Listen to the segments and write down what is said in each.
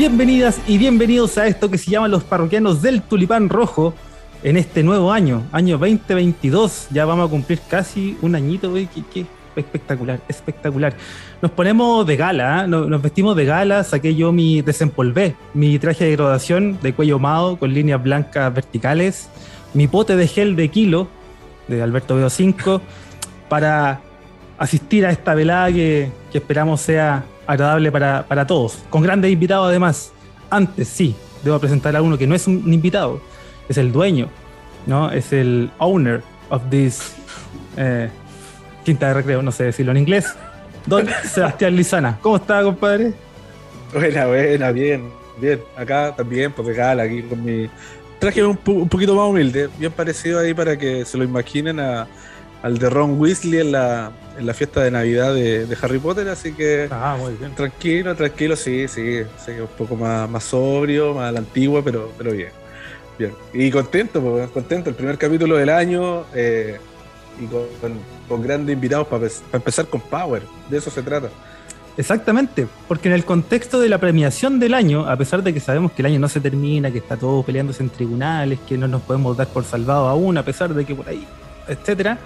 Bienvenidas y bienvenidos a esto que se llama Los Parroquianos del Tulipán Rojo en este nuevo año, año 2022. Ya vamos a cumplir casi un añito, güey. Qué, espectacular, espectacular. Nos ponemos de gala, ¿eh? nos, vestimos de gala. Saqué yo mi, desempolvé mi traje de graduación de cuello mado con líneas blancas verticales, mi pote de gel de kilo de Alberto Veo 5 para asistir a esta velada que, esperamos sea agradable para, para, todos. Con grandes invitados además. Antes sí, debo presentar a uno que no es un invitado, es el dueño, ¿no? Es el owner of this eh, quinta de recreo, no sé decirlo en inglés. Don Sebastián Lizana. ¿Cómo está, compadre? Buena, buena, bien, bien. Acá también, pues gala, aquí con mi traje un, un, poquito más humilde, bien parecido ahí para que se lo imaginen a, al de Ron Weasley en la, en la fiesta de Navidad de, Harry Potter, así que ah, muy bien. tranquilo, tranquilo, sí, sí, sí, un poco más, más sobrio, más a la antigua, pero, pero bien, bien. Y contento, pues, contento, el primer capítulo del año eh, y con, con, grandes invitados para empezar con Power, de eso se trata. Exactamente, porque en el contexto de la premiación del año, a pesar de que sabemos que el año no se termina, que está todo peleándose en tribunales, que no nos podemos dar por salvado aún, a pesar de que por ahí, etcétera,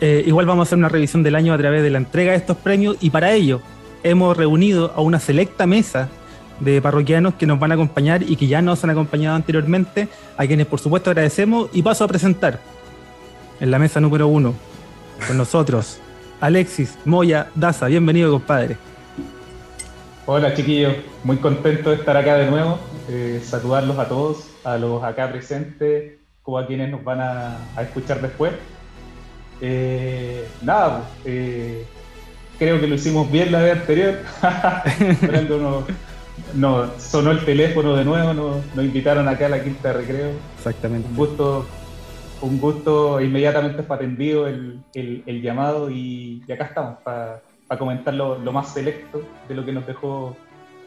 eh, igual vamos a hacer una revisión del año a través de la entrega de estos premios y para ello hemos reunido a una selecta mesa de parroquianos que nos van a acompañar y que ya nos han acompañado anteriormente, a quienes por supuesto agradecemos y paso a presentar en la mesa número uno con nosotros Alexis Moya Daza. Bienvenido, compadre. Hola, chiquillos. Muy contento de estar acá de nuevo. Eh, saludarlos a todos, a los acá presentes, como a quienes nos van a, escuchar después. Eh, nada, eh, creo que lo hicimos bien la vez anterior. no, sonó el teléfono de nuevo, nos, invitaron acá a la quinta de recreo. Exactamente. Un gusto un gusto, inmediatamente fue atendido el, el, llamado y, acá estamos para comentar lo, más selecto de lo que nos dejó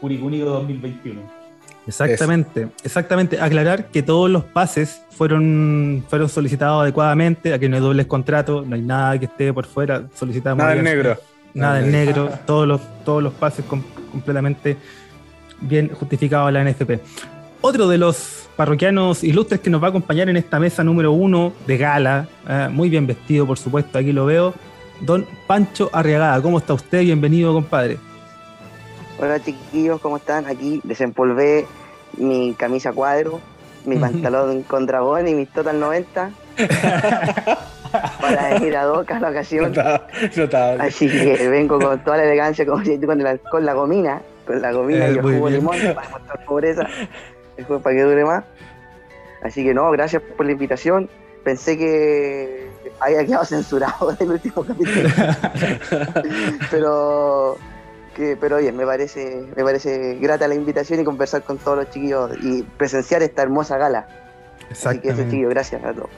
Curicúnico 2021. Exactamente, exactamente. Aclarar que todos los pases fueron, fueron solicitados adecuadamente, aquí no hay dobles contratos, no hay nada que esté por fuera, solicitamos. Nada en negro. Nada en negro, todos los, todos los pases completamente bien justificados a la NFP. Otro de los parroquianos ilustres que nos va a acompañar en esta mesa número uno de gala, eh, muy bien vestido, por supuesto, aquí lo veo. Don Pancho Arriagada, ¿cómo está usted? Bienvenido, compadre. Hola, chiquillos, ¿cómo están? Aquí desempolvé mi camisa cuadro, mi pantalón con dragón y mis Total 90 para ir a Doca la ocasión. Así que vengo con toda la elegancia, como si con la, con la gomina, con la gomina y el jugo de limón para mostrar pobreza para que dure más. Así que no, gracias por la invitación. Pensé que había quedado censurado el último capítulo. pero que, pero bien, me parece, me parece grata la invitación y conversar con todos los chiquillos y presenciar esta hermosa gala. Así que eso, chiquillos, gracias a todos.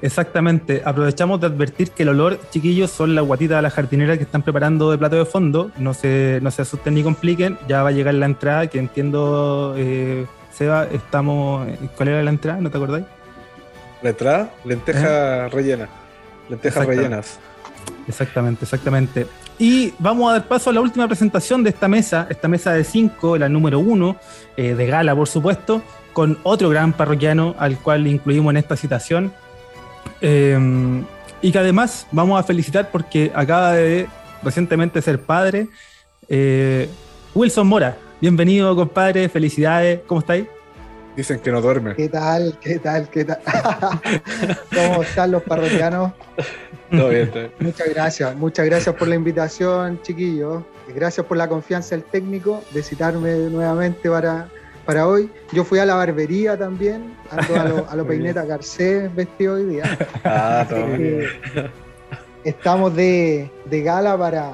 Exactamente. Aprovechamos de advertir que el olor, chiquillos, son las guatitas de la jardinera que están preparando de plato de fondo. No se, no se asusten ni compliquen. Ya va a llegar la entrada, que entiendo eh, Seba, estamos. ¿Cuál era la entrada? ¿No te acordáis? La entrada, lenteja ¿Eh? rellena. Lentejas rellenas. Exactamente, exactamente. Y vamos a dar paso a la última presentación de esta mesa, esta mesa de cinco, la número uno, eh, de gala, por supuesto, con otro gran parroquiano al cual incluimos en esta citación. Em, y que además vamos a felicitar porque acaba de recientemente ser padre, eh, Wilson Mora. Bienvenido, compadre. Felicidades. ¿Cómo estáis? Dicen que no duerme. ¿Qué tal? ¿Qué tal? ¿Qué tal? ¿Cómo están los parroquianos? Todo bien, Muchas gracias. Muchas gracias por la invitación, chiquillos. Gracias por la confianza del técnico de citarme nuevamente para, para hoy. Yo fui a la barbería también, ando a lo, a lo peineta Garcés vestido hoy día. Ah, todo bien. Estamos de, de gala para,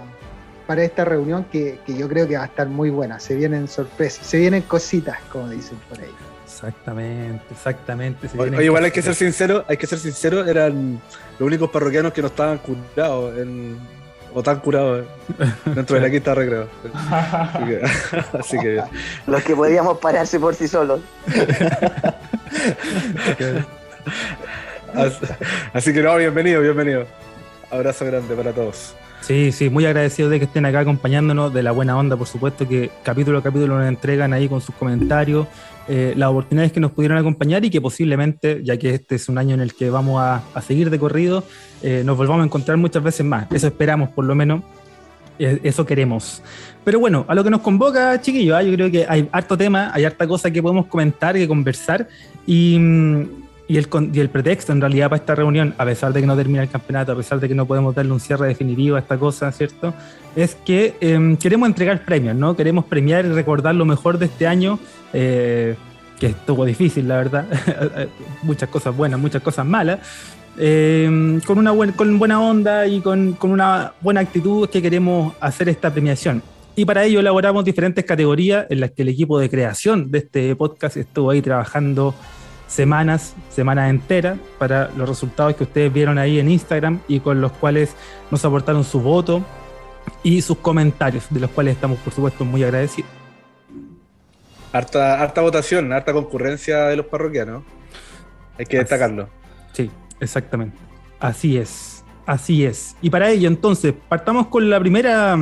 para esta reunión que, yo creo que va a estar muy buena. Se vienen sorpresas, se vienen cositas, como dicen por ahí. Exactamente, exactamente. igual hay que ser sincero, hay que ser sincero, eran los únicos parroquianos que no estaban curados o tan curados dentro de la quinta recreo. Así que, los que podíamos pararse por sí solos. así, así que no, bienvenido, bienvenido. Abrazo grande para todos. Sí, sí, muy agradecido de que estén acá acompañándonos, de la buena onda, por supuesto, que capítulo a capítulo nos entregan ahí con sus comentarios, eh, las oportunidades que nos pudieron acompañar y que posiblemente, ya que este es un año en el que vamos a, seguir de corrido, eh, nos volvamos a encontrar muchas veces más. Eso esperamos, por lo menos. Eh, eso queremos. Pero bueno, a lo que nos convoca, chiquillos, ¿ah? yo creo que hay harto tema, hay harta cosa que podemos comentar, que conversar. Y, mm, y el, y el pretexto en realidad para esta reunión, a pesar de que no termina el campeonato, a pesar de que no podemos darle un cierre definitivo a esta cosa, ¿cierto? Es que em, queremos entregar premios, ¿no? Queremos premiar y recordar lo mejor de este año, eh, que estuvo difícil, la verdad. muchas cosas buenas, muchas cosas malas. Em, con una buena, con buena onda y con, con una buena actitud que queremos hacer esta premiación. Y para ello elaboramos diferentes categorías en las que el equipo de creación de este podcast estuvo ahí trabajando semanas, semanas enteras, para los resultados que ustedes vieron ahí en Instagram y con los cuales nos aportaron su voto y sus comentarios, de los cuales estamos por supuesto muy agradecidos. Harta, harta votación, harta concurrencia de los parroquianos. Hay que destacarlo. Sí, exactamente. Así es, así es. Y para ello, entonces, partamos con la primera,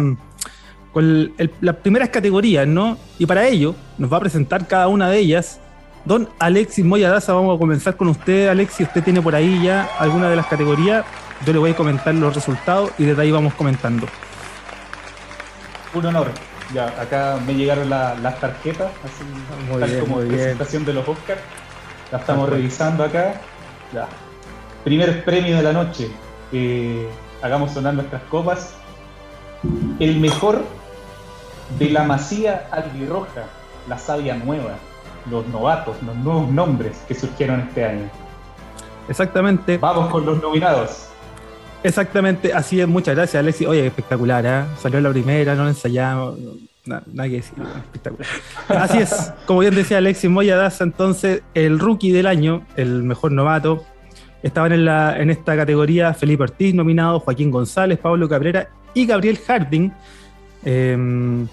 con las primeras categorías, ¿no? Y para ello, nos va a presentar cada una de ellas Don Alexis Moyadaza, vamos a comenzar con usted, Alexis. Usted tiene por ahí ya alguna de las categorías. Yo le voy a comentar los resultados y desde ahí vamos comentando. Un honor. Ya, acá me llegaron las tarjetas, así tal como presentación de los Oscars. La estamos revisando acá. Ya. Primer premio de la noche. Eh, hagamos sonar nuestras copas. El mejor de la masía albirroja, la savia nueva los novatos, los nuevos nombres que surgieron este año. Exactamente. Vamos con los nominados. Exactamente, así es. Muchas gracias, Alexis. Oye, espectacular, ¿eh? Salió la primera, no la ensayamos. Nada, que decir, espectacular. Así es, como bien decía Alexis Moyadaza, entonces el rookie del año, el mejor novato, estaban en, la, en esta categoría Felipe Ortiz nominado, Joaquín González, Pablo Cabrera y Gabriel Harding. Em,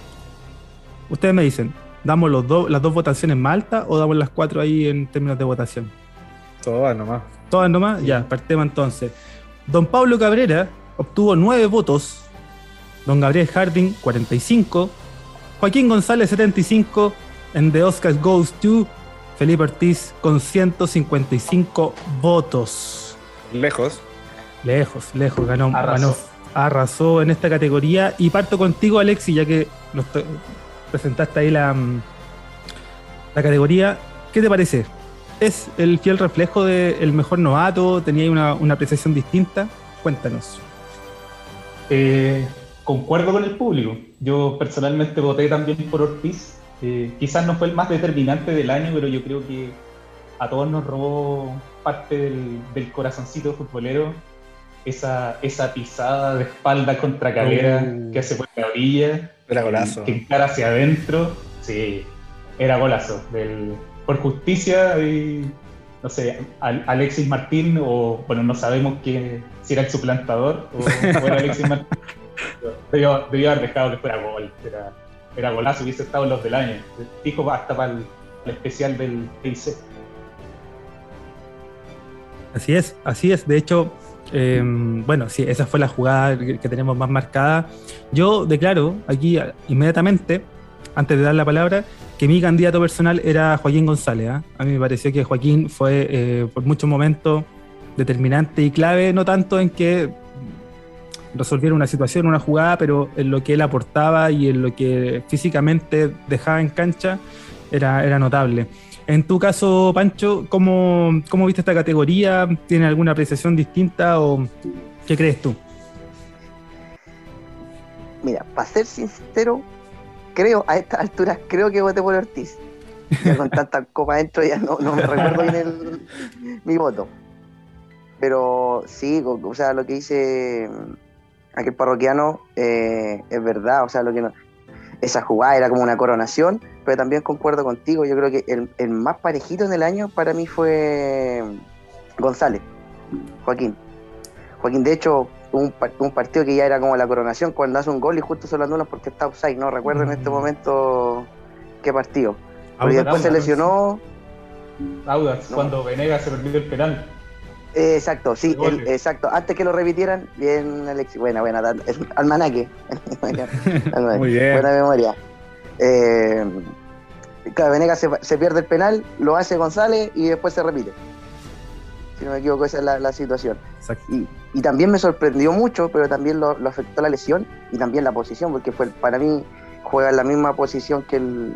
ustedes me dicen, ¿Damos los las dos votaciones más altas o damos las cuatro ahí en términos de votación? Todas nomás. Todas nomás, ya, partemos entonces. Don Pablo Cabrera obtuvo nueve votos, don Gabriel Harding 45, Joaquín González 75, en The Oscars Goes to Felipe Ortiz con 155 votos. Lejos. Lejos, lejos, ganó, arrasó. arrasó en esta categoría. Y parto contigo, Alexi, ya que nos, presentaste ahí la, mm, la categoría. ¿Qué te parece? ¿Es el fiel reflejo del mejor novato? ¿Tenía una, una apreciación distinta? Cuéntanos. Eh, concuerdo con el público. Yo personalmente voté también por Ortiz. Eh, quizás no fue el más determinante del año, pero yo creo que a todos nos robó parte del, del corazoncito futbolero. Esa, esa pisada de espalda contra cadera uh. que hace por la orilla era golazo. Que encara hacia adentro, sí, era golazo. Del, por justicia, y, no sé, Alexis Martín, o bueno, no sabemos quién, si era el suplantador o, era Alexis Martín. Debió, haber dejado que fuera gol. Era, era golazo, hubiese estado en los del año. Dijo hasta para el, especial del TIC. Así es, así es. De hecho, eh, bueno, sí, esa fue la jugada que, tenemos más marcada. Yo declaro aquí inmediatamente, antes de dar la palabra, que mi candidato personal era Joaquín González. ¿ah? A mí me pareció que Joaquín fue eh, por muchos momentos determinante y clave, no tanto en que resolviera una situación, una jugada, pero en lo que él aportaba y en lo que físicamente dejaba en cancha era notable. En tu caso, Pancho, ¿cómo, ¿cómo, viste esta categoría? ¿Tiene alguna apreciación distinta o qué crees tú? Mira, para ser sincero, creo, a estas alturas, creo que voté por Ortiz. Ya con tanta copa adentro ya no, me recuerdo bien mi voto. Pero sí, o sea, lo que dice aquel parroquiano eh, es verdad, o sea, lo que no, esa jugada era como una coronación, pero también concuerdo contigo, yo creo que el, más parejito en el año para mí fue González, Joaquín. Joaquín, de hecho, un, un, partido que ya era como la coronación, cuando hace un gol y justo se lo anulan porque está offside, no recuerdo en este mm. momento qué partido. Porque después se lesionó. Audax, cuando Venegas se perdió el penal. Eh, exacto, sí, exacto. Antes que lo repitieran, bien, Alexis. Buena, buena. Almanaque. Muy bien. Buena memoria. Eh, Venegas se, pierde el penal, lo hace González y después se repite. Si no me equivoco, esa es la, situación. Y, y, también me sorprendió mucho, pero también lo, afectó la lesión y también la posición, porque fue para mí juega en la misma posición que el,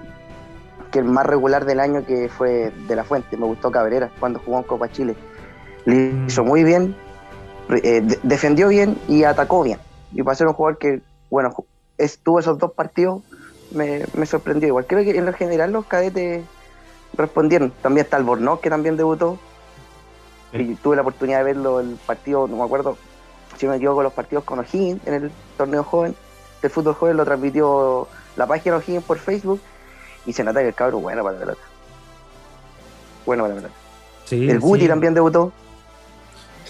que el más regular del año que fue de la Fuente. Me gustó Cabrera cuando jugó en Copa Chile. Lo mm. hizo muy bien, eh, defendió bien y atacó bien. Y para ser un jugador que, bueno, estuvo esos dos partidos me, sorprendió igual. Creo que en lo general los cadetes respondieron. También está el Bornó, que también debutó. Y tuve la oportunidad de verlo el partido, no me acuerdo si me equivoco, los partidos con O'Higgins en el torneo joven. El fútbol joven lo transmitió la página O'Higgins por Facebook. Y se nota que el cabro bueno para la pelota. Bueno para la pelota. el Guti también debutó.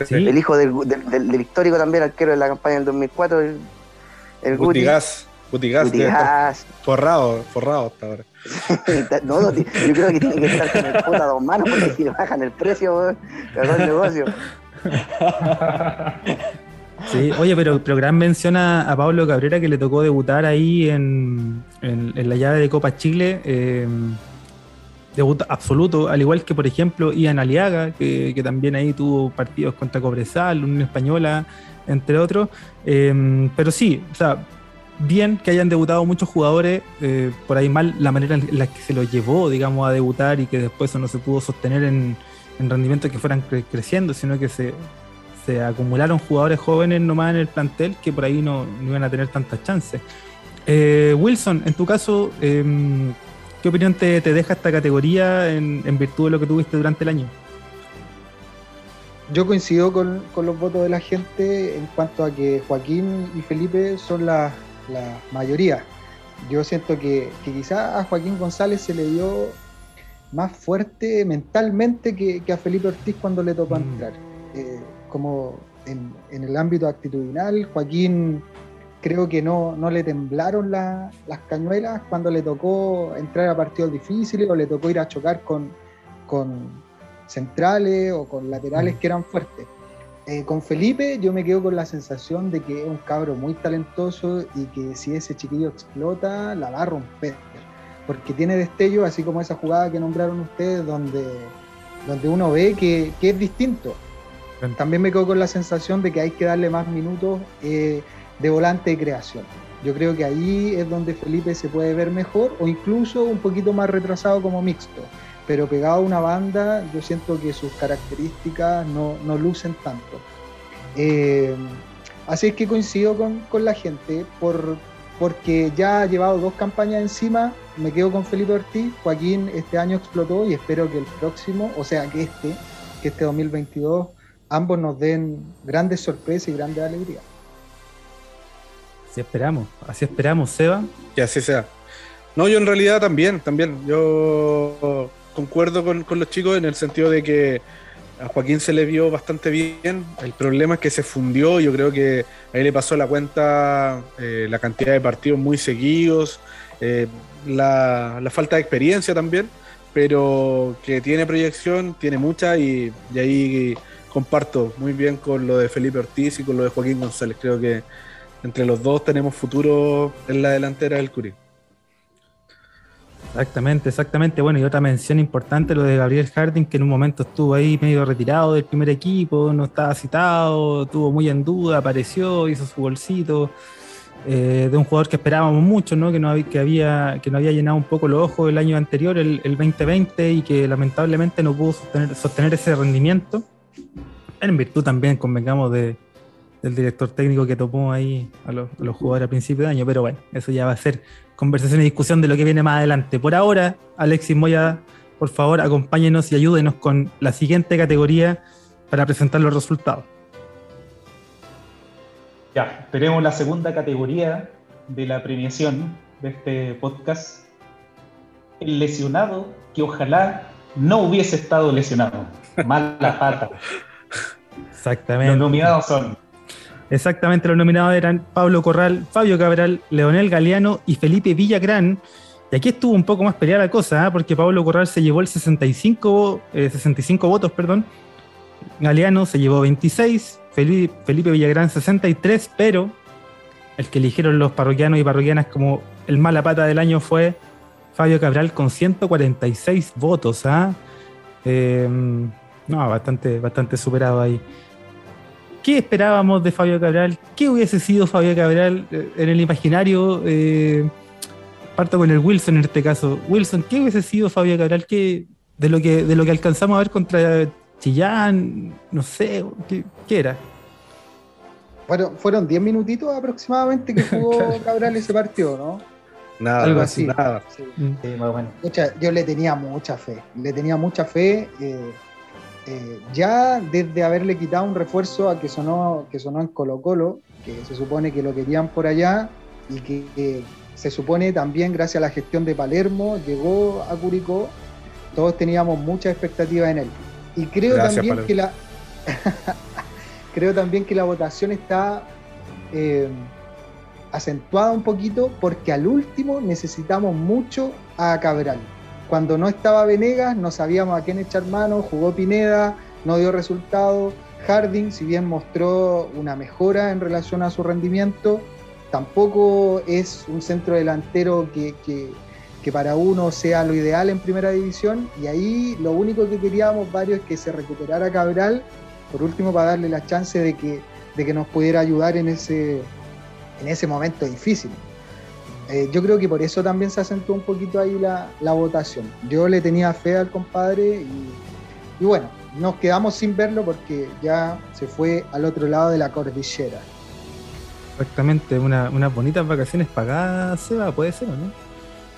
El hijo del, del, histórico también, arquero de la campaña del 2004, el, el Guti. Gutigas. Forrado, forrado hasta ahora. no, no, yo creo que tiene que estar con el puta dos manos porque si bajan el precio, cagó el negocio. Sí, oye, pero, pero gran mención a, Pablo Cabrera que le tocó debutar ahí en, en, la llave de Copa Chile. Eh, debut absoluto, al igual que por ejemplo Ian Aliaga, que, que también ahí tuvo partidos contra Cobresal, Unión Española, entre otros. Eh, pero sí, o sea, bien que hayan debutado muchos jugadores, eh, por ahí mal la manera en la que se los llevó, digamos, a debutar y que después eso no se pudo sostener en, rendimientos que fueran creciendo, sino que se, acumularon jugadores jóvenes nomás en el plantel que por ahí no, iban a tener tantas chances. Eh, Wilson, en tu caso, em, ¿qué opinión te, deja esta categoría en, virtud de lo que tuviste durante el año? Yo coincido con, con, los votos de la gente en cuanto a que Joaquín y Felipe son las la mayoría. Yo siento que, quizás a Joaquín González se le dio más fuerte mentalmente que, a Felipe Ortiz cuando le tocó mm. entrar. Eh, como en, el ámbito actitudinal, Joaquín creo que no, no le temblaron las cañuelas cuando le tocó entrar a partidos difíciles o le tocó ir a chocar con, con centrales o con laterales mm. que eran fuertes. Eh, con Felipe yo me quedo con la sensación de que es un cabro muy talentoso y que si ese chiquillo explota, la va a romper. Porque tiene destello, así como esa jugada que nombraron ustedes, donde, donde uno ve que, es distinto. También me quedo con la sensación de que hay que darle más minutos eh, de volante de creación. Yo creo que ahí es donde Felipe se puede ver mejor o incluso un poquito más retrasado como mixto pero pegado a una banda yo siento que sus características no, lucen tanto. Eh, así es que coincido con, la gente, por, porque ya ha llevado dos campañas encima, me quedo con Felipe Ortiz, Joaquín este año explotó y espero que el próximo, o sea que este, que este 2022, ambos nos den grandes sorpresas y grandes alegrías. Así esperamos, así esperamos, Seba. Que así sea. No, yo en realidad también, también. Yo concuerdo con, los chicos en el sentido de que a Joaquín se le vio bastante bien. El problema es que se fundió. Yo creo que ahí le pasó la cuenta eh, la cantidad de partidos muy seguidos, eh, la, falta de experiencia también, pero que tiene proyección, tiene mucha y, ahí comparto muy bien con lo de Felipe Ortiz y con lo de Joaquín González. Creo que entre los dos tenemos futuro en la delantera del Curí. Exactamente, exactamente. Bueno, y otra mención importante, lo de Gabriel Harding, que en un momento estuvo ahí medio retirado del primer equipo, no estaba citado, estuvo muy en duda, apareció, hizo su bolsito. Eh, de un jugador que esperábamos mucho, ¿no? Que, no había, que, había, que no había llenado un poco los ojos el año anterior, el, 2020, y que lamentablemente no pudo sostener, sostener ese rendimiento. En virtud también, convengamos, de, del director técnico que tomó ahí a los, a los jugadores a principio de año, pero bueno, eso ya va a ser conversación y discusión de lo que viene más adelante. Por ahora, Alexis Moya, por favor, acompáñenos y ayúdenos con la siguiente categoría para presentar los resultados. Ya, tenemos la segunda categoría de la premiación de este podcast. El lesionado que ojalá no hubiese estado lesionado. Mala pata. Exactamente. Los nominados son Exactamente, los nominados eran Pablo Corral, Fabio Cabral, Leonel Galeano y Felipe Villagrán. Y aquí estuvo un poco más peleada la cosa, ¿ah? porque Pablo Corral se llevó el 65, 65 eh, votos, perdón. Galeano se llevó 26, Felipe, Felipe Villagrán 63, pero el que eligieron los parroquianos y parroquianas como el mala pata del año fue Fabio Cabral con 146 votos. ¿ah? Em, no, bastante, bastante superado ahí. ¿Qué esperábamos de Fabio Cabral? ¿Qué hubiese sido Fabio Cabral eh, en el imaginario? Eh, parto con el Wilson en este caso. Wilson, ¿qué hubiese sido Fabio Cabral? ¿Qué, de, lo que, de lo que alcanzamos a ver contra Chillán? No sé, ¿qué, era? Bueno, fueron 10 minutitos aproximadamente que jugó Cabral ese partido, ¿no? Nada, algo así. Nada. Mm. yo le tenía mucha fe, le tenía mucha fe. Eh, eh, ya desde haberle quitado un refuerzo a que sonó, que sonó en Colo Colo, que se supone que lo querían por allá y que se supone también gracias a la gestión de Palermo llegó a Curicó, todos teníamos mucha expectativa en él. Y creo también que la creo también que la votación está eh, acentuada un poquito porque al último necesitamos mucho a Cabral. Cuando no estaba Venegas, no sabíamos a quién echar mano, jugó Pineda, no dio resultado. Harding, si bien mostró una mejora en relación a su rendimiento, tampoco es un centro delantero que, para uno sea lo ideal en primera división. Y ahí lo único que queríamos varios es que se recuperara Cabral, por último para darle la chance de que, de que nos pudiera ayudar en ese, en ese momento difícil. Eh, yo creo que por eso también se acentuó un poquito ahí la, votación. Yo le tenía fe al compadre y, bueno, nos quedamos sin verlo porque ya se fue al otro lado de la cordillera. Exactamente, unas bonitas vacaciones pagadas, Seba, puede ser, ¿o no?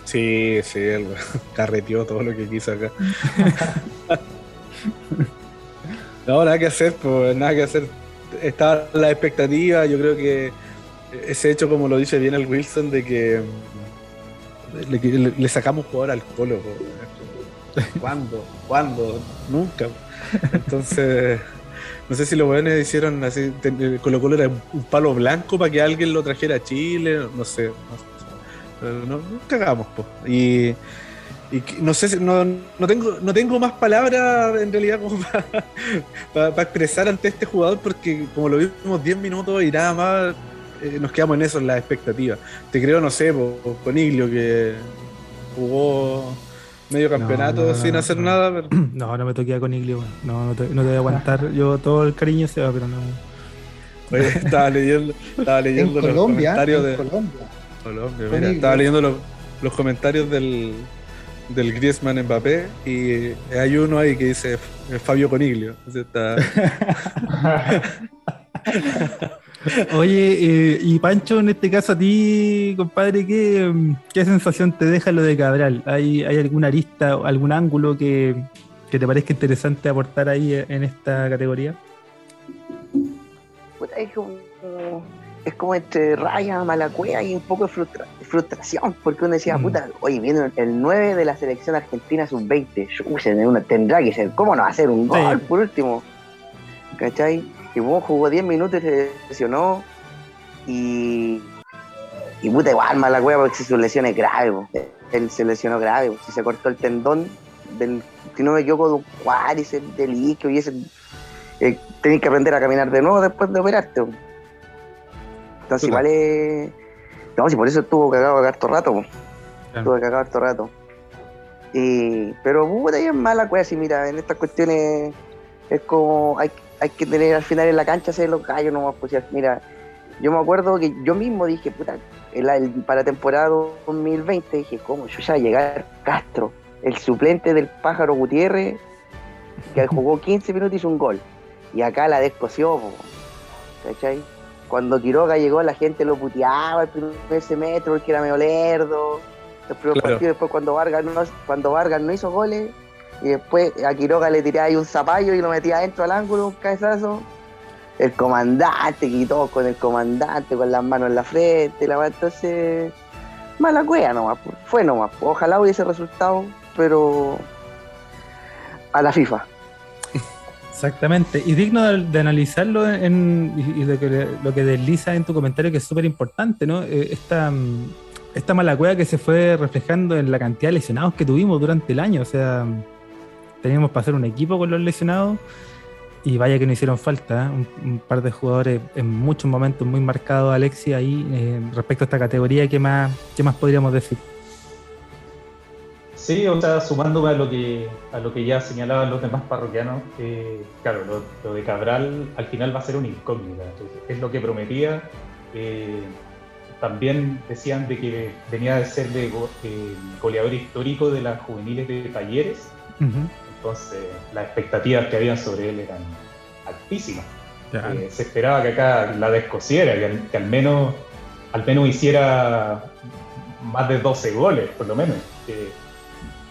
Sí, sí, él carreteó todo lo que quiso acá. no, nada que hacer, pues nada que hacer. Estaba la expectativa, yo creo que ese hecho, como lo dice bien el Wilson, de que le, sacamos jugador al Colo. ¿Cuándo? ¿Cuándo? Nunca. Entonces, no sé si los buenos hicieron así, Colo Colo era un palo blanco para que alguien lo trajera a Chile, no sé. No, no, cagamos, Y, no sé no, no, tengo no tengo más palabras en realidad como para, expresar ante este jugador porque como lo vimos 10 minutos y nada más eh, nos quedamos en eso, en la expectativa. Te creo, no sé, con Iglio que jugó medio campeonato sin hacer nada. No, no me toqué con Iglio, no, no te, no te voy a aguantar. Yo todo el cariño se va, pero no. estaba leyendo, estaba leyendo los comentarios de. Colombia. mira, estaba leyendo los, los comentarios del, del Griezmann Mbappé y hay uno ahí que dice Fabio Coniglio. Está... Oye, eh, y Pancho, en este caso a ti, compadre, ¿qué, qué sensación te deja lo de Cabral? ¿Hay, hay alguna arista, algún ángulo que, te parezca interesante aportar ahí en esta categoría? es como, es como entre raya, malacuea y un poco de frustración, porque uno decía, mm. puta, oye, viene el 9 de la selección argentina sub-20, tendrá que ser, ¿cómo no hacer un gol por último? ¿Cachai? Y jugó 10 minutos y se lesionó. Y. Y puta, igual mala wea porque su lesión es grave. Él se lesionó grave. Si se cortó el tendón del. Si no me equivoco, de un cuádriceps, del isquio y ese. Eh, tenés que aprender a caminar de nuevo después de operarte. Entonces, igual es. No, si por eso estuvo cagado harto rato. Estuvo cagado harto rato. Y, pero puta, es mala wea. Si mira, en estas cuestiones es como. Hay, hay que tener al final en la cancha hacer los gallos nomás. Pues, mira, yo me acuerdo que yo mismo dije, puta, el, para temporada 2020 dije, ¿cómo? Yo ya llegar Castro, el suplente del pájaro Gutiérrez, que jugó 15 minutos y hizo un gol. Y acá la descoció, ¿cachai? Cuando Quiroga llegó, la gente lo puteaba el primer semestre porque era medio lerdo. después cuando Vargas no, cuando Vargas no hizo goles, y después a Quiroga le tiré ahí un zapallo y lo metía adentro al ángulo, un cabezazo. El comandante, quitó con el comandante, con las manos en la frente, la entonces mala cueva nomás, fue nomás. Ojalá hubiese resultado, pero a la FIFA. Exactamente, y digno de, analizarlo en, y, que, lo que desliza en tu comentario, que es súper importante, ¿no? Eh, esta, esta mala cueva que se fue reflejando en la cantidad de lesionados que tuvimos durante el año, o sea, teníamos para hacer un equipo con los lesionados Y vaya que no hicieron falta, ¿eh? un, par de jugadores en muchos momentos muy marcados, Alexi, ahí eh, respecto a esta categoría, ¿qué más, qué más podríamos decir? Sí, o sea, sumándome a lo que, a lo que ya señalaban los demás parroquianos, claro, lo, de Cabral al final va a ser una incógnita, es lo que prometía. Eh, también decían de que venía de ser de goleador histórico de las juveniles de talleres, entonces las expectativas que habían sobre él eran altísimas. Eh, se esperaba que acá la descosiera, que, al, menos al menos hiciera más de 12 goles, por lo menos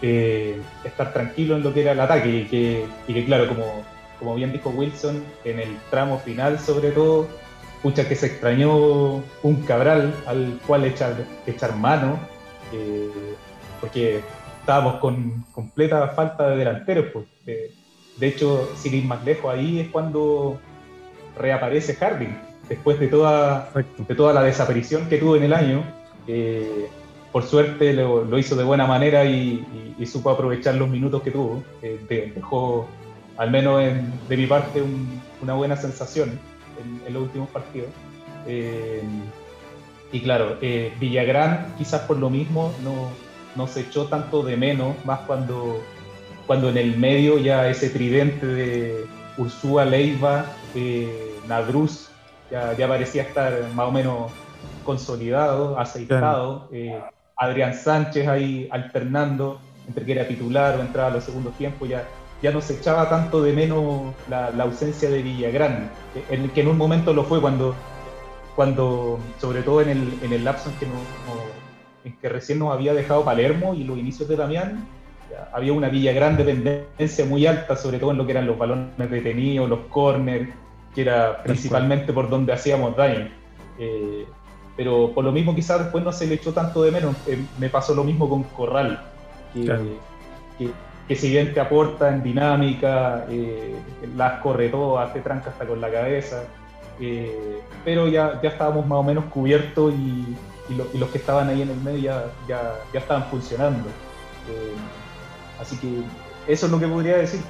estar tranquilo en lo que era el ataque y que, y que claro, como, como bien dijo Wilson, en el tramo final sobre todo, pucha que se extrañó un Cabral al cual echar, echar mano, eh, porque estábamos con completa falta de delanteros. Pues. de hecho, sin ir más lejos, ahí es cuando reaparece Harding, después de toda, de toda la desaparición que tuvo en el año. Eh, por suerte lo, hizo de buena manera y, supo aprovechar los minutos que tuvo. Eh, dejó, al menos de mi parte, una buena sensación en, los últimos partidos. Eh, y claro, eh, Villagrán quizás por lo mismo no, se echó tanto de menos, más cuando, cuando en el medio ya ese tridente de Ursúa, Leiva, eh, Nadruz, ya, ya, parecía estar más o menos consolidado, aceitado. Adrián Sánchez ahí alternando entre que era titular o entraba a los segundos tiempos, ya, ya no se echaba tanto de menos la, ausencia de Villagrán, en, que en un momento lo fue cuando, cuando sobre todo en el, en el lapso en que, no, en que recién nos había dejado Palermo y los inicios de Damián, había una Villagrán dependencia muy alta, sobre todo en lo que eran los balones detenidos, los corners, que era principalmente por donde hacíamos daño. Eh, pero por lo mismo quizás después no se le echó tanto de menos. Eh, me pasó lo mismo con Corral, que, que, si bien te aporta en dinámica, eh, las corre todas, te tranca hasta con la cabeza, eh, pero ya, ya estábamos más o menos cubiertos y, y, los que estaban ahí en el medio ya, ya, estaban funcionando. así que eso es lo que podría decir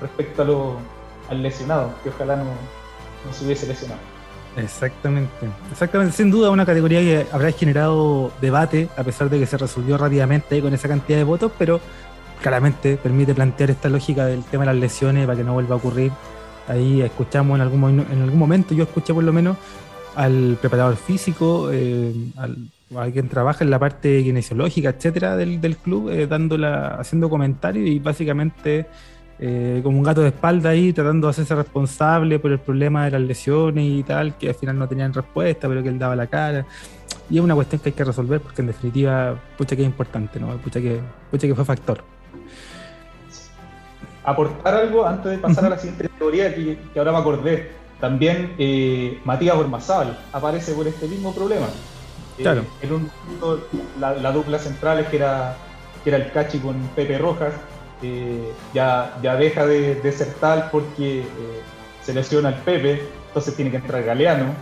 respecto a lo, al lesionado, que ojalá no, no se hubiese lesionado. Exactamente, exactamente, sin duda una categoría que habrá generado debate, a pesar de que se resolvió rápidamente con esa cantidad de votos, pero claramente permite plantear esta lógica del tema de las lesiones para que no vuelva a ocurrir. Ahí escuchamos en algún, en algún momento, yo escuché por lo menos al preparador físico, eh, al, a quien trabaja en la parte kinesiológica, etcétera, del, del club, eh, dándola, haciendo comentarios y básicamente eh, como un gato de espalda ahí, tratando de hacerse responsable por el problema de las lesiones y tal, que al final no tenían respuesta, pero que él daba la cara. Y es una cuestión que hay que resolver porque en definitiva, pucha que es importante, ¿no? Pucha que, pucha que fue factor. Aportar algo antes de pasar a la siguiente categoría que, ahora me acordé. También eh, Matías Ormazábal aparece por este mismo problema. Eh, claro. en un la, la, dupla central que era, que era el Cachi con Pepe Rojas, eh, ya, ya deja de, ser tal porque se lesiona el Pepe, entonces tiene que entrar Galeano.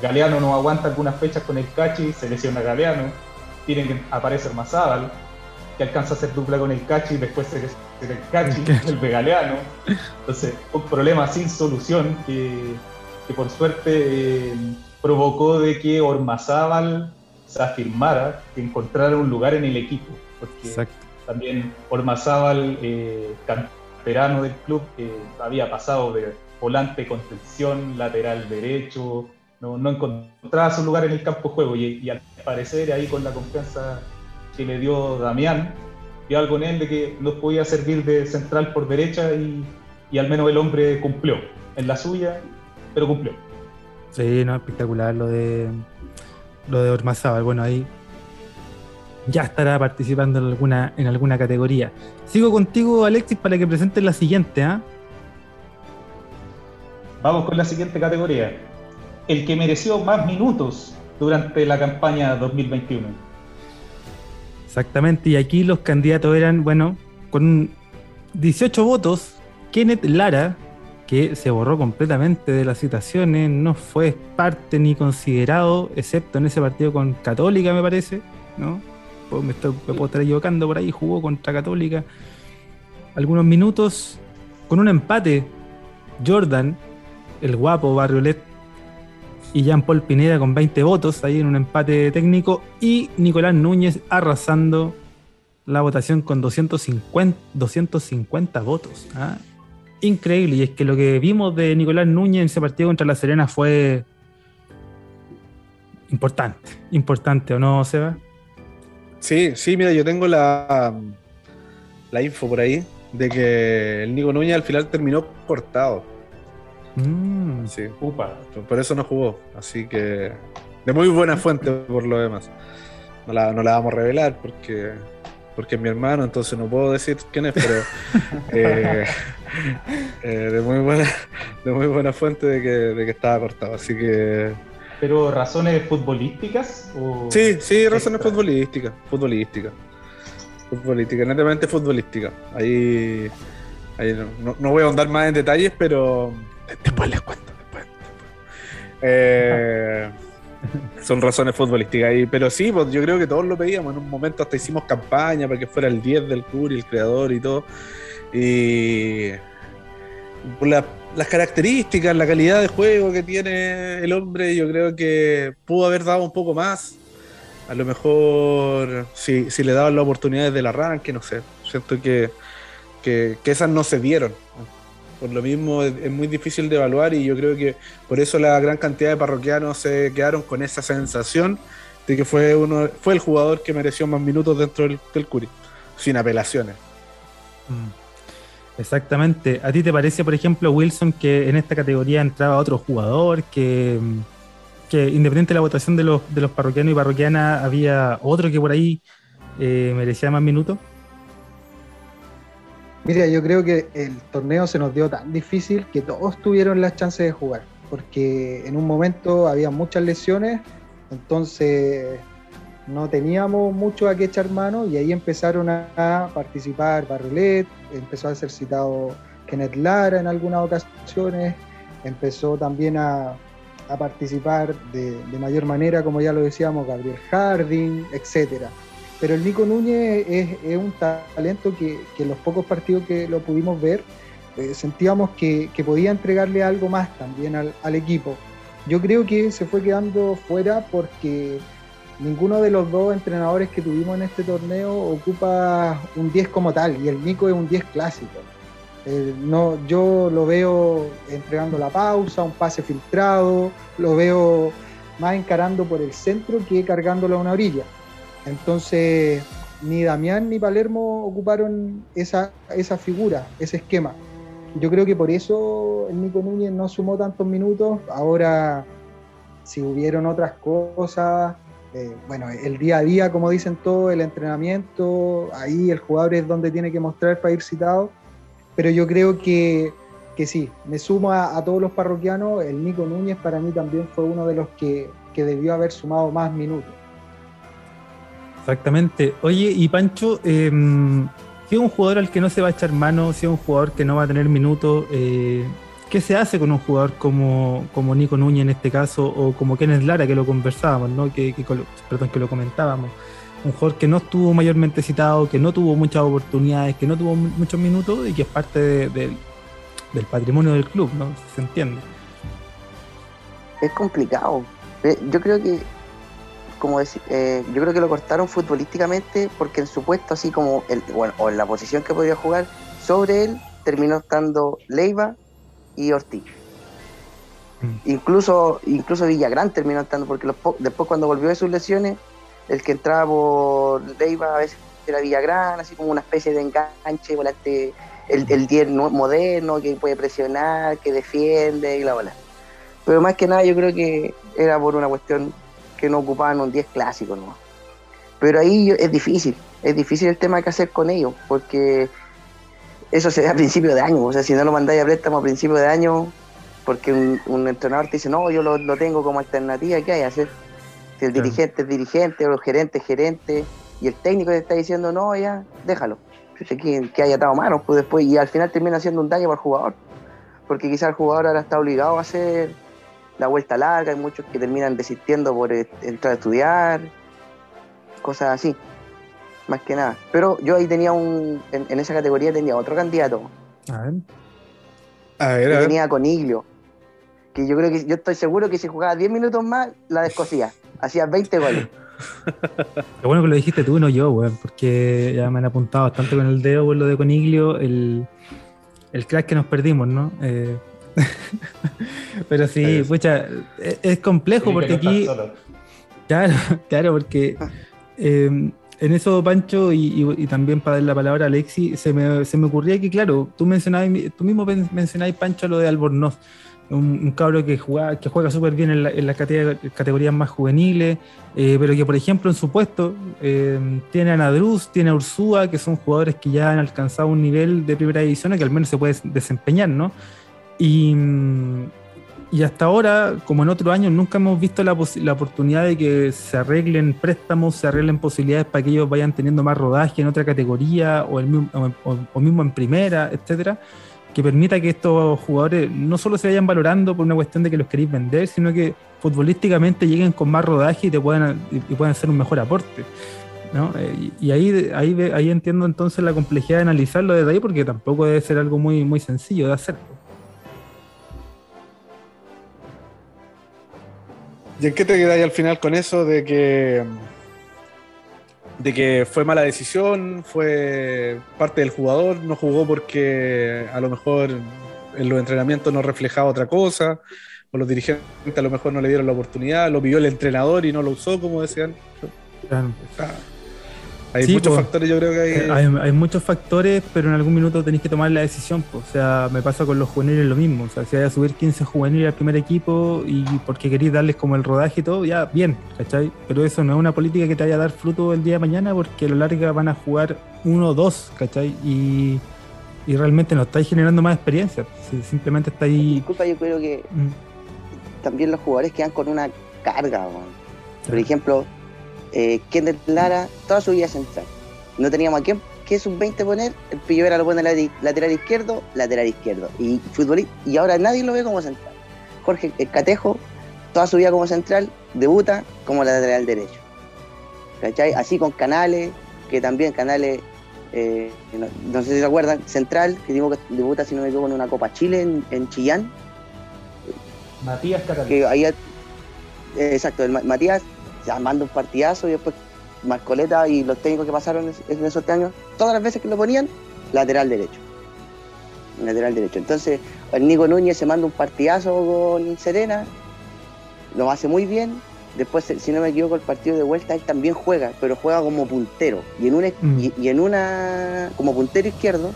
Galeano no aguanta algunas fechas con el Cachi, se lesiona Galeano. Tiene que aparecer Mazábal, que alcanza a hacer dupla con el Cachi y después se lesiona el Cachi, el de Galeano. Entonces, un problema sin solución que, por suerte provocó de que Ormazábal se afirmara, que encontrara un lugar en el equipo. Porque Exacto también Ormazábal, eh, canterano del club, que había pasado de volante, contención, lateral derecho, no, no, encontraba su lugar en el campo de juego y, al parecer ahí con la confianza que le dio Damián, dio algo en él de que nos podía servir de central por derecha y, y al menos el hombre cumplió en la suya, pero cumplió. Sí, no, espectacular lo de lo de Ormazábal. Bueno, ahí ya estará participando en alguna, en alguna categoría. Sigo contigo, Alexis, para que presentes la siguiente. ¿ah? Vamos con la siguiente categoría. El que mereció más minutos durante la campaña 2021. Exactamente, y aquí los candidatos eran, bueno, con 18 votos, Kenneth Lara, que se borró completamente de las citaciones, no fue parte ni considerado, excepto en ese partido con Católica, me parece, ¿no? me, puedo estar equivocando por ahí, jugó contra Católica algunos minutos con un empate Jordan, el guapo Barriolet y Jean-Paul Pineda con 20 votos ahí en un empate técnico y Nicolás Núñez arrasando la votación con 250, 250 votos. ¿ah? Increíble, y es que lo que vimos de Nicolás Núñez en ese partido contra La Serena fue importante, importante, ¿o no, Seba? Sí, sí, mira, yo tengo la, la info por ahí de que el Nico Núñez al final terminó cortado. Mm. Sí. Upa. Por eso no jugó. Así que. De muy buena fuente por lo demás. No la, no la vamos a revelar porque. Porque es mi hermano, entonces no puedo decir quién es, pero. Eh, eh, de, muy buena, de muy buena fuente de que, de que estaba cortado. Así que. ¿Pero razones futbolísticas? O sí, sí, razones futbolísticas. Futbolísticas. Futbolística, netamente futbolística. Ahí. ahí no, no, voy a ahondar más en detalles, pero Después les cuento, después. Eh, son razones futbolísticas pero sí, pues yo creo que todos lo pedíamos. En un momento hasta hicimos campaña para que fuera el 10 del Curi, el creador y todo. Y por las características, la calidad de juego que tiene el hombre, yo creo que pudo haber dado un poco más. A lo mejor si, si le daban las oportunidades del arranque, no sé. Siento que, que esas no se dieron. Por lo mismo es, muy difícil de evaluar y yo creo que por eso la gran cantidad de parroquianos se quedaron con esa sensación de que fue uno fue el jugador que mereció más minutos dentro del, del Curi, sin apelaciones. Mm. Exactamente. ¿A ti te parece, por ejemplo, Wilson, que en esta categoría entraba otro jugador, que, que independiente de la votación de los, de los parroquianos y parroquianas, había otro que por ahí eh, merecía más minutos? Mira, yo creo que el torneo se nos dio tan difícil que todos tuvieron las chances de jugar, porque en un momento había muchas lesiones, entonces no teníamos mucho a qué echar mano y ahí empezaron a, participar Barrelet, empezó a ser citado Kenneth Lara en algunas ocasiones, empezó también a, participar de, de, mayor manera, como ya lo decíamos, Gabriel Harding, etcétera. Pero el Nico Núñez es, un talento que, en los pocos partidos que lo pudimos ver, eh, sentíamos que, podía entregarle algo más también al, equipo. Yo creo que se fue quedando fuera porque ninguno de los dos entrenadores que tuvimos en este torneo ocupa un 10 como tal, y el Nico es un 10 clásico. Eh, no, yo lo veo entregando la pausa, un pase filtrado, lo veo más encarando por el centro que cargándolo a una orilla. Entonces, ni Damián ni Palermo ocuparon esa, esa figura, ese esquema. Yo creo que por eso el Nico Núñez no sumó tantos minutos. Ahora, si hubieron otras cosas, eh, bueno, el día a día, como dicen todos, el entrenamiento, ahí el jugador es donde tiene que mostrar para ir citado. Pero yo creo que, que sí, me sumo a, todos los parroquianos. El Nico Núñez para mí también fue uno de los que, que debió haber sumado más minutos. Exactamente. Oye, y Pancho, eh, si es un jugador al que no se va a echar mano, si es un jugador que no va a tener minutos, eh, ¿qué se hace con un jugador como, como Nico Núñez en este caso, o como Kenneth Lara, que lo conversábamos, ¿no? que, perdón, que lo comentábamos? Un jugador que no estuvo mayormente citado, que no tuvo muchas oportunidades, que no tuvo muchos minutos y que es parte del patrimonio del club, ¿no? Se entiende. Es complicado. Eh, yo creo que como decir, eh, yo creo que lo cortaron futbolísticamente porque en su puesto, así como, el, bueno, o en la posición que podía jugar, sobre él terminó estando Leiva y Ortiz. Mm. Incluso, incluso Villagrán terminó estando, porque después cuando volvió de sus lesiones, el que entraba por Leiva a veces era Villagrán, así como una especie de enganche, volante, el, el 10 moderno que puede presionar, que defiende y la bola. Pero más que nada yo creo que era por una cuestión que no ocupaban un 10 clásico, ¿no? Pero ahí es difícil, es difícil el tema que hacer con ellos, porque eso se da a principio de año, o sea, si no lo mandáis a préstamo a principio de año, porque un, entrenador te dice, no, yo lo, tengo como alternativa, ¿qué hay que hacer? Si el dirigente es dirigente, o el gerente es gerente, y el técnico te está diciendo, no, ya, déjalo. Que, que haya atado manos, pues después, y al final termina siendo un daño para el jugador, porque quizás el jugador ahora está obligado a hacer la vuelta larga, hay muchos que terminan desistiendo por eh, entrar a estudiar, cosas así, más que nada. Pero yo ahí tenía un, en, esa categoría tenía otro candidato. A ver. A ver, a ver. Tenía Coniglio. Que yo creo que yo estoy seguro que si jugaba 10 minutos más, la descosía. Hacía 20 goles. Lo bueno que lo dijiste tú, no yo, weón, porque ya me han apuntado bastante con el dedo por lo de Coniglio, el, el crack que nos perdimos, ¿no? Eh, pero sí, pucha, es, complejo porque aquí. Claro, claro, porque eh, en eso, Pancho, y, también para dar la palabra a Alexi, se me, se me ocurría que, claro, tú, mencionabas, tú mismo mencionabas, Pancho, lo de Albornoz, un, cabro que juega, que juega súper bien en, la, en las categorías más juveniles, eh, pero que, por ejemplo, en su puesto eh, tiene a Nadruz, tiene a Ursúa, que son jugadores que ya han alcanzado un nivel de primera división que al menos se puede desempeñar, ¿no? Y y hasta ahora, como en otros años, nunca hemos visto la, la, oportunidad de que se arreglen préstamos, se arreglen posibilidades para que ellos vayan teniendo más rodaje en otra categoría o, el, o, mismo en primera, etcétera, que permita que estos jugadores no solo se vayan valorando por una cuestión de que los queréis vender, sino que futbolísticamente lleguen con más rodaje y te puedan, y puedan hacer un mejor aporte. ¿no? Eh, y ahí, ahí, ahí entiendo entonces la complejidad de analizarlo desde ahí, porque tampoco debe ser algo muy, muy sencillo de hacer. ¿Y en qué te quedáis al final con eso de que de que fue mala decisión, fue parte del jugador, no jugó porque a lo mejor en los entrenamientos no reflejaba otra cosa, o los dirigentes a lo mejor no le dieron la oportunidad, lo pidió el entrenador y no lo usó, como decían. Claro. Hay muchos factores, yo creo que hay... hay... muchos factores, pero en algún minuto tenéis que tomar la decisión. O sea, me pasa con los juveniles lo mismo. O sea, si hay a subir 15 juveniles al primer equipo y porque queréis darles como el rodaje y todo, ya, bien, ¿cachai? Pero eso no es una política que te vaya a dar fruto el día de mañana porque a lo largo van a jugar uno o dos, ¿cachai? Y, y realmente no estáis generando más experiencia. simplemente estáis... Disculpa, yo creo que mm. también los jugadores quedan con una carga, Por ejemplo eh, Kenneth Lara toda su vida central. No teníamos a quién, ¿qué es un 20 poner? El Pillo era lo pone lateral izquierdo, lateral izquierdo. Y futbolista, y ahora nadie lo ve como central. Jorge el Catejo, toda su vida como central, debuta como lateral derecho. ¿Cachai? Así con Canales, que también Canales, eh, no, sé si se acuerdan, central, que digo que debuta, si no me equivoco, en una Copa Chile en, Chillán. Matías. Que ahí, exacto, el Matías manda un partidazo y después Marcoleta y los técnicos que pasaron en esos años, todas las veces que lo ponían, lateral derecho. Lateral derecho. Entonces, el Nico Núñez se manda un partidazo con Serena, lo hace muy bien. Después, si no me equivoco, el partido de vuelta él también juega, pero juega como puntero. Y en una, mm. y, en una como puntero izquierdo,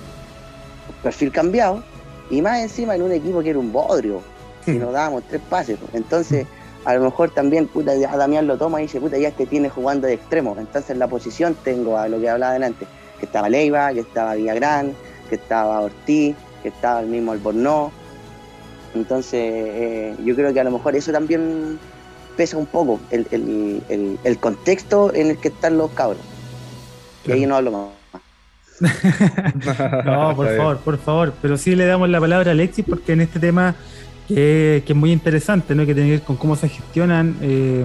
perfil cambiado, y más encima en un equipo que era un bodrio, si mm. nos dábamos tres pases. Entonces, a lo mejor también, puta, a Damián lo toma y dice, puta, ya este tiene jugando de extremo. Entonces en la posición tengo a lo que hablaba delante, que estaba Leiva, que estaba Villagrán, que estaba Ortiz, que estaba el mismo Albornoz. Entonces eh, yo creo que a lo mejor eso también pesa un poco, el, contexto en el que están los cabros. Y ahí no hablo más. no, por favor, por favor. Pero sí le damos la palabra a Alexis porque en este tema que, es muy interesante, ¿no? que tiene que ver con cómo se gestionan, eh,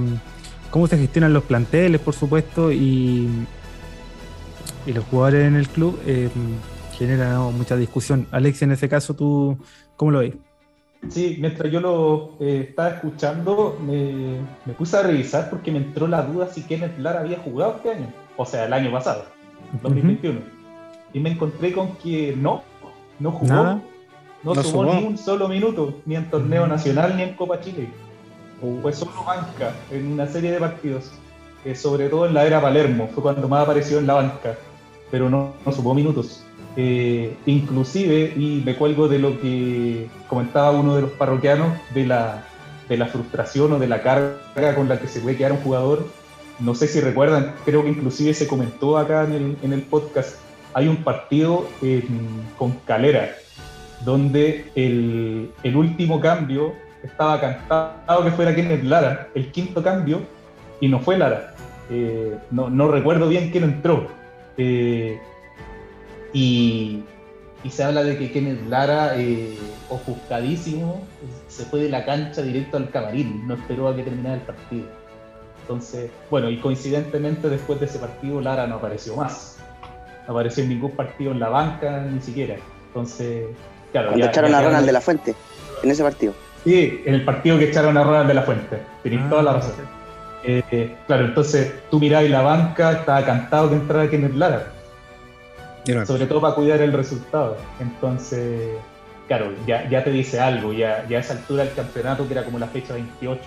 cómo se gestionan los planteles, por supuesto, y, y los jugadores en el club eh, genera mucha discusión. Alex, en ese caso, ¿tú cómo lo ves? Sí, mientras yo lo eh, estaba escuchando, me, puse a revisar porque me entró la duda si Kenneth Lara había jugado este año, o sea, el año pasado, 2021. Y me encontré con que no, no jugó. No, sumó, ni un solo minuto, ni en torneo nacional ni en Copa Chile. Uh. Fue solo banca en una serie de partidos, sobre todo en la era Palermo, fue cuando más apareció en la banca, pero no, no sumó minutos. Eh, inclusive, y me cuelgo de lo que comentaba uno de los parroquianos, de la, de la frustración o de la carga con la que se puede quedar un jugador. No sé si recuerdan, creo que inclusive se comentó acá en el, en el podcast, hay un partido con Calera, donde el, último cambio estaba cantado que fuera Kenneth Lara, el quinto cambio, y no fue Lara. Eh, no, recuerdo bien quién entró. Eh, y, se habla de que Kenneth Lara, eh, ofuscadísimo, se fue de la cancha directo al camarín, no esperó a que terminara el partido. Entonces, bueno, y coincidentemente después de ese partido Lara no apareció más. No apareció en ningún partido en la banca, ni siquiera. Entonces, Cuando echaron a Ronald de la Fuente, en ese partido. Sí, en el partido que echaron a Ronald de la Fuente. Tenéis toda la ah. razón. Eh, claro, entonces tú mirabas y la banca, estaba cantado que entrara Kenneth Lara. Sobre todo para cuidar el resultado. Entonces, claro, ya, ya te dice algo, ya, ya a esa altura del campeonato, que era como la fecha 28,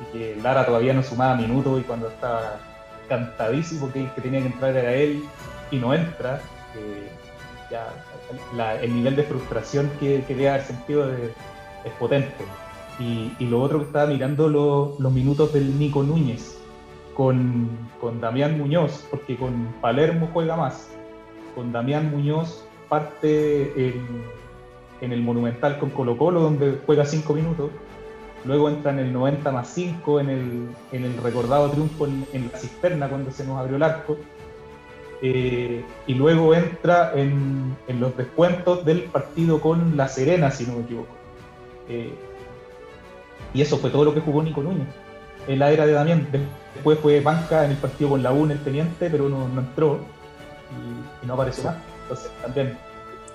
y que Lara todavía no sumaba minutos y cuando estaba cantadísimo que el que tenía que entrar era él y no entra, eh, ya el nivel de frustración que, que debe haber sentido es potente. Y, lo otro que estaba mirando los minutos del Nico Núñez con, con Damián Muñoz, porque con Palermo juega más. Con Damián Muñoz parte en, en el Monumental con Colo Colo, donde juega 5 minutos. Luego entra en el 90 más 5 en el, en el recordado triunfo en, la cisterna cuando se nos abrió el arco. Eh, y luego entra en, en, los descuentos del partido con La Serena, si no me equivoco. Eh, y eso fue todo lo que jugó Nico Núñez en la era de Damián. Después fue banca en el partido con la U en el Teniente, pero no, no entró y, no apareció más. Entonces también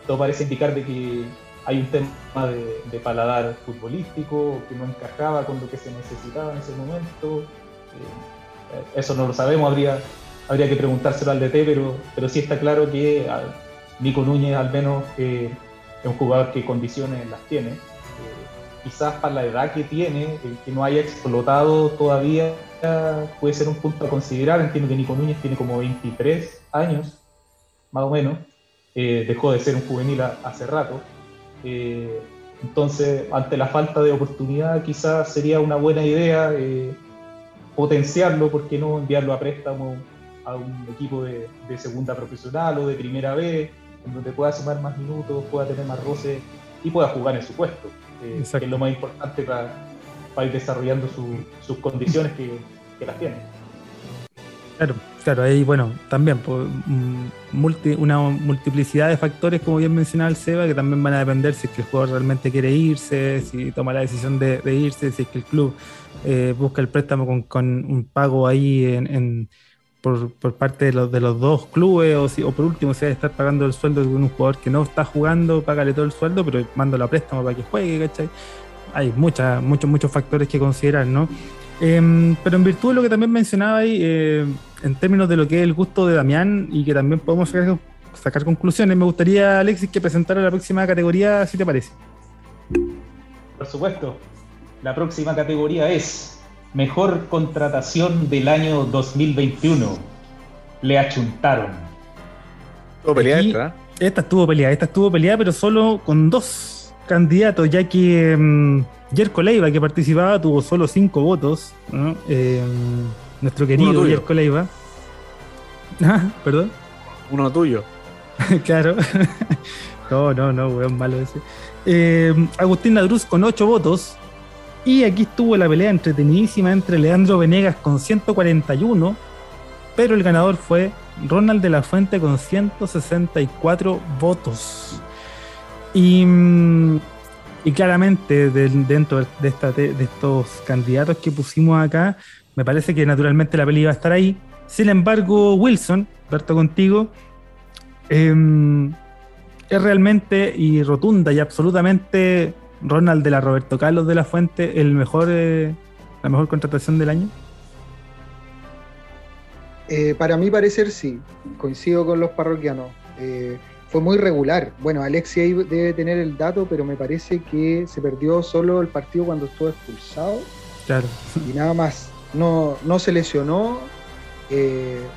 todo parece indicar de que hay un tema de, paladar futbolístico que no encajaba con lo que se necesitaba en ese momento. Eh, eso no lo sabemos, habría, habría que preguntárselo al DT, pero, pero sí está claro que Nico Núñez al menos eh, es un jugador que condiciones las tiene quizás para la edad que tiene, el que no haya explotado todavía puede ser un punto a considerar. Entiendo que Nico Núñez tiene como 23 años, más o menos. Eh, dejó de ser un juvenil hace rato. Eh, entonces, ante la falta de oportunidad, quizás sería una buena idea eh, potenciarlo, ¿por qué no enviarlo a préstamo a un equipo de, de segunda profesional o de primera B, en donde pueda sumar más minutos, pueda tener más roce y pueda jugar en su puesto? que es lo más importante para, ir desarrollando sus condiciones que, las tiene. Claro, claro, ahí bueno, también pues, una multiplicidad de factores, como bien mencionaba el Seba, que también van a depender si es que el jugador realmente quiere irse, si toma la decisión de, irse, si es que el club eh, busca el préstamo con, un pago ahí en por, parte de los, de los dos clubes o, por último si hay estar pagando el sueldo de un jugador que no está jugando, págale todo el sueldo, pero mándalo a préstamo para que juegue, ¿cachai? Hay muchas, muchos, muchos factores que considerar, ¿no? Em, pero en virtud de lo que también mencionaba ahí, eh, en términos de lo que es el gusto de Damián y que también podemos sacar conclusiones, me gustaría, Alexis, que presentara la próxima categoría, si te parece. Por supuesto. La próxima categoría es Mejor contratación del año 2021. Le achuntaron. Estuvo peleada esta. ¿eh? Esta estuvo peleada, esta estuvo peleada, pero solo con dos candidatos, ya que um, Jerko Leiva, que participaba, tuvo solo cinco votos. Em, nuestro querido Jerko Leiva. Ah, perdón. Uno tuyo. claro. no, no, no, weón, malo ese. Em, Agustín Ladruz con ocho votos. Y aquí estuvo la pelea entretenidísima entre Leandro Venegas con 141, pero el ganador fue Ronald de la Fuente con 164 votos. Y, mm, claramente dentro de, estos candidatos que pusimos acá, me parece que naturalmente la pelea iba a estar ahí. Sin embargo, Wilson, Berto contigo, em, es realmente y rotunda y absolutamente Ronald de la Roberto Carlos de la Fuente el mejor, eh, la mejor contratación del año? Eh, para mí parecer sí, coincido con los parroquianos. Eh, fue muy regular. Bueno, Alexia debe tener el dato, pero me parece que se perdió solo el partido cuando estuvo expulsado. Claro. Y nada más. No, no se lesionó,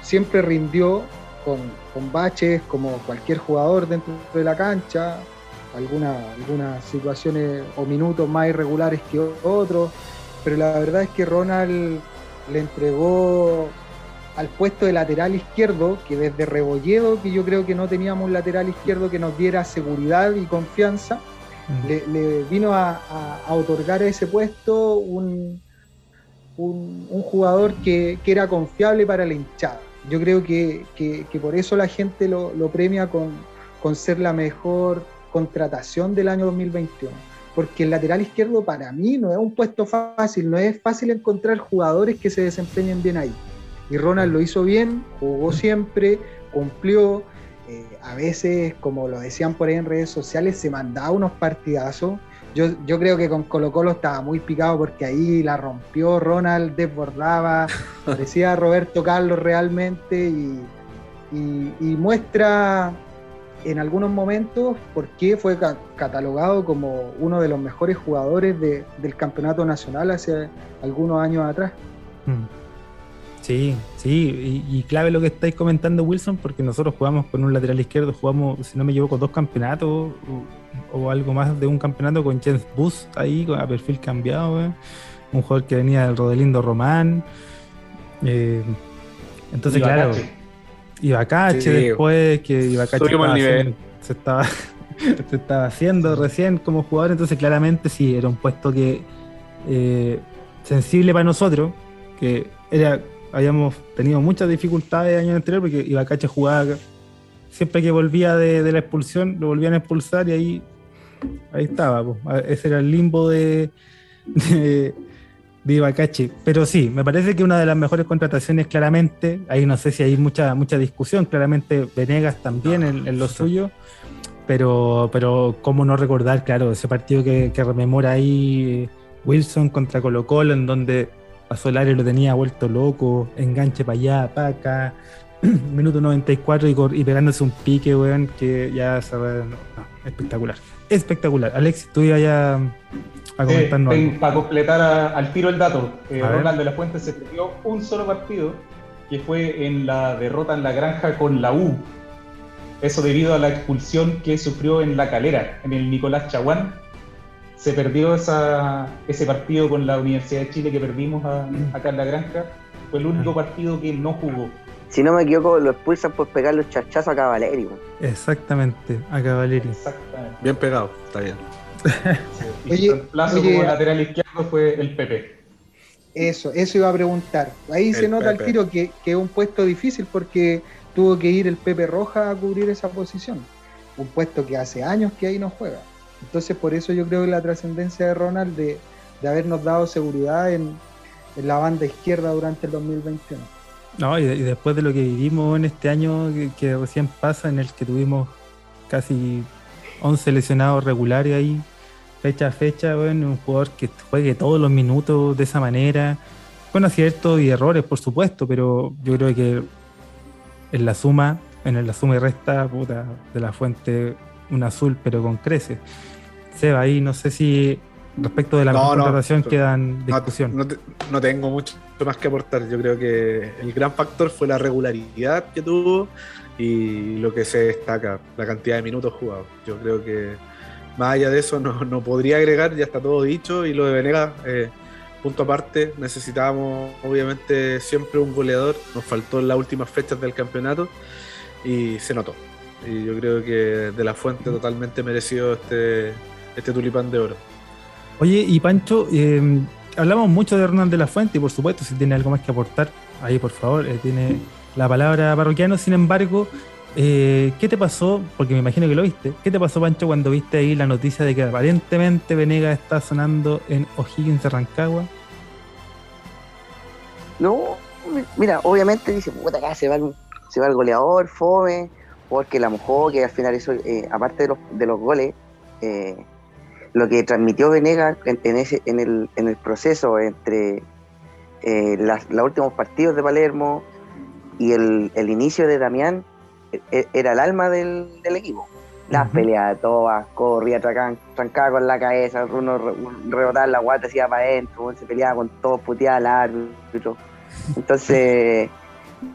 siempre rindió con, con baches como cualquier jugador dentro de la cancha, algunas situaciones o minutos más irregulares que otros, pero la verdad es que Ronald le entregó al puesto de lateral izquierdo, que desde Rebolledo, que yo creo que no teníamos un lateral izquierdo que nos diera seguridad y confianza, mm. le, vino a, otorgar a ese puesto un, un, jugador que, era confiable para la hinchada. Yo creo que, por eso la gente lo, premia con, con ser la mejor contratación del año 2021. Porque el lateral izquierdo para mí no es un puesto fácil, no es fácil encontrar jugadores que se desempeñen bien ahí. Y Ronald lo hizo bien, jugó siempre, cumplió. eh, a veces, como lo decían por ahí en redes sociales, se mandaba unos partidazos. Yo, yo creo que con Colo Colo estaba muy picado porque ahí la rompió Ronald, desbordaba, parecía Roberto Carlos realmente y, y, muestra en algunos momentos por qué fue catalogado como uno de los mejores jugadores del campeonato nacional hace algunos años atrás. Mm. Sí, sí, y, clave lo que estáis comentando, Wilson, porque nosotros jugamos con un lateral izquierdo, jugamos, si no me equivoco, dos campeonatos o, algo más de un campeonato con James Bus ahí, a perfil cambiado, un jugador que venía del Rodelindo Román. Eh, entonces, claro, Ibacache después, que Ibacache se estaba se estaba haciendo recién como jugador, entonces claramente sí, era un puesto que eh, sensible para nosotros, que era habíamos tenido muchas dificultades el año anterior porque Ibacache jugaba siempre que volvía de, la expulsión, lo volvían a expulsar y ahí, ahí estaba. Ese era el limbo de, de, Ibacache. Pero sí, me parece que una de las mejores contrataciones, claramente, ahí no sé si hay mucha, mucha discusión, claramente Venegas también en, lo suyo. Pero, pero cómo no recordar, claro, ese partido que, que rememora ahí Wilson contra Colo Colo, en donde a Solari lo tenía vuelto loco, enganche para allá, para acá, minuto 94 y, y, pegándose un pique, weón, que ya se espectacular. Espectacular. Alex, tú ya, ya a comentarnos. para completar al tiro el dato, eh, Ronald de la Fuente se perdió un solo partido, que fue en la derrota en la granja con la U. Eso debido a la expulsión que sufrió en la calera, en el Nicolás Chaguán, se perdió esa, ese partido con la Universidad de Chile que perdimos acá en la granja. Fue el único partido que no jugó. Si no me equivoco, lo expulsan por pegar los chachazos a Cavaleri. Exactamente, a Cavaleri. Bien pegado, está bien. y el plazo como lateral izquierdo fue el PP. Eso, eso iba a preguntar. Ahí se nota el tiro que, que es un puesto difícil porque tuvo que ir el Pepe Roja a cubrir esa posición. Un puesto que hace años que ahí no juega. Entonces por eso yo creo que la trascendencia de Ronald de, habernos dado seguridad en, la banda izquierda durante el 2021. No, y, después de lo que vivimos en este año que, recién pasa, en el que tuvimos casi 11 lesionados regulares ahí, fecha a fecha, bueno, un jugador que juegue todos los minutos de esa manera, con aciertos y errores, por supuesto, pero yo creo que en la suma, en la suma y resta, puta, de la fuente un azul, pero con creces. Seba, ahí no sé si respecto de la contratación quedan discusión. No, tengo mucho más que aportar. Yo creo que el gran factor fue la regularidad que tuvo y lo que se destaca, la cantidad de minutos jugados. Yo creo que más allá de eso no, podría agregar, ya está todo dicho. Y lo de Venegas, eh, punto aparte, necesitábamos obviamente siempre un goleador. Nos faltó en las últimas fechas del campeonato y se notó. Y yo creo que de la fuente totalmente merecido este, este tulipán de oro. Oye, y Pancho, em, hablamos mucho de Hernán de la Fuente y por supuesto, si tiene algo más que aportar, ahí por favor, eh, tiene la palabra parroquiano. Sin embargo, eh, ¿qué te pasó? Porque me imagino que lo viste. ¿Qué te pasó, Pancho, cuando viste ahí la noticia de que aparentemente Venega está sonando en O'Higgins de Rancagua? No, mira, obviamente dice, puta, acá se va el, se va el goleador, fome porque la mojó, que al final eso, eh, aparte de los, de los goles, eh, lo que transmitió Venegas en, ese, en, el, en el proceso entre eh, los últimos partidos de Palermo y el, el inicio de Damián era el alma del, del equipo. Las peleas todas, corría, trancaba con la cabeza, uno rebotaba la guata, hacía para adentro, se peleaba con todos, puteaba al árbitro. Entonces,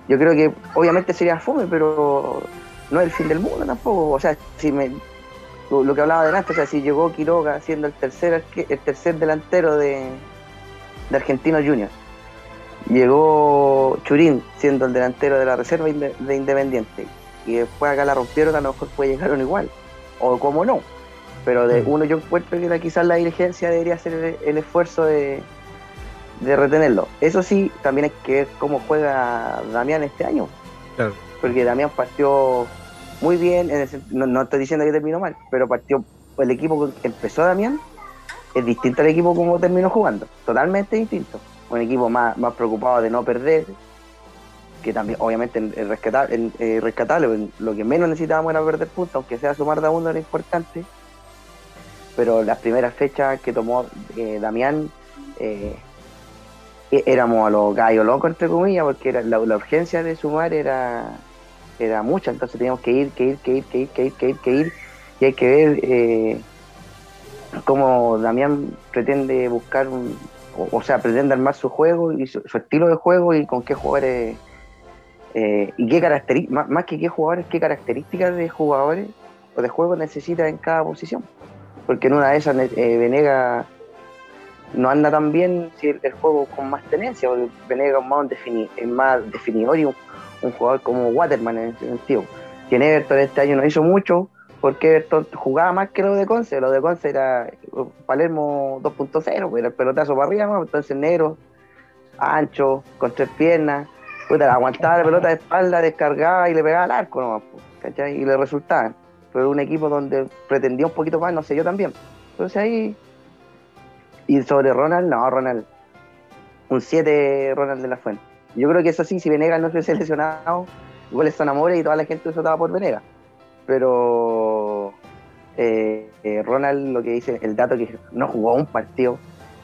yo creo que obviamente sería fome, pero no es el fin del mundo tampoco. O sea, si me, lo, que hablaba delante, o sea, si llegó Quiroga siendo el tercer, el tercer delantero de, de Argentino Junior, llegó Churín siendo el delantero de la reserva de Independiente, y después acá la rompieron, a lo mejor puede llegar igual, o como no. Pero de mm. uno yo encuentro que quizás la dirigencia debería hacer el, esfuerzo de, de retenerlo. Eso sí, también hay que ver cómo juega Damián este año. Claro porque Damián partió muy bien, no, estoy diciendo que terminó mal, pero partió el equipo que empezó Damián es distinto al equipo como terminó jugando, totalmente distinto. Un equipo más, más preocupado de no perder, que también obviamente es rescatable, eh, rescatable, lo que menos necesitábamos era perder puntos, aunque sea sumar de uno era importante, pero las primeras fechas que tomó eh, Damián eh, e-, éramos a los gallos locos entre comillas, porque era, la, urgencia de sumar era, era mucha, entonces teníamos que ir, que ir, que ir, que ir, que ir, que ir, que ir, y hay que ver cómo Damián pretende buscar o, sea, pretende armar su juego y su, estilo de juego y con qué jugadores eh, y qué características, más, que qué jugadores, qué características de jugadores o de juego necesita en cada posición. Porque en una de esas eh, Venega no anda tan bien si el, juego con más tenencia, porque Venega es más, definidor y un, jugador como Waterman en ese sentido. Que en Everton este año no hizo mucho, porque Everton jugaba más que lo de Conce. Lo de Conce era Palermo 2.0, pues, era el pelotazo para arriba, entonces negro, ancho, con tres piernas, aguantaba la pelota de espalda, descargaba y le pegaba al arco pues, Y le resultaba. Pero un equipo donde pretendía un poquito más, no sé, yo también. Entonces ahí. Y sobre Ronald, no, Ronald. Un 7 Ronald de la Fuente. Yo creo que eso sí, si Venegas no se hubiese lesionado, igual son amores y toda la gente se por Venegas pero eh, eh, Ronald lo que dice, el dato que no jugó un partido,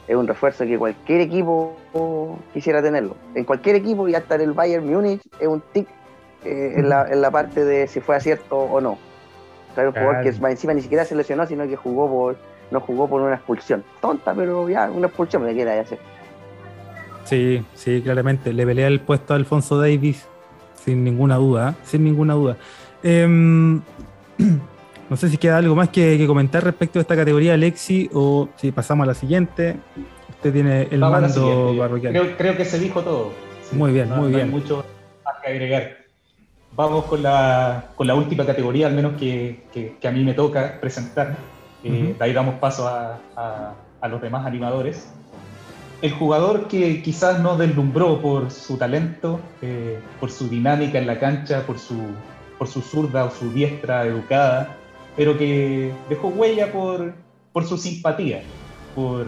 es un refuerzo que cualquier equipo quisiera tenerlo. En cualquier equipo y hasta en el Bayern Múnich es un tic eh, en, la, parte de si fue acierto o no. Claro, un jugador que encima ni siquiera se lesionó, sino que jugó por no jugó por una expulsión. Tonta, pero ya, una expulsión me queda ya hacer. Sí, sí, claramente. Le pelea el puesto a Alfonso Davis sin ninguna duda, sin ninguna duda. Em, no sé si queda algo más que, comentar respecto a esta categoría, Alexi, o si pasamos a la siguiente. Usted tiene el mando parroquial. Creo, que se dijo todo. muy bien, muy bien. hay mucho más que agregar. Vamos con la, con la última categoría, al menos que, a mí me toca presentar. Eh, de ahí damos paso a, a, los demás animadores. El jugador que quizás no deslumbró por su talento, eh, por su dinámica en la cancha, por su por su zurda o su diestra educada, pero que dejó huella por, por su simpatía, por,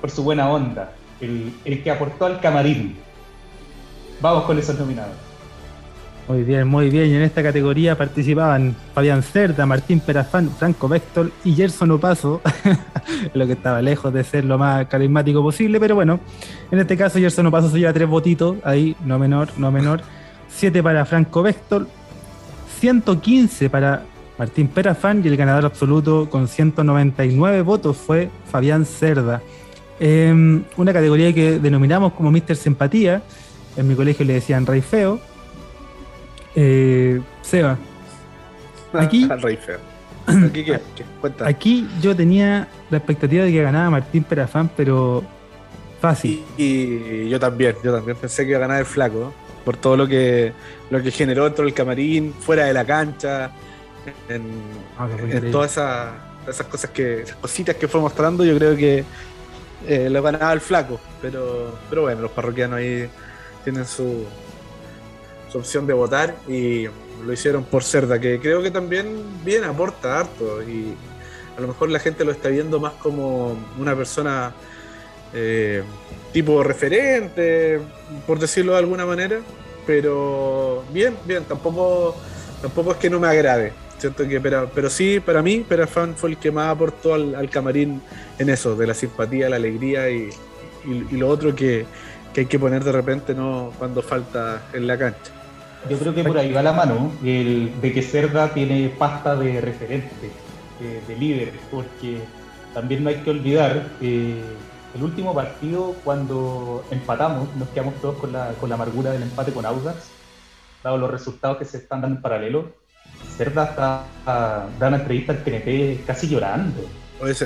por su buena onda, el, el que aportó al camarín. Vamos con esos nominados. Muy bien, muy bien. Y en esta categoría participaban Fabián Cerda, Martín Perafán, Franco Vector y Gerson Opaso, lo que estaba lejos de ser lo más carismático posible, pero bueno, en este caso Gerson Opaso se lleva tres votitos, ahí, no menor, no menor. Siete para Franco Vector, 115 para Martín Perafán y el ganador absoluto con 199 votos fue Fabián Cerda. Em, una categoría que denominamos como Mister Simpatía. En mi colegio le decían Rey Feo. Eh, Seba. Aquí, Rey Feo. Aquí, yo tenía la expectativa de que ganaba Martín Perafán, pero fácil. Y, yo también, yo también pensé que iba a ganar el flaco por todo lo que, lo que generó dentro del camarín, fuera de la cancha, en, ah, todas esas, cosas que, esas cositas que fue mostrando, yo creo que eh, lo ganaba el flaco, pero, pero bueno, los parroquianos ahí tienen su, su opción de votar y lo hicieron por Cerda, que creo que también bien aporta harto y a lo mejor la gente lo está viendo más como una persona eh, tipo referente, por decirlo de alguna manera. Pero bien, bien, tampoco, tampoco es que no me agrade. Siento que, pero, pero sí, para mí, Perafán fue el que más aportó al, camarín en eso, de la simpatía, la alegría y, lo otro que, hay que poner de repente no cuando falta en la cancha. Yo creo que por ahí va la mano, el, de que Cerda tiene pasta de referente, de, de líder, porque también no hay que olvidar que el último partido, cuando empatamos, nos quedamos todos con la, con la amargura del empate con Audax, dado los resultados que se están dando en paralelo. Cerda está dando una entrevista al TNT casi llorando.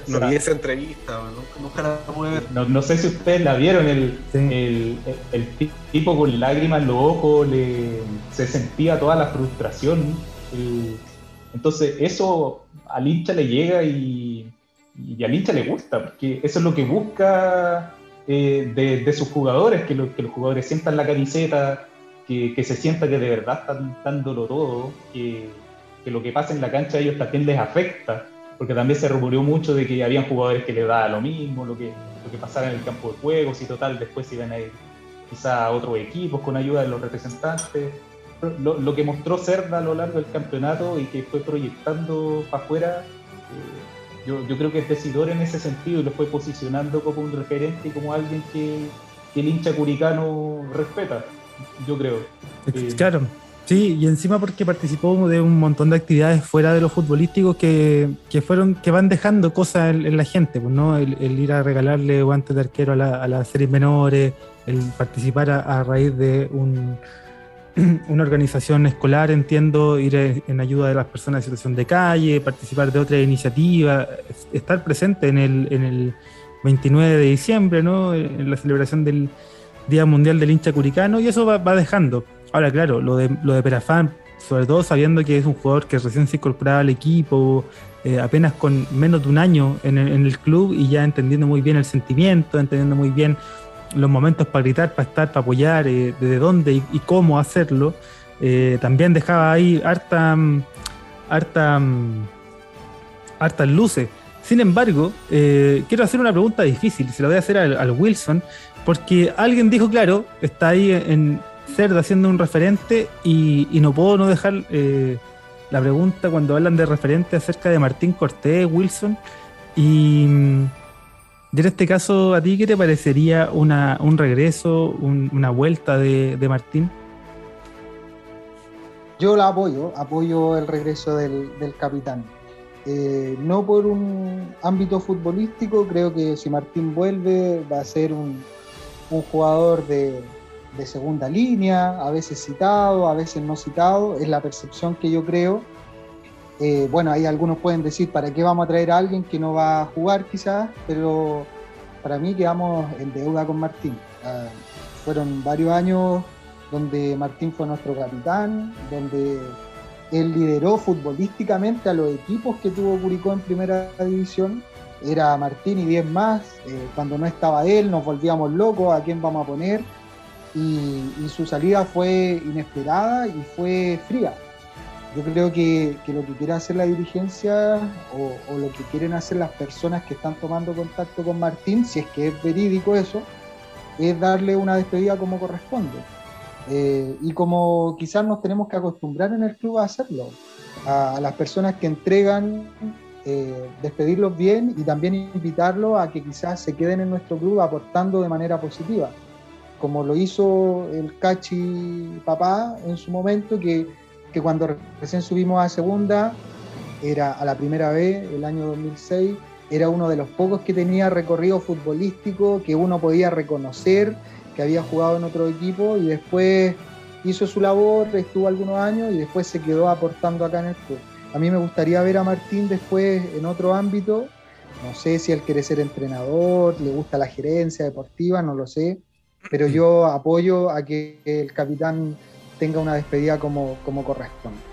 no vi esa entrevista, nunca, la pude ver. No, sé si ustedes la vieron, el, el, el, tipo con lágrimas en los ojos, le, se sentía toda la frustración. entonces eso al hincha le llega y y al hincha le gusta, porque eso es lo que busca eh, de, sus jugadores, que, los jugadores sientan la camiseta, que, se sienta que de verdad están dándolo todo, que, lo que pasa en la cancha a ellos también les afecta, porque también se rumoreó mucho de que habían jugadores que les daba lo mismo, lo que, lo que pasara en el campo de juegos y total, después iban a ir quizá a otros equipos con ayuda de los representantes. Lo, que mostró Cerda a lo largo del campeonato y que fue proyectando para afuera, eh, yo, yo, creo que es decidor en ese sentido y lo fue posicionando como un referente y como alguien que, que el hincha curicano respeta, yo creo. Claro. Sí, y encima porque participó de un montón de actividades fuera de lo futbolístico que, fueron, que van dejando cosas en, la gente, pues, ¿no? El, ir a regalarle guantes de arquero a, la, las series menores, el participar a, raíz de un, una organización escolar, entiendo, ir en ayuda de las personas en situación de calle, participar de otra iniciativa, estar presente en el, en el 29 de diciembre, ¿no? En la celebración del Día Mundial del Hincha Curicano, y eso va dejando. Ahora, claro, lo de, lo de Perafán, sobre todo sabiendo que es un jugador que recién se incorporaba al equipo, eh, apenas con menos de un año en el, club y ya entendiendo muy bien el sentimiento, entendiendo muy bien los momentos para gritar, para estar, para apoyar, eh, desde dónde y, cómo hacerlo, eh, también dejaba ahí harta, harta, hartas luces. Sin embargo, quiero hacer una pregunta difícil, se la voy a hacer al Wilson, porque alguien dijo, claro, está ahí en, Cerda siendo un referente y, no puedo no dejar eh, la pregunta cuando hablan de referente acerca de Martín Cortés, Wilson. Y, en este caso, ¿a ti qué te parecería una, un regreso, una vuelta de, Martín? Yo la apoyo, apoyo el regreso del, capitán. Eh, no por un ámbito futbolístico, creo que si Martín vuelve va a ser un jugador de, de segunda línea, a veces citado, a veces no citado, es la percepción que yo creo. Eh, bueno, ahí algunos pueden decir, ¿para qué vamos a traer a alguien que no va a jugar quizás? Pero para mí quedamos en deuda con Martín. Ah, fueron varios años donde Martín fue nuestro capitán, donde él lideró futbolísticamente a los equipos que tuvo Curicó en primera división. Era Martín y 10 más. Eh, cuando no estaba él nos volvíamos locos, ¿a quién vamos a poner? Y, su salida fue inesperada y fue fría. Yo creo que, lo que quiere hacer la dirigencia o, lo que quieren hacer las personas que están tomando contacto con Martín, si es que es verídico eso, es darle una despedida como corresponde. Eh, y como quizás nos tenemos que acostumbrar en el club a hacerlo, a, las personas que entregan, eh, despedirlos bien y también invitarlos a que quizás se queden en nuestro club aportando de manera positiva como lo hizo el Cachi Papá en su momento, que, cuando recién subimos a segunda, era a la primera vez, el año 2006, era uno de los pocos que tenía recorrido futbolístico, que uno podía reconocer, que había jugado en otro equipo y después hizo su labor, estuvo algunos años y después se quedó aportando acá en el club. A mí me gustaría ver a Martín después en otro ámbito, no sé si él quiere ser entrenador, le gusta la gerencia deportiva, no lo sé, pero yo apoyo a que el capitán tenga una despedida como, como corresponde.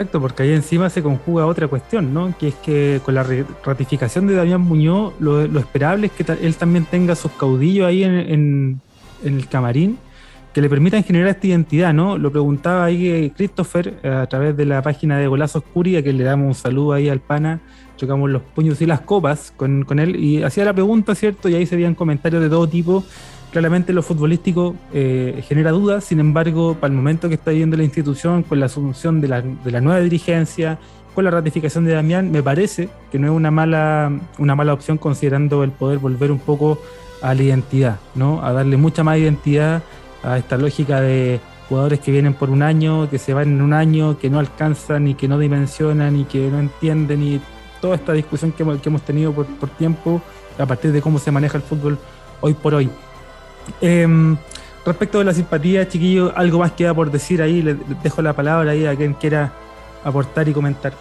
Exacto, porque ahí encima se conjuga otra cuestión, ¿no? Que es que con la ratificación de Damián Muñoz, lo, esperable es que él también tenga sus caudillos ahí en, el camarín que le permitan generar esta identidad, ¿no? Lo preguntaba ahí eh, Christopher a través de la página de Golazos Curi, a que le damos un saludo ahí al pana, chocamos los puños y las copas con, él, y hacía la pregunta, ¿cierto? Y ahí se veían comentarios de todo tipo. Claramente lo futbolístico eh, genera dudas, sin embargo, para el momento que está viviendo la institución, con la asunción de la, de la nueva dirigencia, con la ratificación de Damián, me parece que no es una mala, una mala opción considerando el poder volver un poco a la identidad, ¿no? A darle mucha más identidad a esta lógica de jugadores que vienen por un año, que se van en un año, que no alcanzan y que no dimensionan y que no entienden y toda esta discusión que hemos, que hemos tenido por, tiempo a partir de cómo se maneja el fútbol hoy por hoy. Em, respecto de la simpatía, chiquillos, algo más queda por decir ahí, les, dejo la palabra ahí a quien quiera aportar y comentar.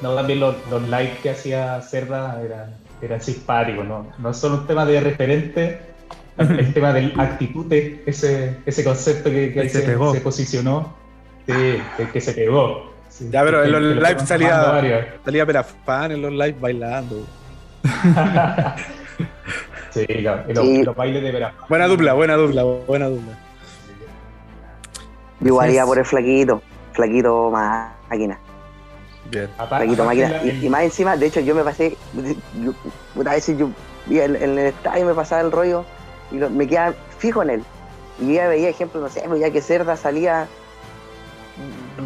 No, también los, los likes que hacía Cerda eran era simpático, ¿no? No es solo un tema de referente, el tema del actitud, ese, ese concepto que, que se, se, posicionó, sí, que, se pegó. Ya, pero en los lives salía, salía Perafán en los lives bailando. sí, claro, los, los, bailes de Perafán. Buena dupla, buena dupla, buena dupla. Yo haría por el flaquito, flaquito máquina. Bien. Y, más encima, de hecho, yo me pasé, una vez yo en, en, el estadio me pasaba el rollo y me quedaba fijo en él. Y ya veía ejemplos, no sé, pues ya que Cerda salía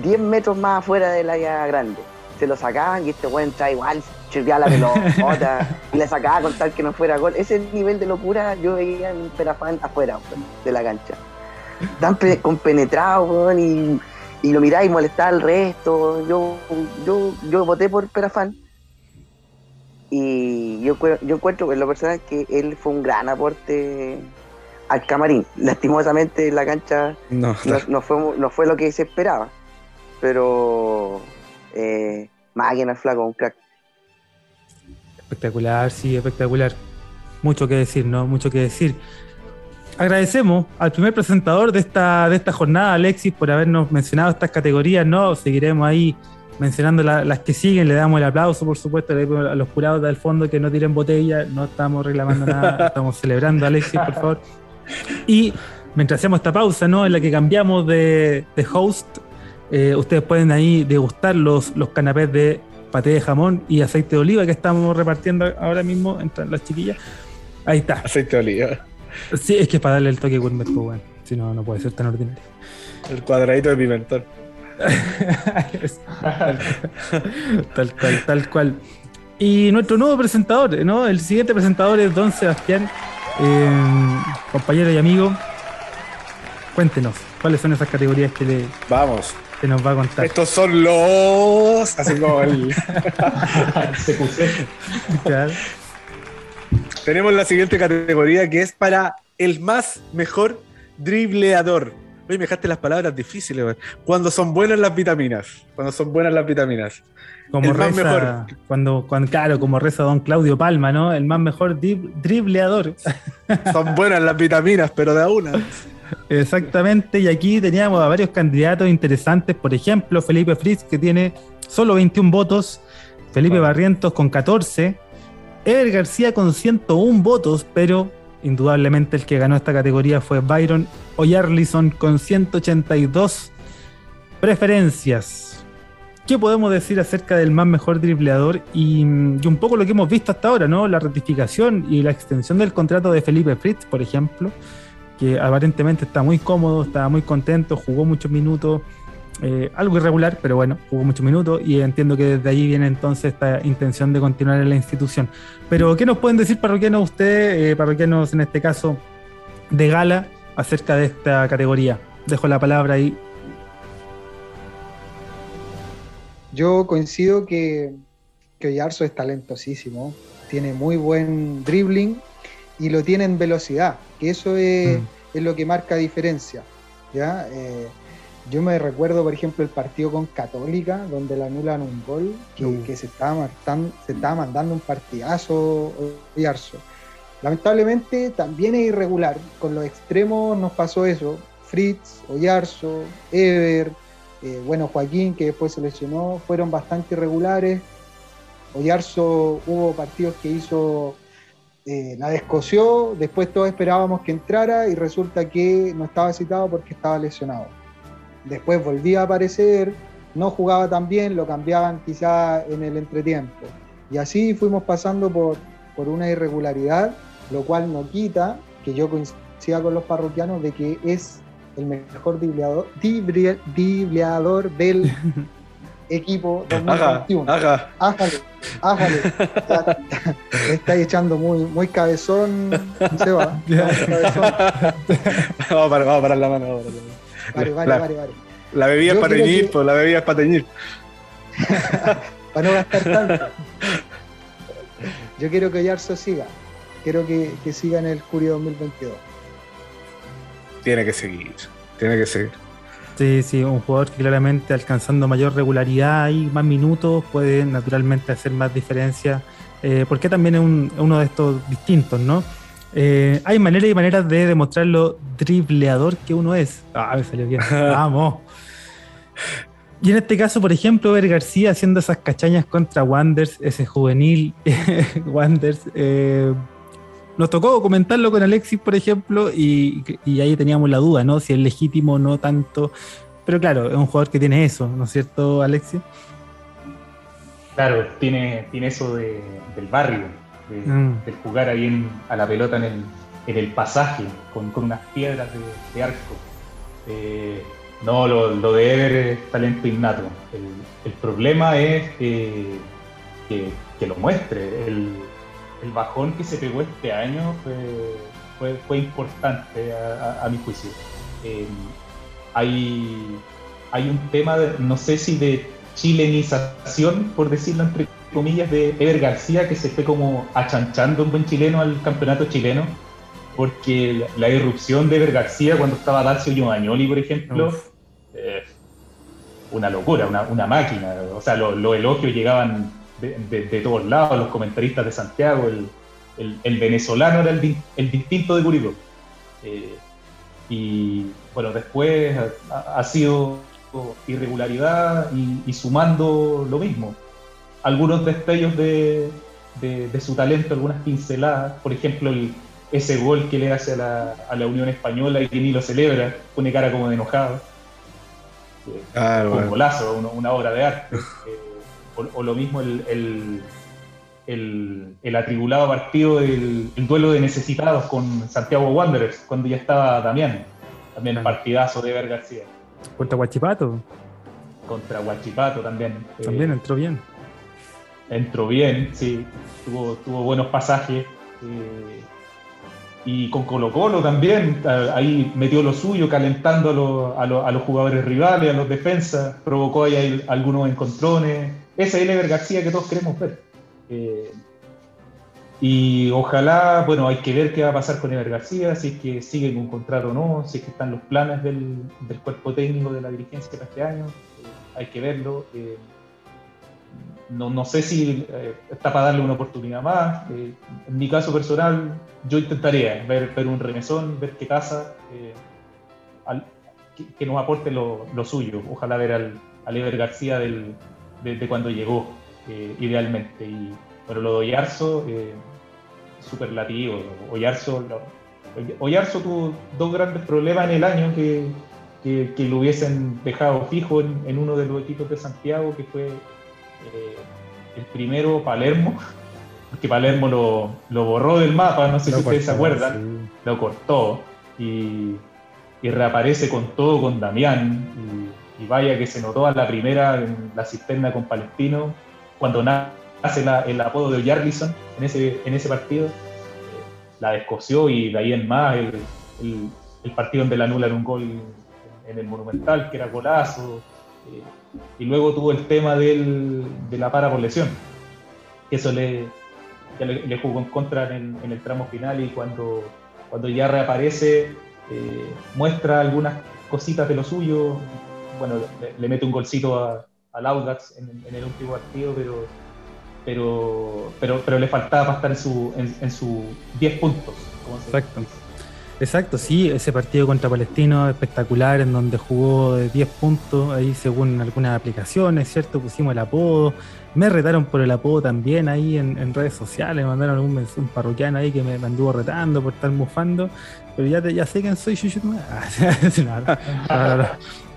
10 metros más afuera del área grande. Se lo sacaban y este weón entraba igual, chirviaba la pelota y le sacaba con tal que no fuera gol. Ese nivel de locura yo veía en Perafán afuera de la cancha. Tan compenetrado, y, y, lo miraba y molestaba al resto. Yo, yo, yo voté por Perafán. Y yo, yo encuentro en lo personal que él fue un gran aporte al camarín. Lastimosamente la cancha no, fue, no fue lo que se esperaba. Pero eh, máquina flaco, un crack. Espectacular, sí, espectacular. Mucho que decir, ¿no? Mucho que decir. Agradecemos al primer presentador de esta, de esta jornada, Alexis, por habernos mencionado estas categorías, ¿no? Seguiremos ahí mencionando las que siguen, le damos el aplauso, por supuesto, a los jurados del fondo que no tiren botella, no estamos reclamando nada, estamos celebrando, Alexis, por favor. Y mientras hacemos esta pausa, ¿no? En la que cambiamos de, host, eh, ustedes pueden ahí degustar los, los canapés de paté de jamón y aceite de oliva que estamos repartiendo ahora mismo entre las chiquillas. Ahí está. Aceite de oliva. Sí, es que es para darle el toque gourmet, pues bueno. Si no, no puede ser tan ordinario. El cuadradito de pimentón. tal cual, tal cual. Y nuestro nuevo presentador, ¿no? El siguiente presentador es Don Sebastián eh, compañero y amigo, cuéntenos, ¿cuáles son esas categorías que le Vamos. que nos va a contar? Estos son los. Así como el. Tenemos la siguiente categoría que es para el más mejor dribleador. Oye, me dejaste las palabras difíciles, Cuando son buenas las vitaminas. Cuando son buenas las vitaminas. Como el reza, mejor. Cuando, cuando, claro, como reza don Claudio Palma, ¿no? El más mejor dribleador. Son buenas las vitaminas, pero de una. Exactamente, y aquí teníamos a varios candidatos interesantes, por ejemplo, Felipe Fritz, que tiene solo 21 votos, Felipe Barrientos con 14, Ever García con 101 votos, pero indudablemente el que ganó esta categoría fue Byron Oyarlison con 182 preferencias. ¿Qué podemos decir acerca del más mejor dribleador y, un poco lo que hemos visto hasta ahora, ¿no? La ratificación y la extensión del contrato de Felipe Fritz, por ejemplo, que aparentemente está muy cómodo, está muy contento, jugó muchos minutos, eh, algo irregular, pero bueno, jugó muchos minutos y entiendo que desde ahí viene entonces esta intención de continuar en la institución. Pero, ¿qué nos pueden decir parroquianos ustedes, eh, parroquianos en este caso de gala, acerca de esta categoría? Dejo la palabra ahí Yo coincido que, que Oyarzo es talentosísimo, tiene muy buen dribbling y lo tiene en velocidad, que eso es, mm. lo que marca diferencia. ¿ya? Eh, yo me recuerdo, por ejemplo, el partido con Católica, donde le anulan un gol, que, uh. se, estaba se estaba mandando un partidazo Oyarzo. Lamentablemente también es irregular, con los extremos nos pasó eso, Fritz, Oyarzo, Ever, eh, bueno, Joaquín, que después se lesionó, fueron bastante irregulares. Oyarzo hubo partidos que hizo, eh, la descoció, después todos esperábamos que entrara y resulta que no estaba citado porque estaba lesionado. Después volvía a aparecer, no jugaba tan bien, lo cambiaban quizá en el entretiempo. Y así fuimos pasando por, por una irregularidad, lo cual no quita que yo coincida con los parroquianos de que es el mejor dibleador, del equipo 2021. Ajá, Ájale, ájale. estáis echando muy, muy cabezón, Seba. vamos, a parar, vamos a parar la mano. Vale, vale, la, vale, vale. La bebida es para teñir, pues la bebida es para teñir. para no gastar tanto. Yo quiero que Yarso siga. Quiero que, que siga en el Curio 2022 tiene que seguir. Tiene que seguir. Sí, sí, un jugador que claramente alcanzando mayor regularidad y más minutos puede naturalmente hacer más diferencia, eh, porque también es uno de estos distintos, ¿no? Eh, hay maneras y maneras de demostrar lo dribleador que uno es. Ah, me salió bien. Vamos. Y en este caso, por ejemplo, Ever García haciendo esas cachañas contra Wanders, ese juvenil Wanders, eh, nos tocó comentarlo con Alexis, por ejemplo, y, ahí teníamos la duda, ¿no? Si es legítimo o no tanto. Pero claro, es un jugador que tiene eso, ¿no es cierto, Alexis? Claro, tiene, tiene eso de, del barrio, de, mm. jugar ahí a la pelota en el, en el pasaje, con, unas piedras de, arco. Eh, no, lo, de Ever es talento innato. El, problema es que, lo muestre. El, bajón que se pegó este año fue, fue, importante a, mi juicio. Eh, hay, hay un tema, no sé si de chilenización, por decirlo entre comillas, de Ever García, que se fue como achanchando un buen chileno al campeonato chileno, porque la, irrupción de Ever García cuando estaba Dacio Giomagnoli, por ejemplo, eh, una locura, una, máquina. O sea, los elogios llegaban de, todos lados, los comentaristas de Santiago, el, venezolano era el, distinto de Curicó. Eh, y bueno, después ha sido irregularidad y, sumando lo mismo. Algunos destellos de, de, su talento, algunas pinceladas, por ejemplo, el, ese gol que le hace a la, a la, Unión Española y que ni lo celebra, pone cara como de enojado. Ah, un golazo, una, obra de arte. Eh, o, lo mismo el, el, el, el atribulado partido del duelo de necesitados con Santiago Wanderers, cuando ya estaba Damián. También partidazo de Ver García. Contra Guachipato. Contra Guachipato también. También entró bien. Entró bien, sí. Tuvo, tuvo buenos pasajes. Eh, y con Colo Colo también, ahí metió lo suyo, calentando a, a, los jugadores rivales, a los defensas, provocó ahí algunos encontrones. Ese es el García que todos queremos ver. Eh, y ojalá, bueno, hay que ver qué va a pasar con Ever García, si es que sigue con contrato o no, si es que están los planes del, cuerpo técnico de la dirigencia para este año, eh, hay que verlo. Eh, no, no, sé si está para darle una oportunidad más. en mi caso personal, yo intentaría ver, ver un remesón, ver qué pasa, que, nos aporte lo, suyo. Ojalá ver al, al Ever García del, de, cuando llegó, idealmente. Y, pero lo de Oyarzo, eh, superlativo. Oyarzo, Oyarzo tuvo dos grandes problemas en el año que, que, lo hubiesen dejado fijo en, uno de los equipos de Santiago, que fue eh, el primero Palermo, porque Palermo lo, lo, borró del mapa, no sé si ustedes se acuerdan, lo cortó y, y, reaparece con todo con Damián. Y, y, vaya que se notó a la primera en la cisterna con Palestino, cuando nada hace el apodo de Jarlison en ese, en ese partido, eh, la descoció y de ahí en más el, el, partido donde la anula en un gol en el Monumental, que era golazo, eh, y luego tuvo el tema del, de la para por lesión, que eso le, le, jugó en contra en, el tramo final y cuando, cuando ya reaparece eh, muestra algunas cositas de lo suyo, bueno, le, mete un golcito al Audax en, en el último partido, pero pero, pero, pero le faltaba para estar en su, en, su 10 puntos. Exacto. Exacto, sí, ese partido contra Palestino espectacular en donde jugó de 10 puntos, ahí según algunas aplicaciones, ¿cierto? Pusimos el apodo, me retaron por el apodo también ahí en, redes sociales, me mandaron un, un, parroquiano ahí que me, anduvo retando por estar mufando, pero ya, ya sé quién soy, yo, no, no,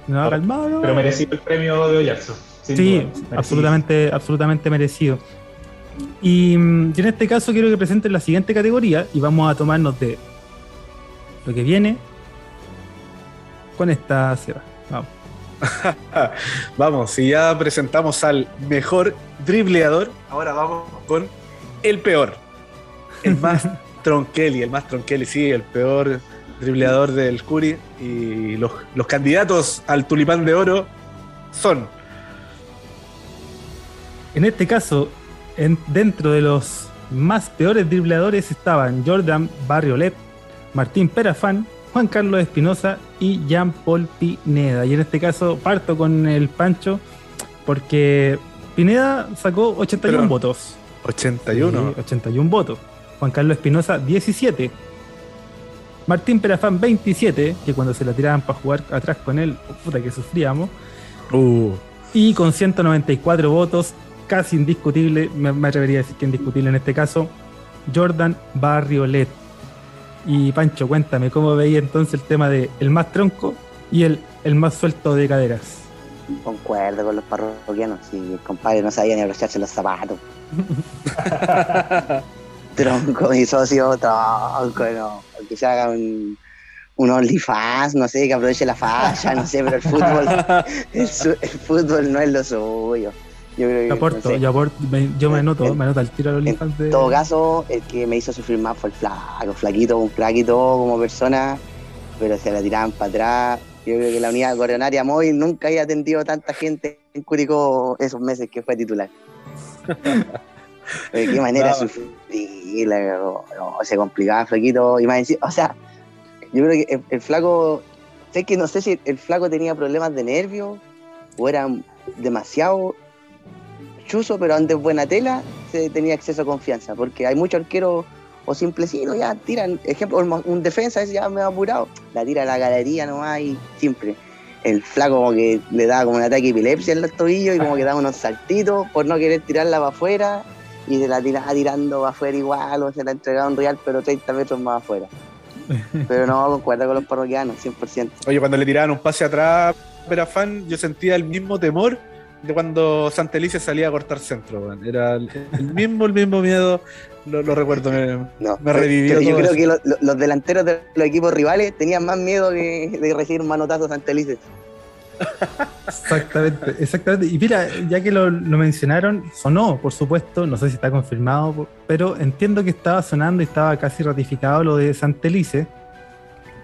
Pero merecido el premio de Oyarzo. Sí, absolutamente, absolutamente merecido. Y, en este caso quiero que presenten la siguiente categoría y vamos a tomarnos de lo que viene con esta sierra. Vamos. vamos, si ya presentamos al mejor dribleador, ahora vamos con el peor. El más tronqueli, el más tronqueli, sí, el peor dribleador del Curi. Y los, los candidatos al tulipán de oro son. En este caso, dentro de los más peores dribleadores estaban Jordan Barriolet, Martín Perafán, Juan Carlos Espinosa y Jean-Paul Pineda. Y en este caso parto con el Pancho porque Pineda sacó 81 votos. 81. 81 votos. Juan Carlos Espinosa 17. Martín Perafán 27, que cuando se la tiraban para jugar atrás con él, puta que sufríamos. Uh. Y con 194 votos, casi indiscutible, me, atrevería a decir que indiscutible en este caso, Jordan Barriolet. Y Pancho, cuéntame, ¿cómo veía entonces el tema de el más tronco y el, el más suelto de caderas? Concuerdo con los parroquianos, si el compadre no sabía ni abrocharse los zapatos. tronco, mi socio, tronco, no. Que se haga un, un OnlyFans, no sé, que aproveche la falla, no sé, pero el fútbol, el, fútbol no es lo suyo. Yo creo que, yo aporto, yo, aporto, me, yo me noto, me noto el tiro al OnlyFans. En todo caso, el que me hizo sufrir más fue el flaco, flaquito, un flaquito como persona, pero se la tiraban para atrás. Yo creo que la unidad coronaria móvil nunca había atendido tanta gente en Curicó esos meses que fue titular. de qué manera sufrir, no, se complicaba flaquito, y más o sea, yo creo que el, flaco, sé que no sé si el flaco tenía problemas de nervios o era demasiado chuzo, pero antes buena tela se tenía acceso a confianza, porque hay muchos arqueros o simplecitos ya tiran, ejemplo, un defensa ese ya me ha apurado, la tira a la galería nomás y siempre. El flaco como que le da como un ataque de epilepsia en los tobillos y como que da unos saltitos por no querer tirarla para afuera y se la tiraba tirando para afuera igual o se la entregaba un real pero 30 metros más afuera. Pero no, concuerda con los parroquianos, 100%. Oye, cuando le tiraban un pase atrás, era fan, yo sentía el mismo temor de cuando Santelice salía a cortar centro. Era el, mismo, el mismo miedo. Lo, recuerdo, me, no, me revivió. yo creo que los delanteros de los equipos rivales tenían más miedo que de recibir un manotazo Santelice. Exactamente, exactamente. Y mira, ya que lo, mencionaron, sonó, por supuesto, no sé si está confirmado, pero entiendo que estaba sonando y estaba casi ratificado lo de Santelice,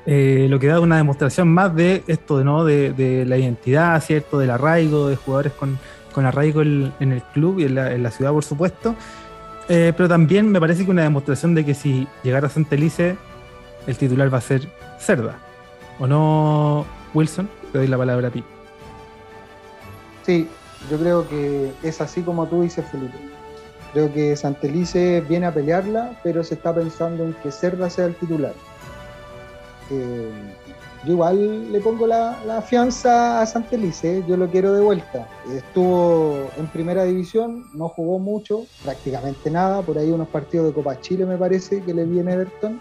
eh, lo que da una demostración más de esto, ¿no? de, la identidad, ¿cierto? Del arraigo, de jugadores con, con arraigo en, el club y en la, ciudad, por supuesto. Eh, pero también me parece que una demostración de que si llegara Santelice, el titular va a ser Cerda. ¿O no, Wilson? Te doy la palabra a ti. Sí, yo creo que es así como tú dices, Felipe. Creo que Santelice viene a pelearla, pero se está pensando en que Cerda sea el titular. Eh, yo igual le pongo la, fianza a Santelice, yo lo quiero de vuelta. Estuvo en primera división, no jugó mucho, prácticamente nada, por ahí unos partidos de Copa Chile me parece que le viene Everton,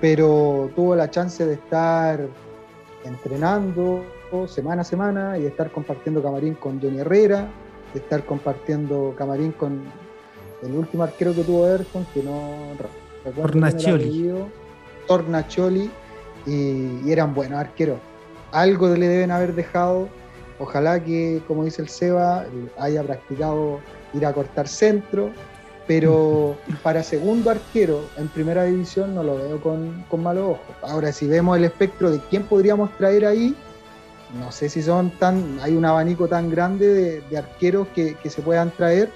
pero tuvo la chance de estar entrenando semana a semana y de estar compartiendo camarín con Johnny Herrera, de estar compartiendo camarín con el último arquero que tuvo Everton, que no recuerdo. Tornaccioli. Tornaccioli y, eran buenos arqueros. Algo le deben haber dejado. Ojalá que, como dice el Seba, haya practicado ir a cortar centro, pero para segundo arquero en primera división no lo veo con, con malos ojos. Ahora, si vemos el espectro de quién podríamos traer ahí, no sé si son tan, hay un abanico tan grande de, arqueros que, se puedan traer,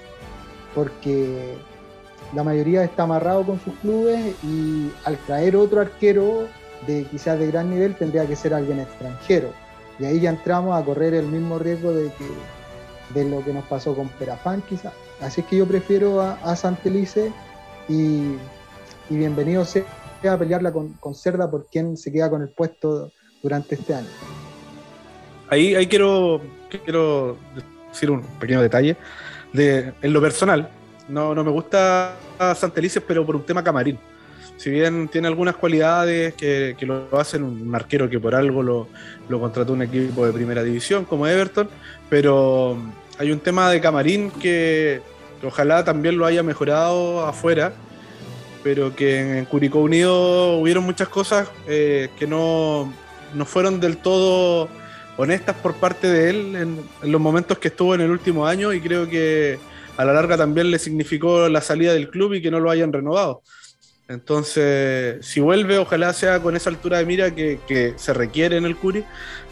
porque la mayoría está amarrado con sus clubes y al traer otro arquero de quizás de gran nivel tendría que ser alguien extranjero. Y ahí ya entramos a correr el mismo riesgo de que de lo que nos pasó con Perafán quizás. Así es que yo prefiero a, a Santelice y, y, bienvenido sea a pelearla con, con, Cerda por quien se queda con el puesto durante este año. Ahí, ahí quiero, decir un pequeño detalle. De, en lo personal, no, no me gusta Santelice, pero por un tema camarín si bien tiene algunas cualidades que, lo hacen un arquero que por algo lo, contrató un equipo de primera división como Everton, pero hay un tema de camarín que, ojalá también lo haya mejorado afuera, pero que en Curicó Unido hubieron muchas cosas eh, que no, fueron del todo honestas por parte de él en, los momentos que estuvo en el último año y creo que a la larga también le significó la salida del club y que no lo hayan renovado. Entonces, si vuelve, ojalá sea con esa altura de mira que, se requiere en el Curi,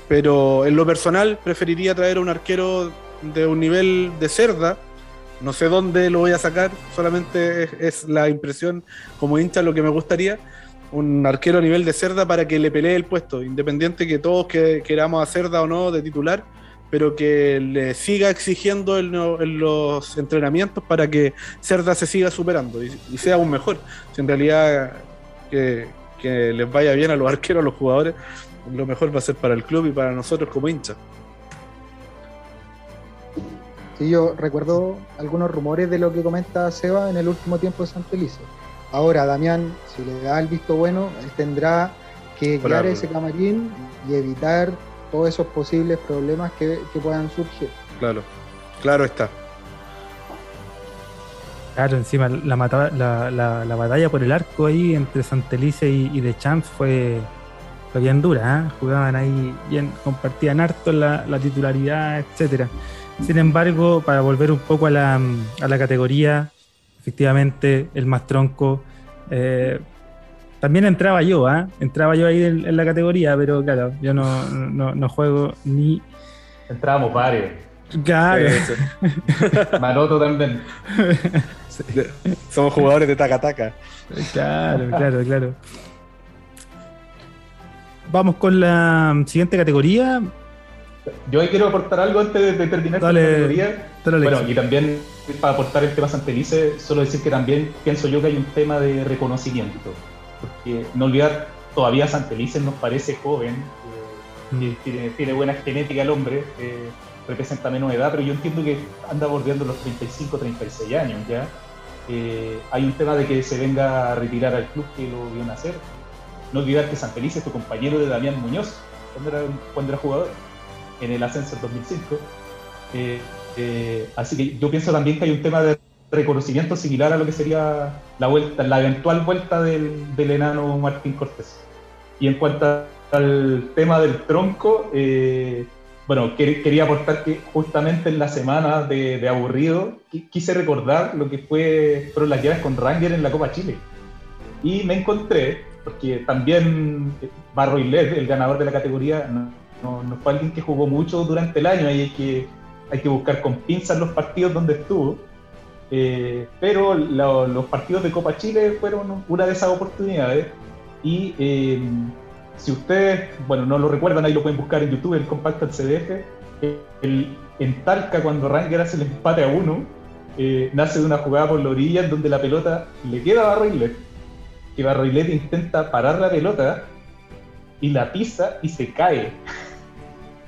pero en lo personal preferiría traer a un arquero de un nivel de cerda. No sé dónde lo voy a sacar, solamente es, la impresión como hincha lo que me gustaría. Un arquero a nivel de cerda para que le pelee el puesto, independiente que todos que, queramos a cerda o no de titular pero que le siga exigiendo en, los entrenamientos para que Cerda se siga superando y, sea aún mejor. Si en realidad que, les vaya bien a los arqueros, a los jugadores, lo mejor va a ser para el club y para nosotros como hinchas. Sí, yo recuerdo algunos rumores de lo que comenta Seba en el último tiempo de Santelice. Ahora, Damián, si le da el visto bueno, él tendrá que guiar ese camarín y evitar todos esos posibles problemas que, puedan surgir. Claro, claro está. Claro, encima la, la, la, batalla por el arco ahí entre Santelice y, y De Champs fue, bien dura, ¿eh? jugaban ahí bien, compartían harto la, titularidad, etcétera. Sin embargo, para volver un poco a la, a la categoría, efectivamente el más tronco eh, también entraba yo, ¿ah? Entraba yo ahí en, la categoría, pero claro, yo no, no, juego ni. Entrábamos varios. Claro. Maroto también. Somos jugadores de taca-taca. Claro, claro, claro. Vamos con la siguiente categoría. Yo ahí quiero aportar algo antes de, terminar la categoría. bueno, y también para aportar el tema Santelice, solo decir que también pienso yo que hay un tema de reconocimiento porque no olvidar, todavía Santelices nos parece joven, eh, mm. tiene, buena genética el hombre, eh, representa menos edad, pero yo entiendo que anda bordeando los 35, 36 años ya. Eh, hay un tema de que se venga a retirar al club que lo vio nacer. No olvidar que Santelices es tu compañero de Damián Muñoz cuando era, cuando era jugador en el ascenso en 2005. así que yo pienso también que hay un tema de reconocimiento similar a lo que sería la vuelta, la eventual vuelta del, enano Martín Cortés. Y en cuanto al tema del tronco, eh, bueno, quería aportar que justamente en la semana de, aburrido quise recordar lo que fue, fueron las llaves con Ranger en la Copa Chile. Y me encontré, porque también Barro Led, el ganador de la categoría, no, fue alguien que jugó mucho durante el año, y hay que, hay que buscar con pinzas los partidos donde estuvo. Eh, pero los partidos de Copa Chile fueron una de esas oportunidades. Y eh, si ustedes, bueno, no lo recuerdan, ahí lo pueden buscar en YouTube, el compacto del CDF, en Talca cuando Ranger hace el empate a uno, eh, nace de una jugada por la orilla en donde la pelota le queda a Barroilet, que Barroilet intenta parar la pelota y la pisa y se cae.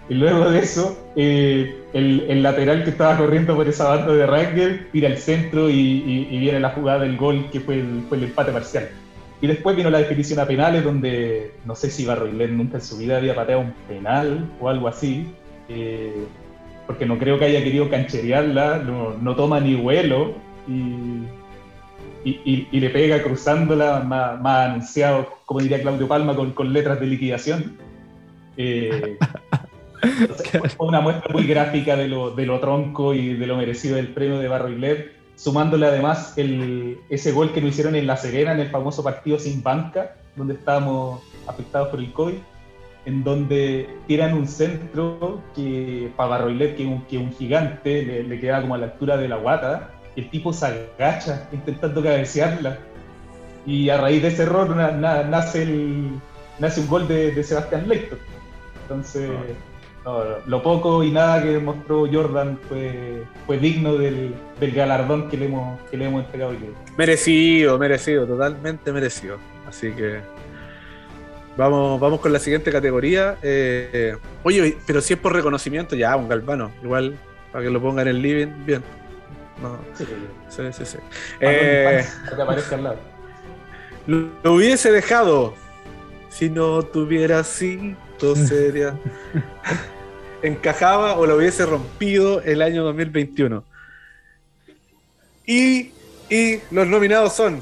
Y luego de eso, eh, el, lateral que estaba corriendo por esa banda de Ranger tira al centro y, viene la jugada del gol que fue el, fue el, empate parcial. Y después vino la definición a penales, donde no sé si Barroilet nunca en su vida había pateado un penal o algo así, eh, porque no creo que haya querido cancherearla, no, toma ni vuelo y, y, le pega cruzándola, más, más, anunciado, como diría Claudio Palma, con, con letras de liquidación. Eh, fue una muestra muy gráfica de lo, de lo, tronco y de lo merecido del premio de Barro y Led, sumándole además el, ese gol que lo hicieron en La Serena, en el famoso partido sin banca, donde estábamos afectados por el COVID, en donde tiran un centro que para Barro y Led, que un, que un gigante, le, le queda como a la altura de la guata, y el tipo se agacha intentando cabecearla. Y a raíz de ese error nace, el, nace un gol de, de Sebastián Lector. Entonces, lo poco y nada que mostró Jordan fue, fue digno del, galardón que le hemos, que le hemos entregado hoy. Merecido, merecido, totalmente merecido. Así que vamos, vamos con la siguiente categoría. Eh, oye, pero si es por reconocimiento, ya, un galvano, igual, para que lo ponga en el living, bien. sí, sí, sí. Eh, que aparezca al lado. Lo hubiese dejado si no tuviera cinto seria. encajaba o lo hubiese rompido el año 2021. Y, los nominados son.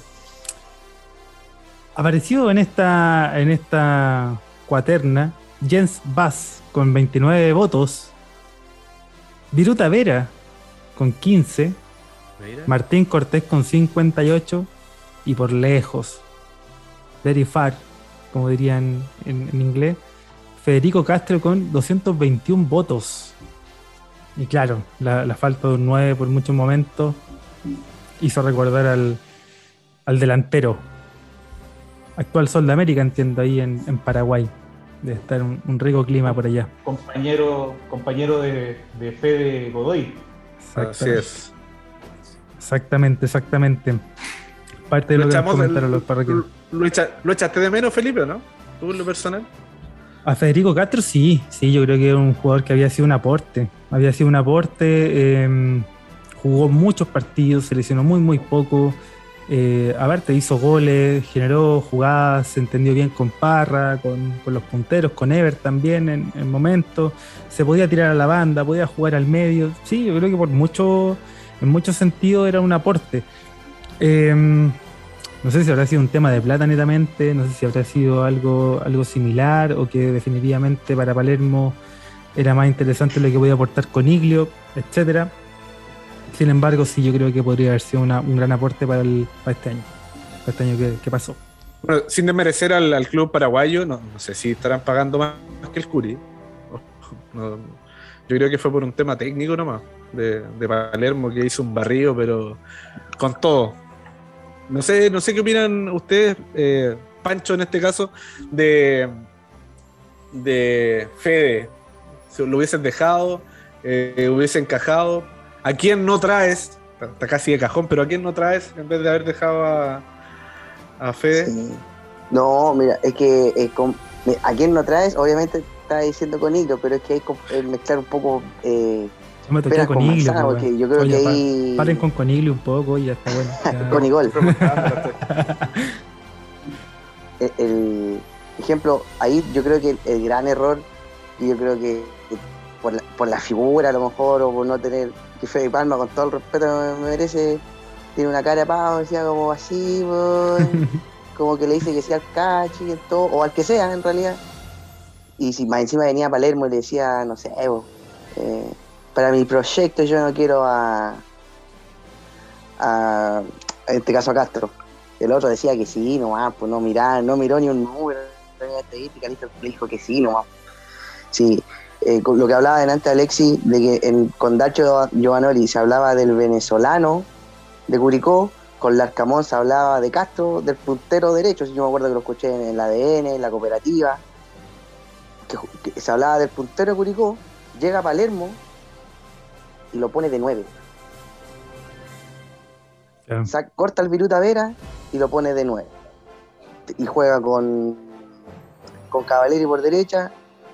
Apareció en esta, en esta cuaterna Jens Bass con 29 votos, Viruta Vera con 15, Martín Cortés con 58 y por lejos, very far, como dirían en inglés, Federico Castro con 221 votos. Y claro, la, falta de un 9 por muchos momentos hizo recordar al, delantero. Actual Sol de América, entiendo, ahí en, Paraguay. Debe estar un, un, rico clima por allá. Compañero, compañero de, de Fede Godoy. Así es. Exactamente, exactamente. Parte de lo, que comentaron los parroquianos. Lo, lo, echaste de menos, Felipe, ¿no? ¿Tú en lo personal? A Federico Castro sí, sí, yo creo que era un jugador que había sido un aporte. Había sido un aporte, em, jugó muchos partidos, se lesionó muy, muy poco. eh, a ver, te hizo goles, generó jugadas, se entendió bien con Parra, con, los punteros, con Ever también en, en momentos, se podía tirar a la banda, podía jugar al medio, sí, yo creo que por mucho, en muchos sentidos era un aporte. Em, no sé si habrá sido un tema de plata netamente, no sé si habrá sido algo, algo similar o que definitivamente para Palermo era más interesante lo que podía aportar con Iglio, etcétera sin embargo, sí, yo creo que podría haber sido un gran aporte para, el, este año, para este año que, pasó. Bueno, sin desmerecer al, club paraguayo, no, sé si estarán pagando más que el Curi. yo creo que fue por un tema técnico nomás, de, Palermo que hizo un barrio, pero con todo. No sé, no sé qué opinan ustedes, eh, Pancho en este caso, de, de Fede. Si lo hubiesen dejado, eh, hubiese encajado, ¿A quién no traes? Está casi de cajón, pero ¿a quién no traes en vez de haber dejado a, Fede? No, mira, es que a quién no traes, obviamente está diciendo con Hilo, pero es que hay que mezclar un poco. Eh, yo me toqué con Hilo. Porque yo creo que ahí... Paren con Coniglo un poco y ya está bueno. con Igol. el, ejemplo, ahí yo creo que el, gran error, y yo creo que por la, por la figura a lo mejor, o por no tener que Freddy Palma, con todo el respeto que me merece, tiene una cara de pavo, decía como así, como que le dice que sea al cachi y todo, o al que sea en realidad. Y si más encima venía a Palermo y le decía, no sé, eh, para mi proyecto yo no quiero a, en este caso a Castro. El otro decía que sí, nomás, pues no mirá, no miró ni un número, le dijo que sí, nomás. Sí, eh, lo que hablaba delante Alexi, de que en, con Dacho Giovanoli se hablaba del venezolano de Curicó, con Larcamón se hablaba de Castro, del puntero derecho, si yo me acuerdo que lo escuché en el ADN, en la cooperativa, se hablaba del puntero de Curicó, llega a Palermo y lo pone de nueve. corta el Viruta Vera y lo pone de nueve. Y juega con, con Cavaleri por derecha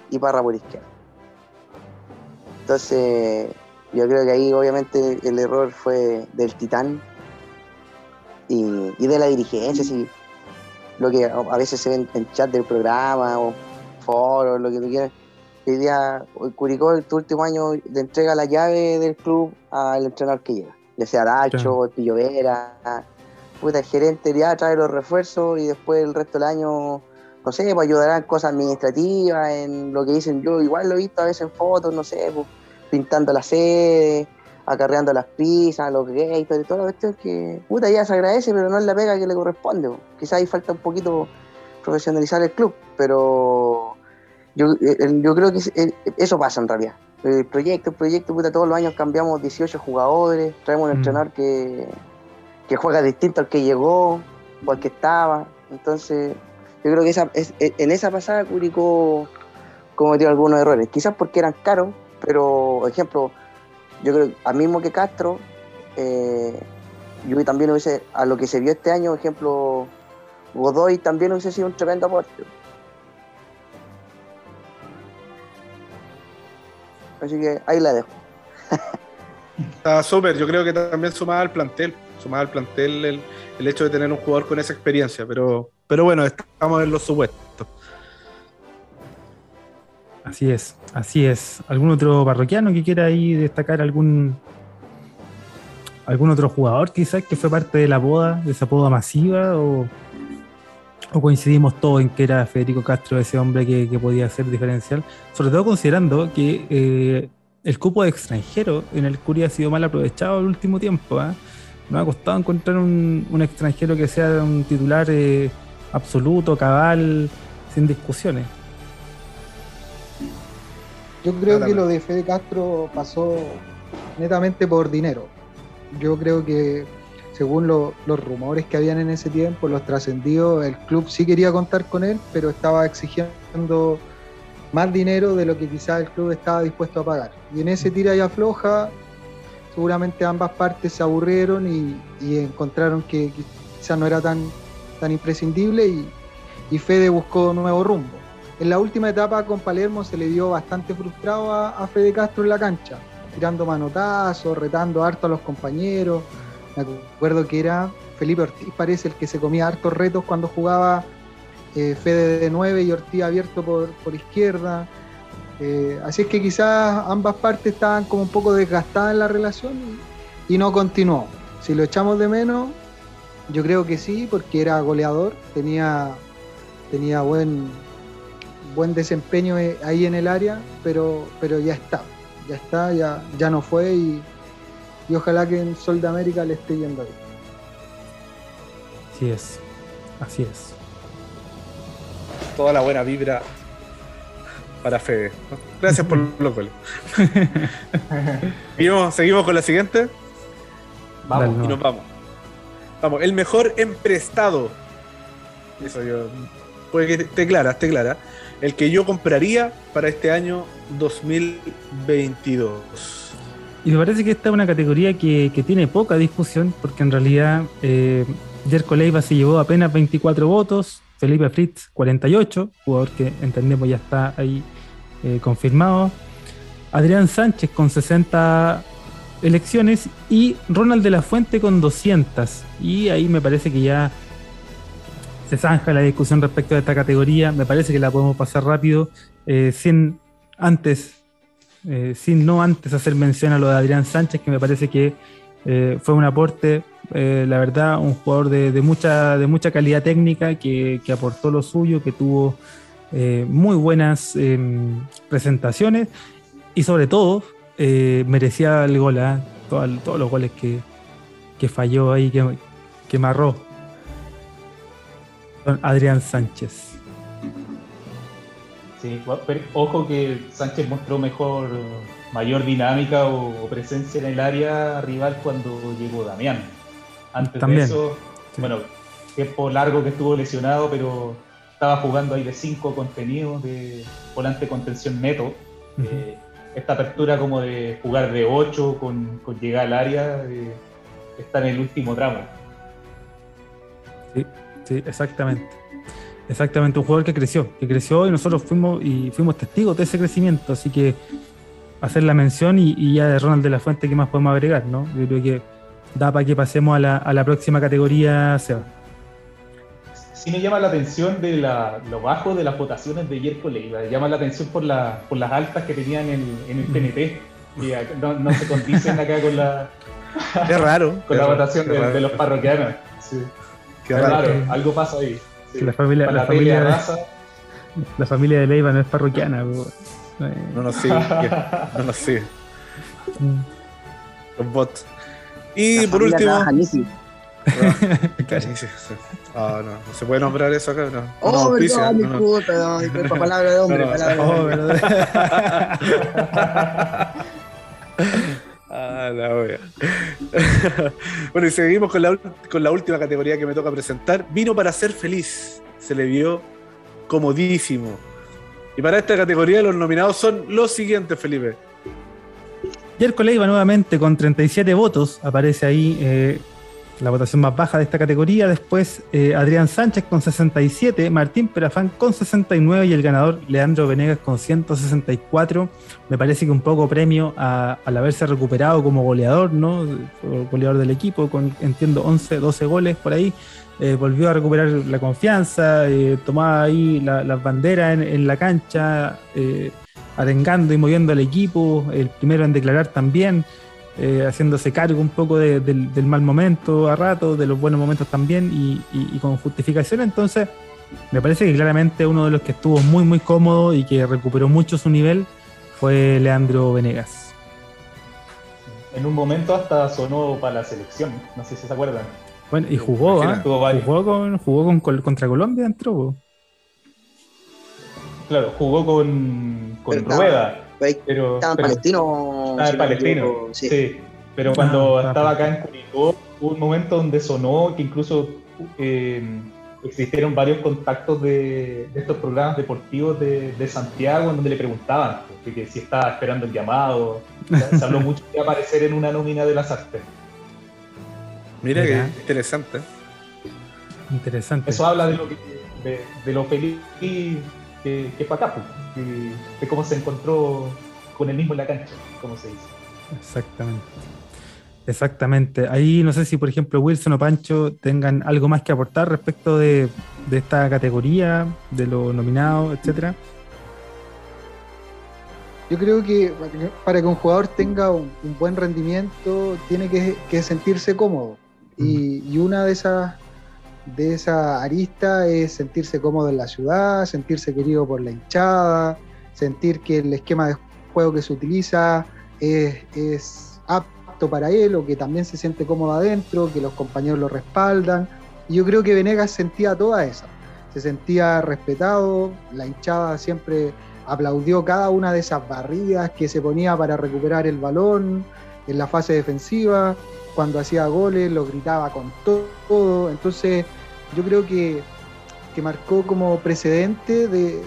y Parra por izquierda. Entonces, yo creo que ahí obviamente el error fue del Titán y, de la dirigencia, sí. Lo que a veces se ve en, chat del programa o foros, lo que tú quieras. Hoy día, Curicó, el último año, le entrega la llave del club al entrenador que llega. Ya sea Dacho, el Pillo Vera, puta, el gerente ya trae los refuerzos y después el resto del año no sé, pues ayudarán cosas administrativas, en lo que dicen yo, igual lo he visto a veces en fotos, no sé, pues pintando la sede, acarreando las pizzas, los gays, y toda la cuestión que, puta, ya se agradece, pero no es la pega que le corresponde. Quizás ahí falta un poquito profesionalizar el club, pero yo, eh, yo creo que eh, eso pasa en realidad. El proyecto, el proyecto, puta, todos los años cambiamos 18 jugadores, traemos un mm. entrenador que, que juega distinto al que llegó o al que estaba. Entonces, yo creo que esa, es, en esa pasada Curicó cometió algunos errores, quizás porque eran caros, pero, ejemplo, yo creo, al mismo que Castro, eh, yo también hubiese, a lo que se vio este año, ejemplo, Godoy también hubiese sido un tremendo aporte. Así que ahí la dejo. Está súper, yo creo que también sumaba al plantel, sumaba al plantel el, el, hecho de tener un jugador con esa experiencia, pero, pero bueno, estamos en los supuestos. Así es, así es. ¿Algún otro parroquiano que quiera ahí destacar algún algún otro jugador quizás que fue parte de la boda, de esa boda masiva o, coincidimos todos en que era Federico Castro ese hombre que, podía ser diferencial, sobre todo considerando que eh, el cupo de extranjero en el Curia ha sido mal aprovechado el último tiempo. ¿eh? Nos ha costado encontrar un, extranjero que sea un titular eh, absoluto, cabal, sin discusiones. Yo creo que lo de Fede Castro pasó netamente por dinero. Yo creo que según los rumores que habían en ese tiempo, los trascendidos, el club sí quería contar con él, pero estaba exigiendo más dinero de lo que quizás el club estaba dispuesto a pagar. Y en ese tira y afloja, seguramente ambas partes se aburrieron y, encontraron que quizás no era tan, tan imprescindible y, Fede buscó nuevo rumbo. En la última etapa con Palermo se le vio bastante frustrado a, Fede Castro en la cancha, tirando manotazos, retando harto a los compañeros. Me acuerdo que era Felipe Ortiz parece el que se comía hartos retos cuando jugaba eh, Fede de 9 y Ortiz abierto por, izquierda. Eh, así es que quizás ambas partes estaban como un poco desgastadas en la relación y, no continuó. Si lo echamos de menos, yo creo que sí, porque era goleador, tenía, tenía buen, buen desempeño ahí en el área, pero, pero ya está, ya está, ya, ya no fue y, y ojalá que en Sol de América le esté yendo bien. Así es, así es. Toda la buena vibra para Fede. Gracias por los goles. ¿Seguimos, ¿Seguimos con la siguiente? Vamos. Y nos vamos. Vamos, el mejor emprestado. Eso yo. Puede que esté clara, esté clara. El que yo compraría para este año 2022. Y me parece que esta es una categoría que, tiene poca discusión, porque en realidad eh, Jerko Leiva se llevó apenas 24 votos, Felipe Fritz 48, jugador que entendemos ya está ahí eh, confirmado, Adrián Sánchez con 60 elecciones y Ronald de la Fuente con 200. Y ahí me parece que ya se zanja la discusión respecto a esta categoría. Me parece que la podemos pasar rápido, eh, sin antes eh, sin no antes hacer mención a lo de Adrián Sánchez, que me parece que eh, fue un aporte, eh, la verdad, un jugador de, mucha, de mucha calidad técnica, que, aportó lo suyo, que tuvo muy buenas em, presentaciones y sobre todo merecía el gol, ¿ah? todos los goles que, falló ahí, que, que marró. Adrián Sánchez. Sí, pero ojo que Sánchez mostró mejor, mayor dinámica o, presencia en el área rival cuando llegó Damián. Antes de eso, bueno, tiempo largo que estuvo lesionado, pero estaba jugando ahí de cinco contenidos de volante contención neto. Eh, esta apertura como de jugar de 8 con, llegar al área eh, está en el último tramo. Sí, sí, exactamente. Exactamente, un jugador que creció, que creció y nosotros fuimos y fuimos testigos de ese crecimiento, así que hacer la mención y, ya de Ronald de la Fuente, ¿qué más podemos agregar? ¿no? Yo creo que da para que pasemos a la, próxima categoría, Seba. Sí me llama la atención de lo bajo de las votaciones de Yerko Leiva, llama la atención por, por las altas que tenían en, el PNT, no, se condicen acá con la... Es raro. con la votación de, los parroquianos. Sí. Qué raro, algo pasa ahí la familia, la, familia de, la familia de Leiva no es parroquiana. No nos sigue. no nos sigue. Los bots. Y por último. Ah, no, no se puede nombrar eso acá, no. Oh, no, mi puta, no, palabra de hombre, palabra de hombre. Ah, la bueno, y seguimos con la, con la última categoría que me toca presentar. Vino para ser feliz. Se le vio comodísimo. Y para esta categoría los nominados son los siguientes, Felipe. Yerko Leiva nuevamente con 37 votos. Aparece ahí eh, la votación más baja de esta categoría. Después eh, Adrián Sánchez con 67, Martín Perafán con 69 y el ganador Leandro Venegas con 164. Me parece que un poco premio al haberse recuperado como goleador, ¿no? Goleador del equipo, con entiendo 11, 12 goles por ahí. Eh, volvió a recuperar la confianza, eh, tomaba ahí las banderas en, la cancha, arengando y moviendo al equipo, el primero en declarar también. Eh, haciéndose cargo un poco del mal momento a rato, de los buenos momentos también y, con justificación. Entonces, me parece que claramente uno de los que estuvo muy, muy cómodo y que recuperó mucho su nivel fue Leandro Venegas. En un momento hasta sonó para la selección, no sé si se acuerdan. Bueno, y jugó, ¿ah? jugó, con, jugó con, contra Colombia, entró. Claro, jugó con, con Rueda pero, estaba en Palestino. Estaba en Palestino, sí. Pero cuando ah, estaba acá en Curicó, hubo un momento donde sonó que incluso eh, existieron varios contactos de, estos programas deportivos de, Santiago donde le preguntaban que, si estaba esperando el llamado. Se habló mucho de aparecer en una nómina de las artes. Mira qué interesante. Interesante. Eso habla de lo, que, de, lo feliz que, que fue acá. Pues de cómo se encontró con el mismo en la cancha, como se dice. Exactamente. Exactamente. Ahí no sé si, por ejemplo, Wilson o Pancho tengan algo más que aportar respecto de, esta categoría, de los nominados, etcétera. Yo creo que para que un jugador tenga un, buen rendimiento tiene que, sentirse cómodo. Y, una de esas de esa arista es sentirse cómodo en la ciudad, sentirse querido por la hinchada, sentir que el esquema de juego que se utiliza es, apto para él o que también se siente cómodo adentro, que los compañeros lo respaldan. Y yo creo que Venegas sentía toda esa. Se sentía respetado, la hinchada siempre aplaudió cada una de esas barridas que se ponía para recuperar el balón en la fase defensiva, cuando hacía goles lo gritaba con todo. Entonces yo creo que, que marcó como precedente de,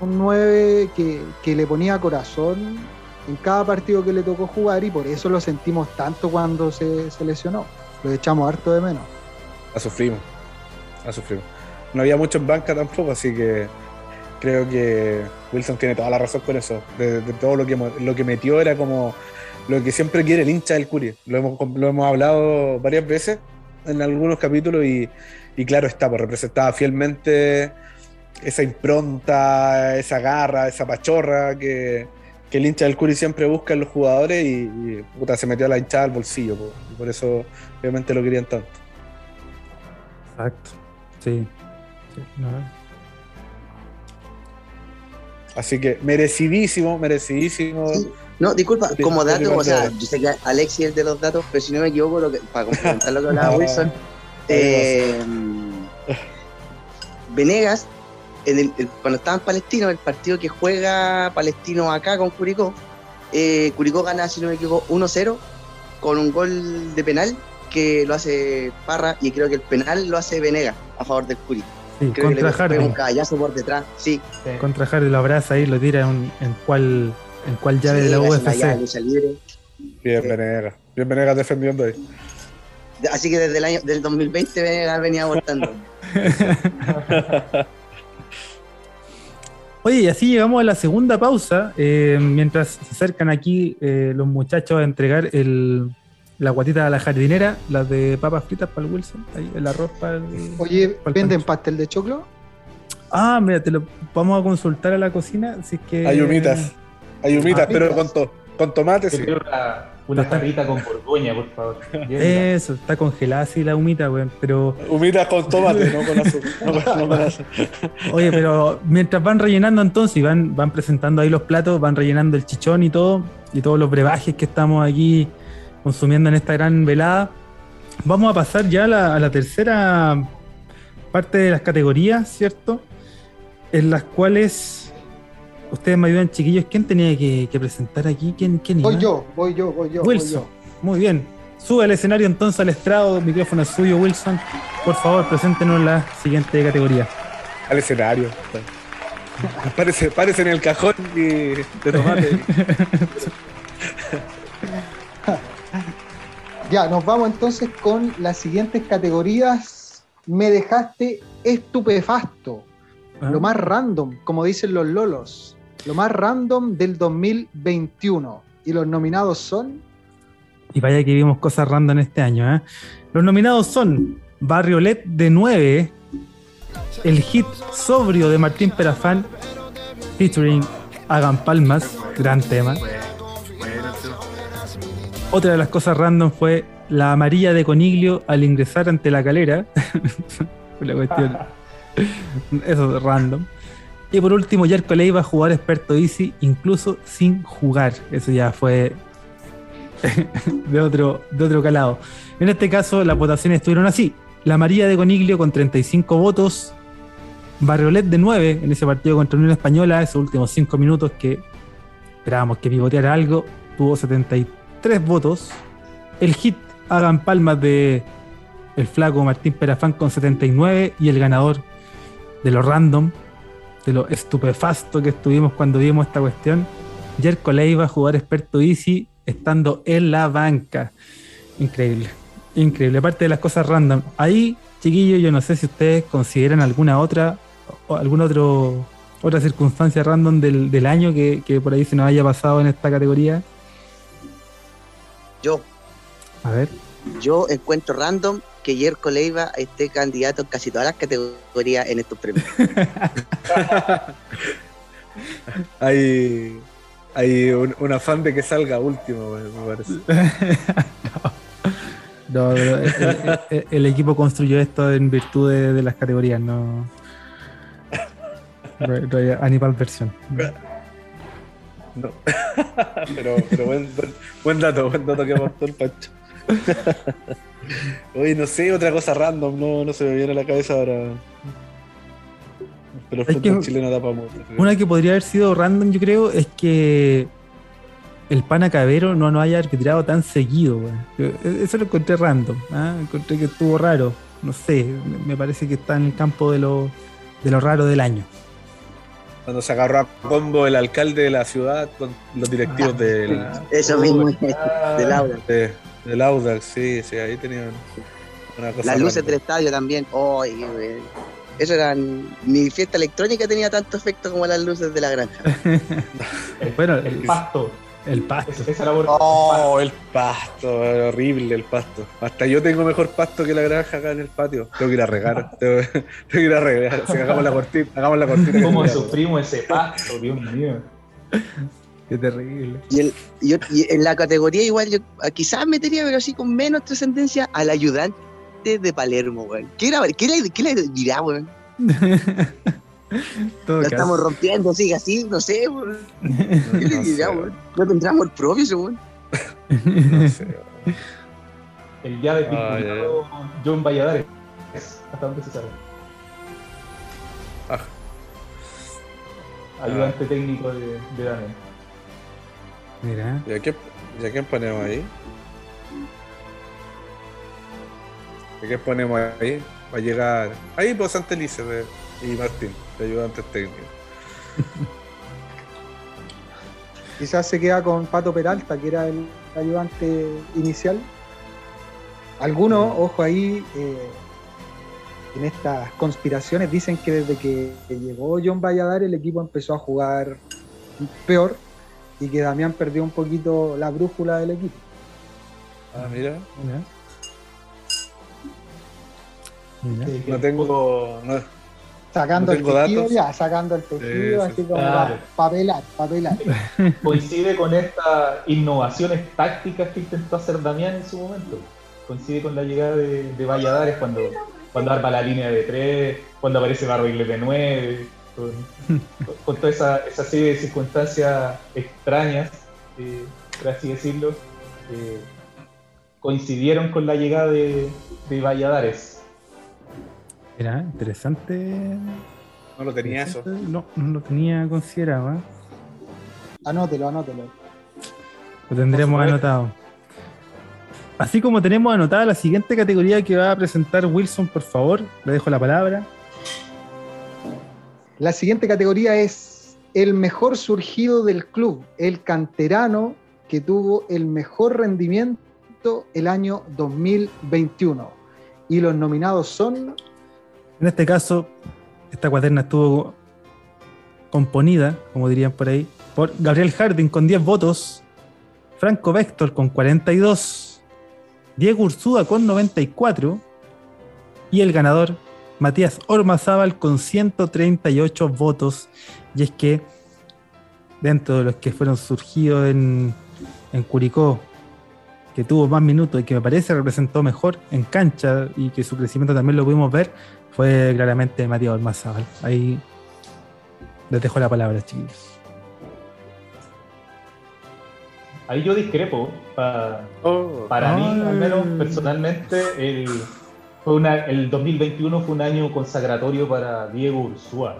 un 9 que, que le ponía corazón en cada partido que le tocó jugar y por eso lo sentimos tanto cuando se, lesionó. Lo echamos harto de menos. La sufrimos, la sufrimos. No había mucho en banca tampoco, así que creo que Wilson tiene toda la razón con eso. De, todo lo que, lo que metió era como lo que siempre quiere el hincha del Curi. Lo hemos, lo hemos hablado varias veces en algunos capítulos y, y claro está, pues representaba fielmente esa impronta, esa garra, esa pachorra que, que el hincha del Curi siempre busca en los jugadores y, puta, se metió a la hinchada al bolsillo. y por eso obviamente lo querían tanto. Exacto, sí. Así que merecidísimo, merecidísimo. No, disculpa, como dato, o sea, yo sé que Alexi es de los datos, pero si no me equivoco, lo que, para complementar lo que hablaba Wilson, eh, Venegas cuando estaba en Palestino, el partido que juega Palestino acá con Curicó, eh, Curicó gana, si no me equivoco, 1-0 con un gol de penal que lo hace Parra y creo que el penal lo hace Venega a favor del Curicó. Sí, contra Hardy. Un callazo por detrás, sí. Contra Hardy lo abraza ahí, lo tira en, en cuál en cuál llave de la UFC. Bien Venega, bien Venega defendiendo ahí. Así que desde el año del 2020 Venega venía abortando. Oye, y así llegamos a la segunda pausa, eh, mientras se acercan aquí eh, los muchachos a entregar el, la guatita a la jardinera, las de papas fritas para el Wilson, ahí, el arroz para el... Oye, ¿venden pastel de choclo? Ah, mira, te lo vamos a consultar a la cocina, así que... Hay humitas, hay humitas, ah, pero con, con tomate, sí. Una jarrita con borgoña, por favor. Eso, está congelada así la humita, weón. Pero. Humita con tomate, no con azúcar. Oye, pero mientras van rellenando entonces y van, van presentando ahí los platos, van rellenando el chichón y todo, y todos los brebajes que estamos aquí consumiendo en esta gran velada. Vamos a pasar ya a la, tercera parte de las categorías, ¿cierto? En las cuales Ustedes me ayudan, chiquillos. ¿Quién tenía que, presentar aquí? ¿Quién, quién voy yo, voy yo, voy yo. Wilson. Muy bien. Sube al escenario entonces al estrado. El micrófono es suyo, Wilson. Por favor, preséntenos la siguiente categoría. Al escenario. Parece, parece en el cajón de tomate. ya, nos vamos entonces con las siguientes categorías. Me dejaste estupefacto. Lo ah. más random, como dicen los lolos lo más random del 2021. Y los nominados son. Y vaya que vimos cosas random este año, ¿eh? Los nominados son Barrio LED de 9, el hit sobrio de Martín Perafán, featuring Hagan Palmas, gran tema. Otra de las cosas random fue la amarilla de Coniglio al ingresar ante la calera. la cuestión. Eso es random. Y por último, Jerko Leiva, jugar experto Easy, incluso sin jugar. Eso ya fue de, otro, de otro calado. En este caso, las votaciones estuvieron así. La María de Coniglio con 35 votos. Barriolet de 9 en ese partido contra Unión Española, esos últimos 5 minutos que esperábamos que pivoteara algo, tuvo 73 votos. El hit Hagan Palmas de el flaco Martín Perafán con 79 y el ganador de lo random de lo estupefasto que estuvimos cuando vimos esta cuestión. Jerko Leiva, jugar experto Easy, estando en la banca. Increíble, increíble. Aparte de las cosas random. Ahí, chiquillos, yo no sé si ustedes consideran alguna otra o alguna otro, otra circunstancia random del, año que, por ahí se nos haya pasado en esta categoría. Yo. A ver. Yo encuentro random que Yerko Leiva esté candidato en casi todas las categorías en estos premios. hay hay un, afán de que salga último, me parece. no. el, equipo construyó esto en virtud de, las categorías, no. Animal versión. No. pero, pero buen, buen, dato, buen dato que aportó el Pancho. Oye, no sé, otra cosa random, no, no se me viene a la cabeza ahora. Pero el fútbol chileno da para mucho. Una que podría haber sido random, yo creo, es que el pana Cabero no nos haya arbitrado tan seguido. Eso lo encontré random. ¿ah? Encontré que estuvo raro. No sé, me parece que está en el campo de lo, de lo raro del año. Cuando se agarró a combo el alcalde de la ciudad con los directivos ah, del. Eso mismo, del Audax. Del Audax, sí, sí, ahí tenían una cosa. Las luces del estadio también. Oh, eso era. Ni fiesta electrónica tenía tanto efecto como las luces de la granja. bueno, el pasto. El pasto. oh, el pasto, horrible el pasto. Hasta yo tengo mejor pasto que la granja acá en el patio. Tengo que ir a regar. tengo, que ir a regar. hagamos la cortina. Hagamos la cortina. ¿Cómo sufrimos ese pasto? Dios mío. Qué terrible. Y, el, y, en la categoría igual yo quizás metería, pero así con menos trascendencia, al ayudante de Palermo, weón. ¿Qué era, qué era, qué le dirá, weón? Lo estamos rompiendo, sigue así, no sé, weón. ¿Qué le dirá, weón? No tendrá amor propio, weón. no sé, El ya desvinculado John Valladares, hasta donde se sabe. Ah. Ayudante técnico de, de Daniel. Mira. ¿Y a, qué, ¿Y a quién ponemos ahí? qué ponemos ahí? Va a llegar. Ahí, pues Santelice y Martín, de ayudantes técnicos. Quizás se queda con Pato Peralta, que era el ayudante inicial. Algunos, ojo ahí, eh, en estas conspiraciones dicen que desde que llegó John Valladar el equipo empezó a jugar peor y que Damián perdió un poquito la brújula del equipo. Ah, mira. No tengo. sacando el tejido ya, sacando el tejido, así como papelar, papelar. Coincide con estas innovaciones tácticas que intentó hacer Damián en su momento. Coincide con la llegada de, de Valladares cuando, cuando arma la línea de tres, cuando aparece Barroiles de nueve, con, toda esa, esa, serie de circunstancias extrañas, eh, por así decirlo, eh, coincidieron con la llegada de, de Valladares era interesante. No lo tenía eso. No, no lo tenía considerado. ¿eh? Anótelo, anótelo. Lo tendremos anotado. Así como tenemos anotada la siguiente categoría que va a presentar Wilson, por favor, le dejo la palabra. La siguiente categoría es el mejor surgido del club, el canterano que tuvo el mejor rendimiento el año 2021. Y los nominados son en este caso, esta cuaterna estuvo componida, como dirían por ahí, por Gabriel Harding con 10 votos, Franco Vector con 42, Diego Ursúa con 94 y el ganador Matías Ormazábal con 138 votos. Y es que dentro de los que fueron surgidos en, en Curicó, que tuvo más minutos y que me parece representó mejor en cancha y que su crecimiento también lo pudimos ver, fue claramente Matías Ormazábal. Ahí les dejo la palabra, chiquillos. Ahí yo discrepo. Oh. para mí, al menos personalmente, el, fue una, el 2021 fue un año consagratorio para Diego Ursúa.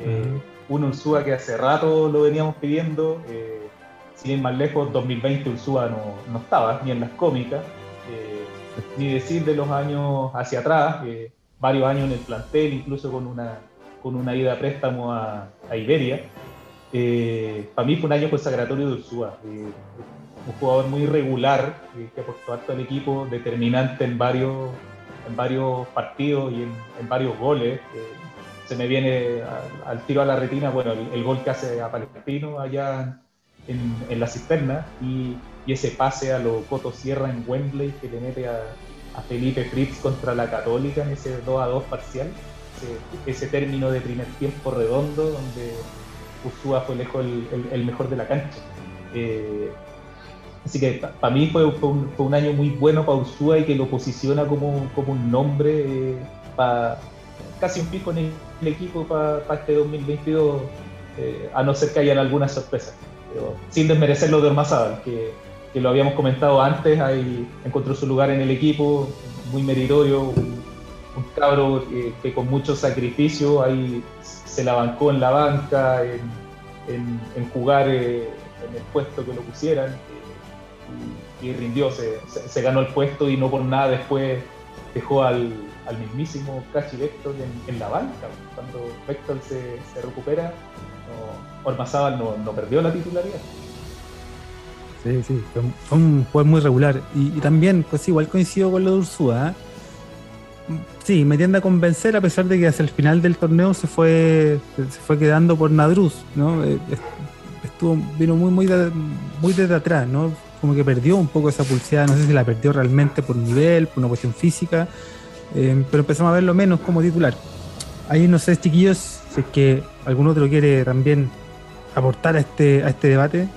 Eh, un Ursúa que hace rato lo veníamos pidiendo. Eh, sin ir más lejos, 2020 Ursúa no, no estaba ni en las cómicas. Eh, ni decir de los años hacia atrás, varios años en el plantel, incluso con una, con una ida a préstamo a, Iberia. Eh, para mí fue un año consagratorio de Ursúa. Eh, un jugador muy regular, eh, que aportó harto al equipo, determinante en varios, en varios partidos y en, varios goles. se me viene al tiro a la retina, bueno, el, gol que hace a Palestino allá en, la cisterna y, ese pase a lo Coto Sierra en Wembley que le mete a, Felipe Fritz contra la Católica en ese 2 a 2 parcial, ese, término de primer tiempo redondo donde Ursúa fue lejos el, mejor de la cancha. Eh, así que para mí fue, un, año muy bueno para Ursúa y que lo posiciona como, como un nombre eh, para casi un pico en el, equipo para este 2022, eh, a no ser que hayan algunas sorpresas. sin desmerecer lo de Ormazábal, que, que lo habíamos comentado antes, ahí encontró su lugar en el equipo, muy meritorio, un, cabro que, con mucho sacrificio ahí se la bancó en la banca, en, en, jugar eh, en el puesto que lo pusieran, y, rindió, se, se ganó el puesto y no por nada después dejó al, al mismísimo Cachi Vector en, la banca. Cuando Vector se, se recupera, no, Ormazábal no, perdió la titularidad. Sí, sí, fue, un jugador muy regular. Y, también, pues igual coincido con lo de Ursúa. ¿eh? Sí, me tiende a convencer a pesar de que hacia el final del torneo se fue se fue quedando por Nadruz, ¿no? Eh, estuvo, vino muy, muy, muy desde atrás, ¿no? Como que perdió un poco esa pulseada, no sé si la perdió realmente por nivel, por una cuestión física, eh, pero empezamos a verlo menos como titular. Ahí no sé, chiquillos, si es que algún otro quiere también aportar a este, a este debate.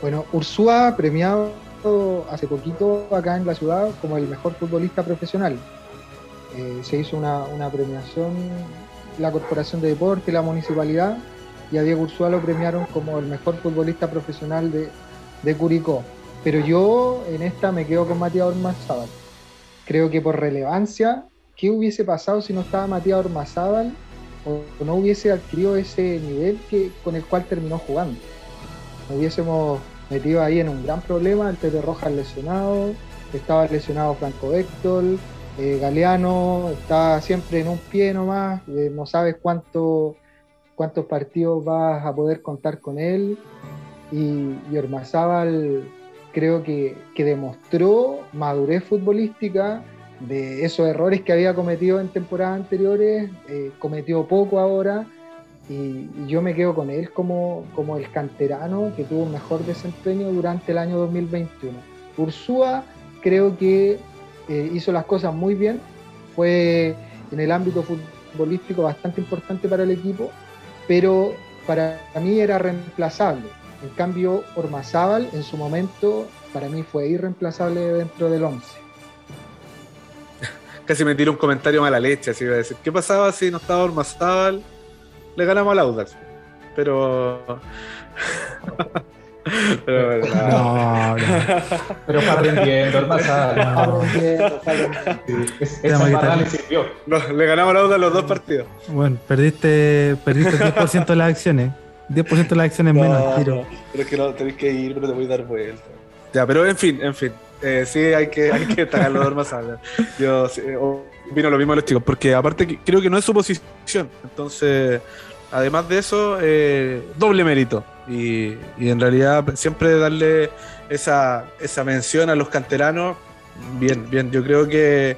Bueno, Ursúa premiado hace poquito acá en la ciudad como el mejor futbolista profesional. Eh, se hizo una, premiación, la Corporación de Deporte, la Municipalidad, y a Diego Ursúa lo premiaron como el mejor futbolista profesional de, Curicó. Pero yo en esta me quedo con Matías Ormazábal. Creo que por relevancia, ¿qué hubiese pasado si no estaba Matías Ormazábal o no hubiese adquirido ese nivel que, con el cual terminó jugando? hubiésemos metido ahí en un gran problema, el Tete Rojas lesionado, estaba lesionado Franco Héctor, eh, Galeano está siempre en un pie nomás, eh, no sabes cuánto, cuántos partidos vas a poder contar con él. Y, y Ormazábal creo que, demostró madurez futbolística de esos errores que había cometido en temporadas anteriores, eh, cometió poco ahora y, yo me quedo con él como, como el canterano que tuvo un mejor desempeño durante el año 2021. Ursúa creo que eh, hizo las cosas muy bien, fue en el ámbito futbolístico bastante importante para el equipo, pero para mí era reemplazable en cambio, Ormazábal en su momento para mí fue irreemplazable dentro del 11. Casi me tiró un comentario mala leche, así iba a decir. ¿Qué pasaba si no estaba Ormazábal? Le ganamos al Audax. Pero. Pero, no, no. Pero fue aprendiendo, Ormazábal. Esa le sirvió. le ganamos al Audax los dos partidos. Bueno, perdiste, perdiste el 10% de las acciones. 10% de las acciones menos, tiro. pero es que no, tenés que ir, pero te voy a dar vuelta. Ya, pero en fin, en fin. Eh, sí, hay que, hay que destacar los más Yo vino lo mismo a los chicos, porque aparte creo que no es su posición. Entonces, además de eso, eh, doble mérito. Y, y, en realidad siempre darle esa, esa mención a los canteranos, bien, bien. Yo creo que.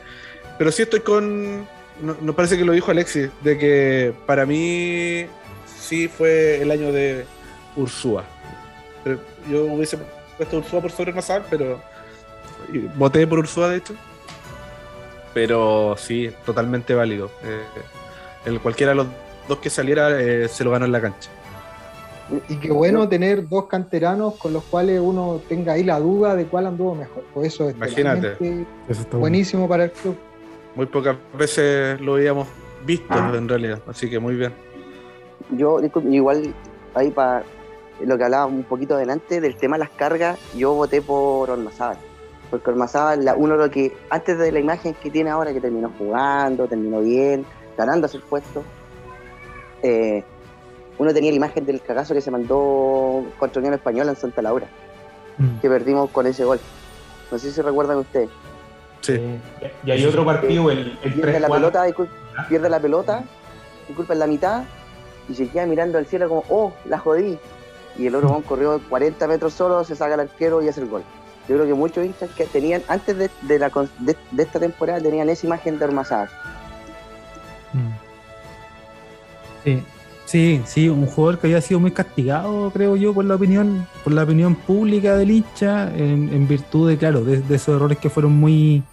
Pero sí estoy con. No, parece que lo dijo Alexis, de que para mí sí fue el año de Ursúa. yo hubiese puesto Ursúa por sobre Mazal, pero voté por Ursúa de hecho. Pero sí, totalmente válido. Eh, el cualquiera de los dos que saliera eh, se lo ganó en la cancha. Y qué bueno tener dos canteranos con los cuales uno tenga ahí la duda de cuál anduvo mejor. Por eso es Imagínate. buenísimo para el club. Muy pocas veces lo habíamos visto ah. en realidad, así que muy bien yo, igual, ahí para lo que hablaba un poquito adelante del tema de las cargas, yo voté por Ormazábal. Porque Ormazábal, uno lo que, antes de la imagen que tiene ahora, que terminó jugando, terminó bien, ganándose el puesto, eh, uno tenía la imagen del cagazo que se mandó contra Unión Española en Santa Laura, mm. que perdimos con ese gol. No sé si recuerdan ustedes. Sí. y hay otro partido, el, pierde, la pelota, pierde la pelota, disculpa, en la mitad, y se queda mirando al cielo como, oh, la jodí. Y el otro corrió 40 metros solo, se saca el arquero y hace el gol. Yo creo que muchos hinchas que tenían, antes de, la, de, esta temporada, tenían esa imagen de Ormazábal. Mm. Sí, Sí, sí, un jugador que había sido muy castigado, creo yo, por la opinión, por la opinión pública del hincha, en, virtud de, claro, de, esos errores que fueron muy,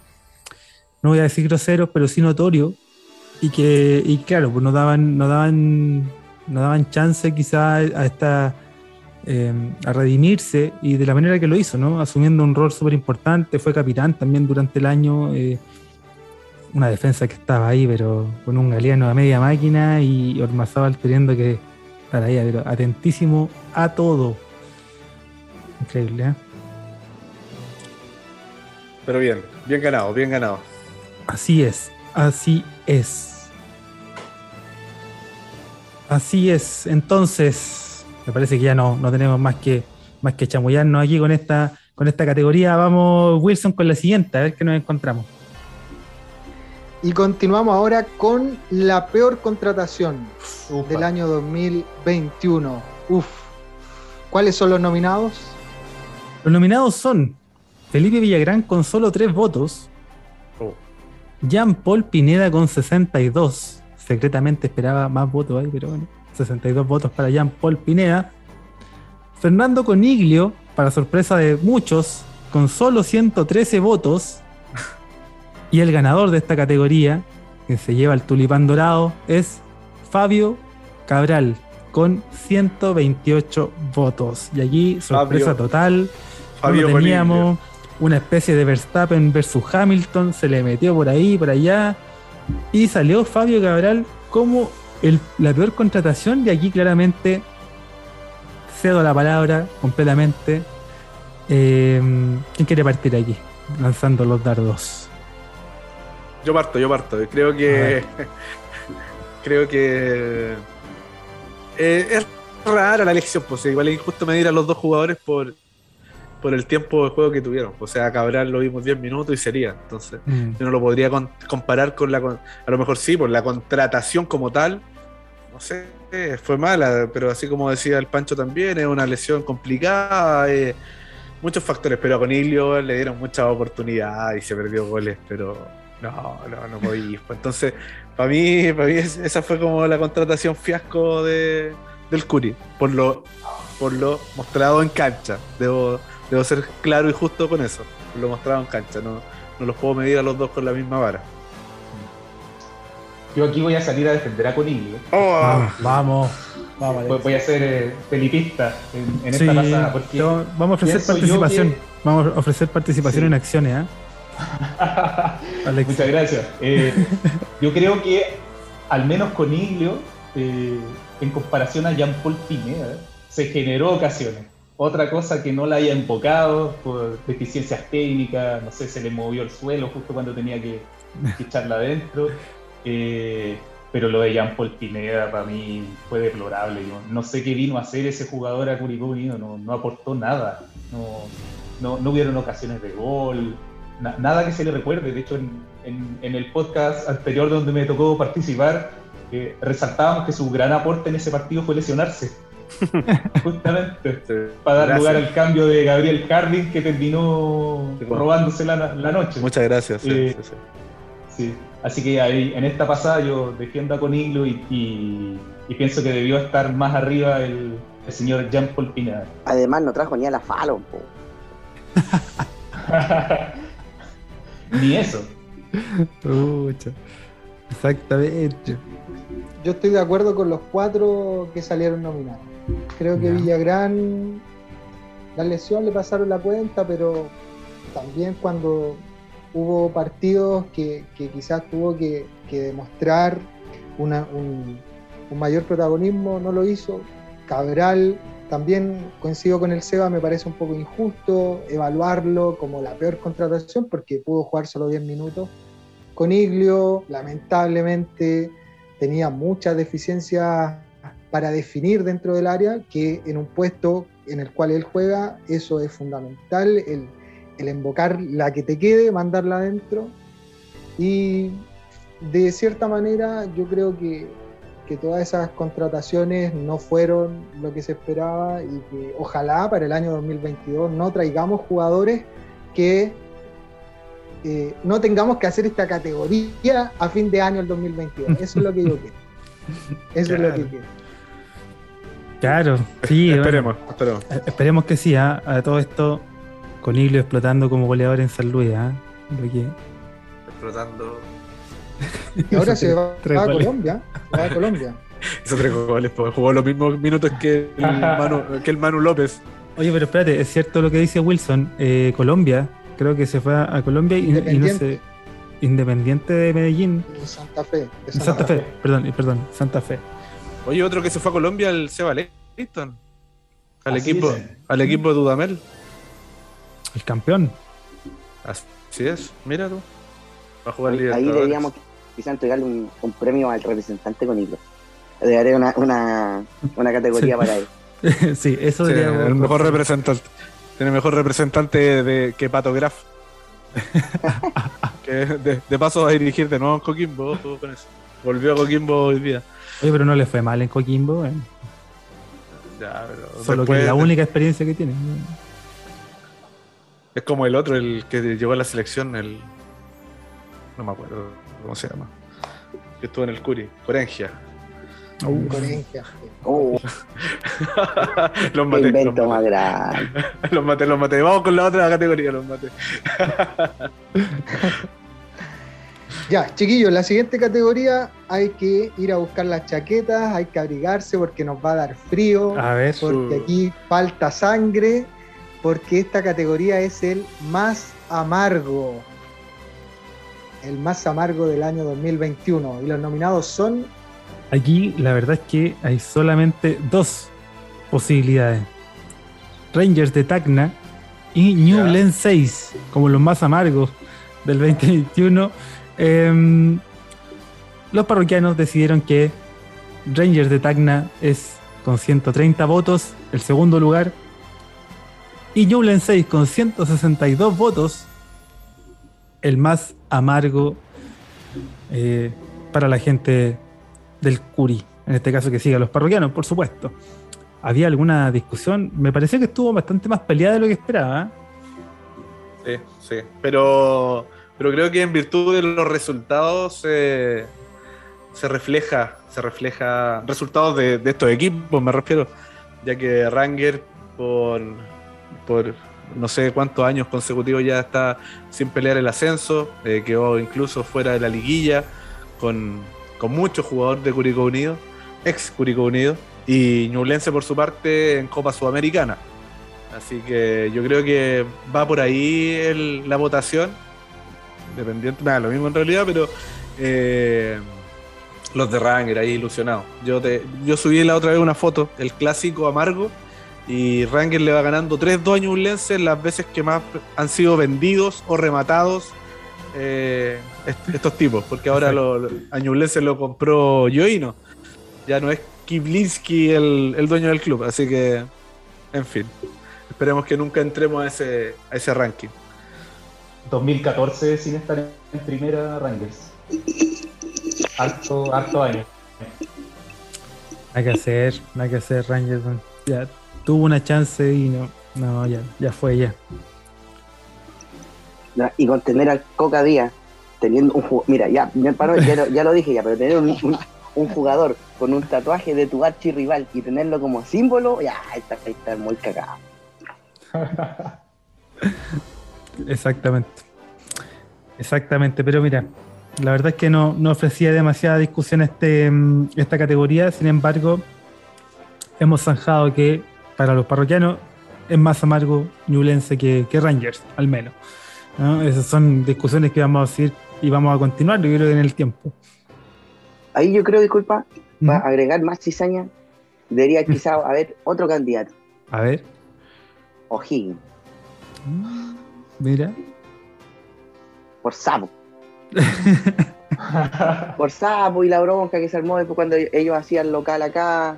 no voy a decir groseros, pero sí notorios, y que, y claro, pues no daban, no daban, no daban chance quizá a esta eh, a redimirse y de la manera que lo hizo, ¿no? Asumiendo un rol súper importante, fue capitán también durante el año. Eh, una defensa que estaba ahí, pero con un galeano a media máquina y Ormazábal teniendo que estar ahí, pero atentísimo a todo. Increíble, ¿eh? Pero bien, bien ganado, bien ganado. Así es, así es. Así es. Entonces, me parece que ya no, no tenemos más que, más que chamullarnos aquí con esta, con esta categoría. Vamos, Wilson, con la siguiente, a ver qué nos encontramos. Y continuamos ahora con la peor contratación del año 2021. Uf. ¿Cuáles son los nominados? Los nominados son Felipe Villagrán con solo tres votos. Oh. Jean Paul Pineda con 62. Secretamente esperaba más votos ahí, pero bueno. 62 votos para Jean Paul Pineda. Fernando Coniglio, para sorpresa de muchos, con solo 113 votos. Y el ganador de esta categoría, que se lleva el tulipán dorado, es Fabio Cabral, con 128 votos. Y allí, sorpresa total, Fabio teníamos una especie de Verstappen versus Hamilton, se le metió por ahí, por allá, y salió Fabio Cabral como la peor contratación, y aquí claramente cedo la palabra completamente. Eh, ¿Quién quiere partir aquí? Lanzando los dardos. Yo parto, yo parto. Creo que. creo que. Eh, es rara la elección, pues igual es injusto medir a los dos jugadores por, por el tiempo de juego que tuvieron. O sea, Cabral lo vimos 10 minutos y sería. Entonces, mm. yo no lo podría comparar con la. A lo mejor sí, por la contratación como tal. No sé, fue mala, pero así como decía el Pancho también, es una lesión complicada. muchos factores, pero a Conilio le dieron muchas oportunidades y se perdió goles, pero no, no, no podía. Pues entonces, para mí, para mí esa fue como la contratación fiasco de, del Curi, por lo, por lo mostrado en cancha. Debo, debo ser claro y justo con eso, por lo mostrado en cancha. No, no los puedo medir a los dos con la misma vara. Yo aquí voy a salir a defender a Conilio. Oh. Vamos, vamos. Voy, a ser eh, felipista en, esta pasada. Porque vamos a ofrecer participación. Vamos a ofrecer participación en acciones, ¿eh? Muchas gracias. Eh, yo creo que, al menos con Iglio, eh, en comparación a Jean-Paul Pineda, se generó ocasiones. Otra cosa que no la haya enfocado por deficiencias técnicas, no sé, se le movió el suelo justo cuando tenía que, echarla adentro. Eh, pero lo de Jean-Paul Pineda para mí fue deplorable. no sé qué vino a hacer ese jugador a Curicó no, no aportó nada. No, no, no hubieron ocasiones de gol, nada que se le recuerde. De hecho, en, el podcast anterior donde me tocó participar, eh, resaltábamos que su gran aporte en ese partido fue lesionarse. Justamente. para dar lugar al cambio de Gabriel Carlin que terminó robándose la, noche. Muchas gracias. Eh, sí, Así que ahí, en esta pasada yo defiendo a Coniglo y, pienso que debió estar más arriba el, señor Jean Paul Pineda. Además no trajo ni a la Fallon, Ni eso. Exactamente. Yo estoy de acuerdo con los cuatro que salieron nominados. Creo que Villagrán, la lesión le pasaron la cuenta, pero también cuando hubo partidos que, quizás tuvo que, demostrar un, un mayor protagonismo, no lo hizo. Cabral también coincido con el Seba, me parece un poco injusto evaluarlo como la peor contratación porque pudo jugar solo 10 minutos. Con Iglio, lamentablemente, tenía muchas deficiencias para definir dentro del área, que en un puesto en el cual él juega, eso es fundamental, el, el la que te quede, mandarla adentro. Y de cierta manera yo creo que que todas esas contrataciones no fueron lo que se esperaba y que ojalá para el año 2022 no traigamos jugadores que eh, no tengamos que hacer esta categoría a fin de año el 2022. Eso es lo que yo quiero. Eso es lo que quiero. Claro, sí. esperemos, eh, esperemos. que sí, ¿ah? a todo esto con Iglio explotando como goleador en San Luis. ¿eh? Explotando. Y ahora se va, a Colombia. Va a Colombia. Hizo tres goles, pues, jugó los mismos minutos que el, Manu, que el Manu López. Oye, pero espérate, es cierto lo que dice Wilson. Eh, Colombia, creo que se fue a, Colombia y, no sé. Independiente de Medellín. Santa Fe. Santa, Fe. perdón, perdón, Santa Fe. Oye, otro que se fue a Colombia, el Seba Leighton. Al equipo, al equipo de Dudamel. El campeón. Así es, mira tú. Va a jugar Ahí, ahí deberíamos quizás entregarle un, un, premio al representante con hilo. Le daré una, una, una categoría para él. sí, eso sí, El mejor representante. Tiene mejor representante de, que Pato Graf. que de, paso va a dirigir de nuevo en Coquimbo. Con eso. Volvió a Coquimbo hoy día. Oye, pero no le fue mal en Coquimbo. Eh. Ya, pero Solo que es la única experiencia que tiene. Es como el otro, el que llegó a la selección, el. No me acuerdo cómo se llama. Que estuvo en el Curi, Corengia. Uh. Corengia. Uh. los maté. Invento los maté. más los maté, los maté. Vamos con la otra categoría, los maté. ya, chiquillos, la siguiente categoría hay que ir a buscar las chaquetas, hay que abrigarse porque nos va a dar frío. A ver. Porque aquí falta sangre porque esta categoría es el más amargo. El más amargo del año 2021. Y los nominados son... Aquí la verdad es que hay solamente dos posibilidades. Rangers de Tacna y New Glen 6 como los más amargos del 2021. Em, los parroquianos decidieron que Rangers de Tacna es con 130 votos el segundo lugar y Newland 6 con 162 votos, el más amargo eh, para la gente del Curi, en este caso que siga los parroquianos, por supuesto. Había alguna discusión, me pareció que estuvo bastante más peleada de lo que esperaba. ¿eh? Sí, sí, pero, pero creo que en virtud de los resultados se refleja, se refleja resultados de, de estos equipos, me refiero, ya que Ranger por por no sé cuántos años consecutivos ya está sin pelear el ascenso, eh, quedó incluso fuera de la liguilla con, con muchos jugadores de Curicó Unido, ex Curicó Unido, y Ñublense por su parte en Copa Sudamericana. Así que yo creo que va por ahí la votación, dependiente, nada, lo mismo en realidad, pero eh, los de Ranger ahí ilusionados. Yo, te, yo subí la otra vez una foto, el clásico amargo y Ranger le va ganando 3-2 a Ñublense las veces que más han sido vendidos o rematados eh, estos tipos. Porque ahora lo, a Ñublense lo compró Yoino. Ya no es Kiblinski el, el, dueño del club. Así que, en fin. Esperemos que nunca entremos a ese, a ese ranking. 2014 sin estar en primera Rangers. Harto, harto año. Hay que hacer, hay que hacer Rangers. Ya tuvo una chance y no, no, ya, ya fue ya. Y con tener al Coca Díaz, teniendo un mira, ya, ya, lo, dije ya, pero tener un, jugador con un tatuaje de tu archirrival y tenerlo como símbolo, ya está, está muy cagado. Exactamente. Exactamente, pero mira, la verdad es que no, no ofrecía demasiada discusión este, mm, esta categoría, sin embargo, hemos zanjado que para los parroquianos es más amargo Ñublense que, Rangers, al menos. Esas son discusiones que vamos a seguir y vamos a continuar, yo creo, en el tiempo. Ahí yo creo, disculpa, para agregar más cizaña, debería quizá haber otro candidato. A ver. O'Higgins. Mm, mira. Por sapo. Por sapo y la bronca que se armó después cuando ellos hacían local acá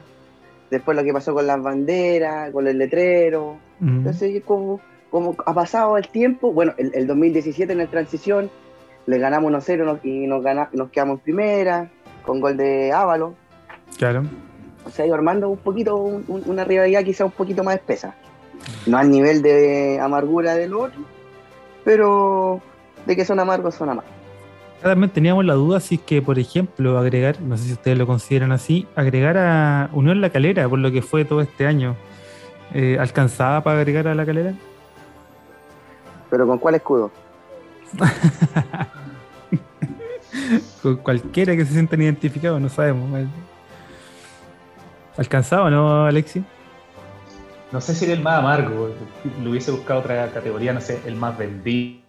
después lo que pasó con las banderas, con el letrero. Entonces, como, como ha pasado el tiempo, bueno, el, 2017 en la transición, le ganamos 1-0 y nos, nos quedamos en primera, con gol de Ávalo. Claro. O sea, armando un poquito, una rivalidad quizá un poquito más espesa. No al nivel de amargura del otro, pero de que son amargos, son amargos. También teníamos la duda si es que, por ejemplo, agregar, no sé si ustedes lo consideran así, agregar a Unión La Calera, por lo que fue todo este año, eh, ¿alcanzaba para agregar a La Calera? ¿Pero con cuál escudo? con cualquiera que se sientan identificados, no sabemos. ¿Alcanzaba o no, Alexi? No sé si era el más amargo, lo hubiese buscado otra categoría, no sé, el más vendido,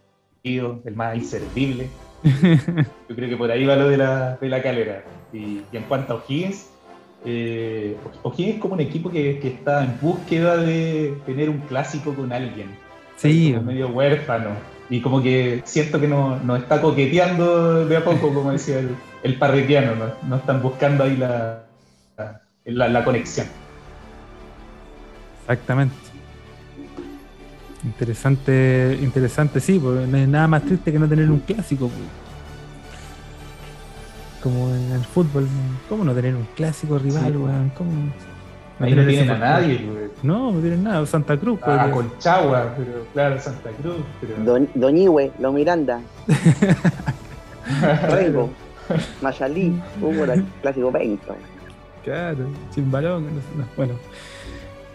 el más inservible. Yo creo que por ahí va lo de la, de la calera. Y, en cuanto a O'Higgins, eh, O'Higgins es como un equipo que, que, está en búsqueda de tener un clásico con alguien. Sí. medio huérfano. Y como que siento que nos no está coqueteando de a poco, como decía el, el parrequiano, ¿no? no están buscando ahí la, la, la conexión. Exactamente. Interesante, interesante, sí, porque no hay nada más triste que no tener un clásico. Como en el fútbol, ¿cómo no tener un clásico rival, weón? ¿Cómo? No Ahí no tienen a nadie, No, no tienen nada, Santa Cruz. Ah, Colchagua, pero claro, Santa Cruz. Pero... Don, Doñihue, Lo Miranda. Rengo, Mayalí, hubo el clásico 20. Claro, sin balón. bueno,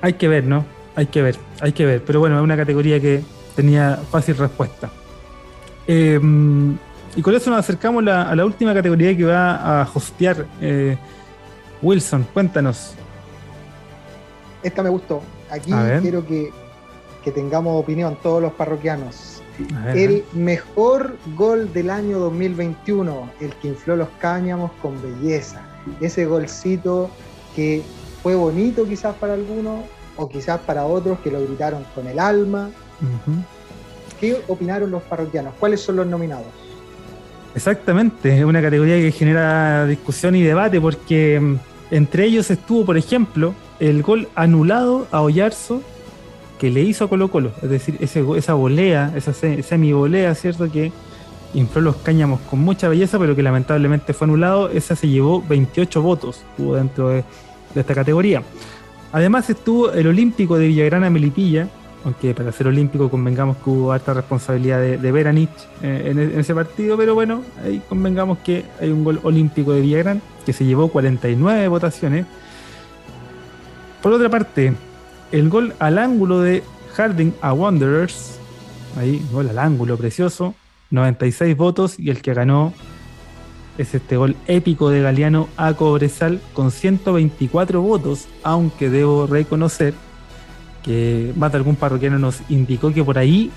hay que ver, ¿no? Hay que ver, hay que ver. Pero bueno, es una categoría que tenía fácil respuesta. Em, y con eso nos acercamos a la última categoría que va a hostear eh, Wilson. Cuéntanos. Esta me gustó. Aquí quiero que, que, tengamos opinión todos los parroquianos. el mejor gol del año 2021, el que infló los cáñamos con belleza. Ese golcito que fue bonito quizás para algunos, o quizás para otros que lo gritaron con el alma. ¿Qué opinaron los parroquianos? ¿Cuáles son los nominados? Exactamente, es una categoría que genera discusión y debate porque mm, entre ellos estuvo, por ejemplo, el gol anulado a Ollarzo que le hizo a Colo Colo, es decir, ese, esa volea, esa semi-volea, ¿cierto? Que infló los cáñamos con mucha belleza, pero que lamentablemente fue anulado, esa se llevó 28 votos, estuvo dentro de esta categoría. Además estuvo el Olímpico de Villagrana Melipilla, aunque para ser olímpico convengamos que hubo harta responsabilidad de, de Veranich eh, en, ese partido, pero bueno, ahí convengamos que hay un gol olímpico de Villagrán que se llevó 49 votaciones. Por otra parte, el gol al ángulo de Harding a Wanderers, ahí, gol al ángulo precioso, 96 votos y el que ganó es este gol épico de Galeano a Cobresal con 124 votos, aunque debo reconocer que más de algún parroquiano nos indicó que por ahí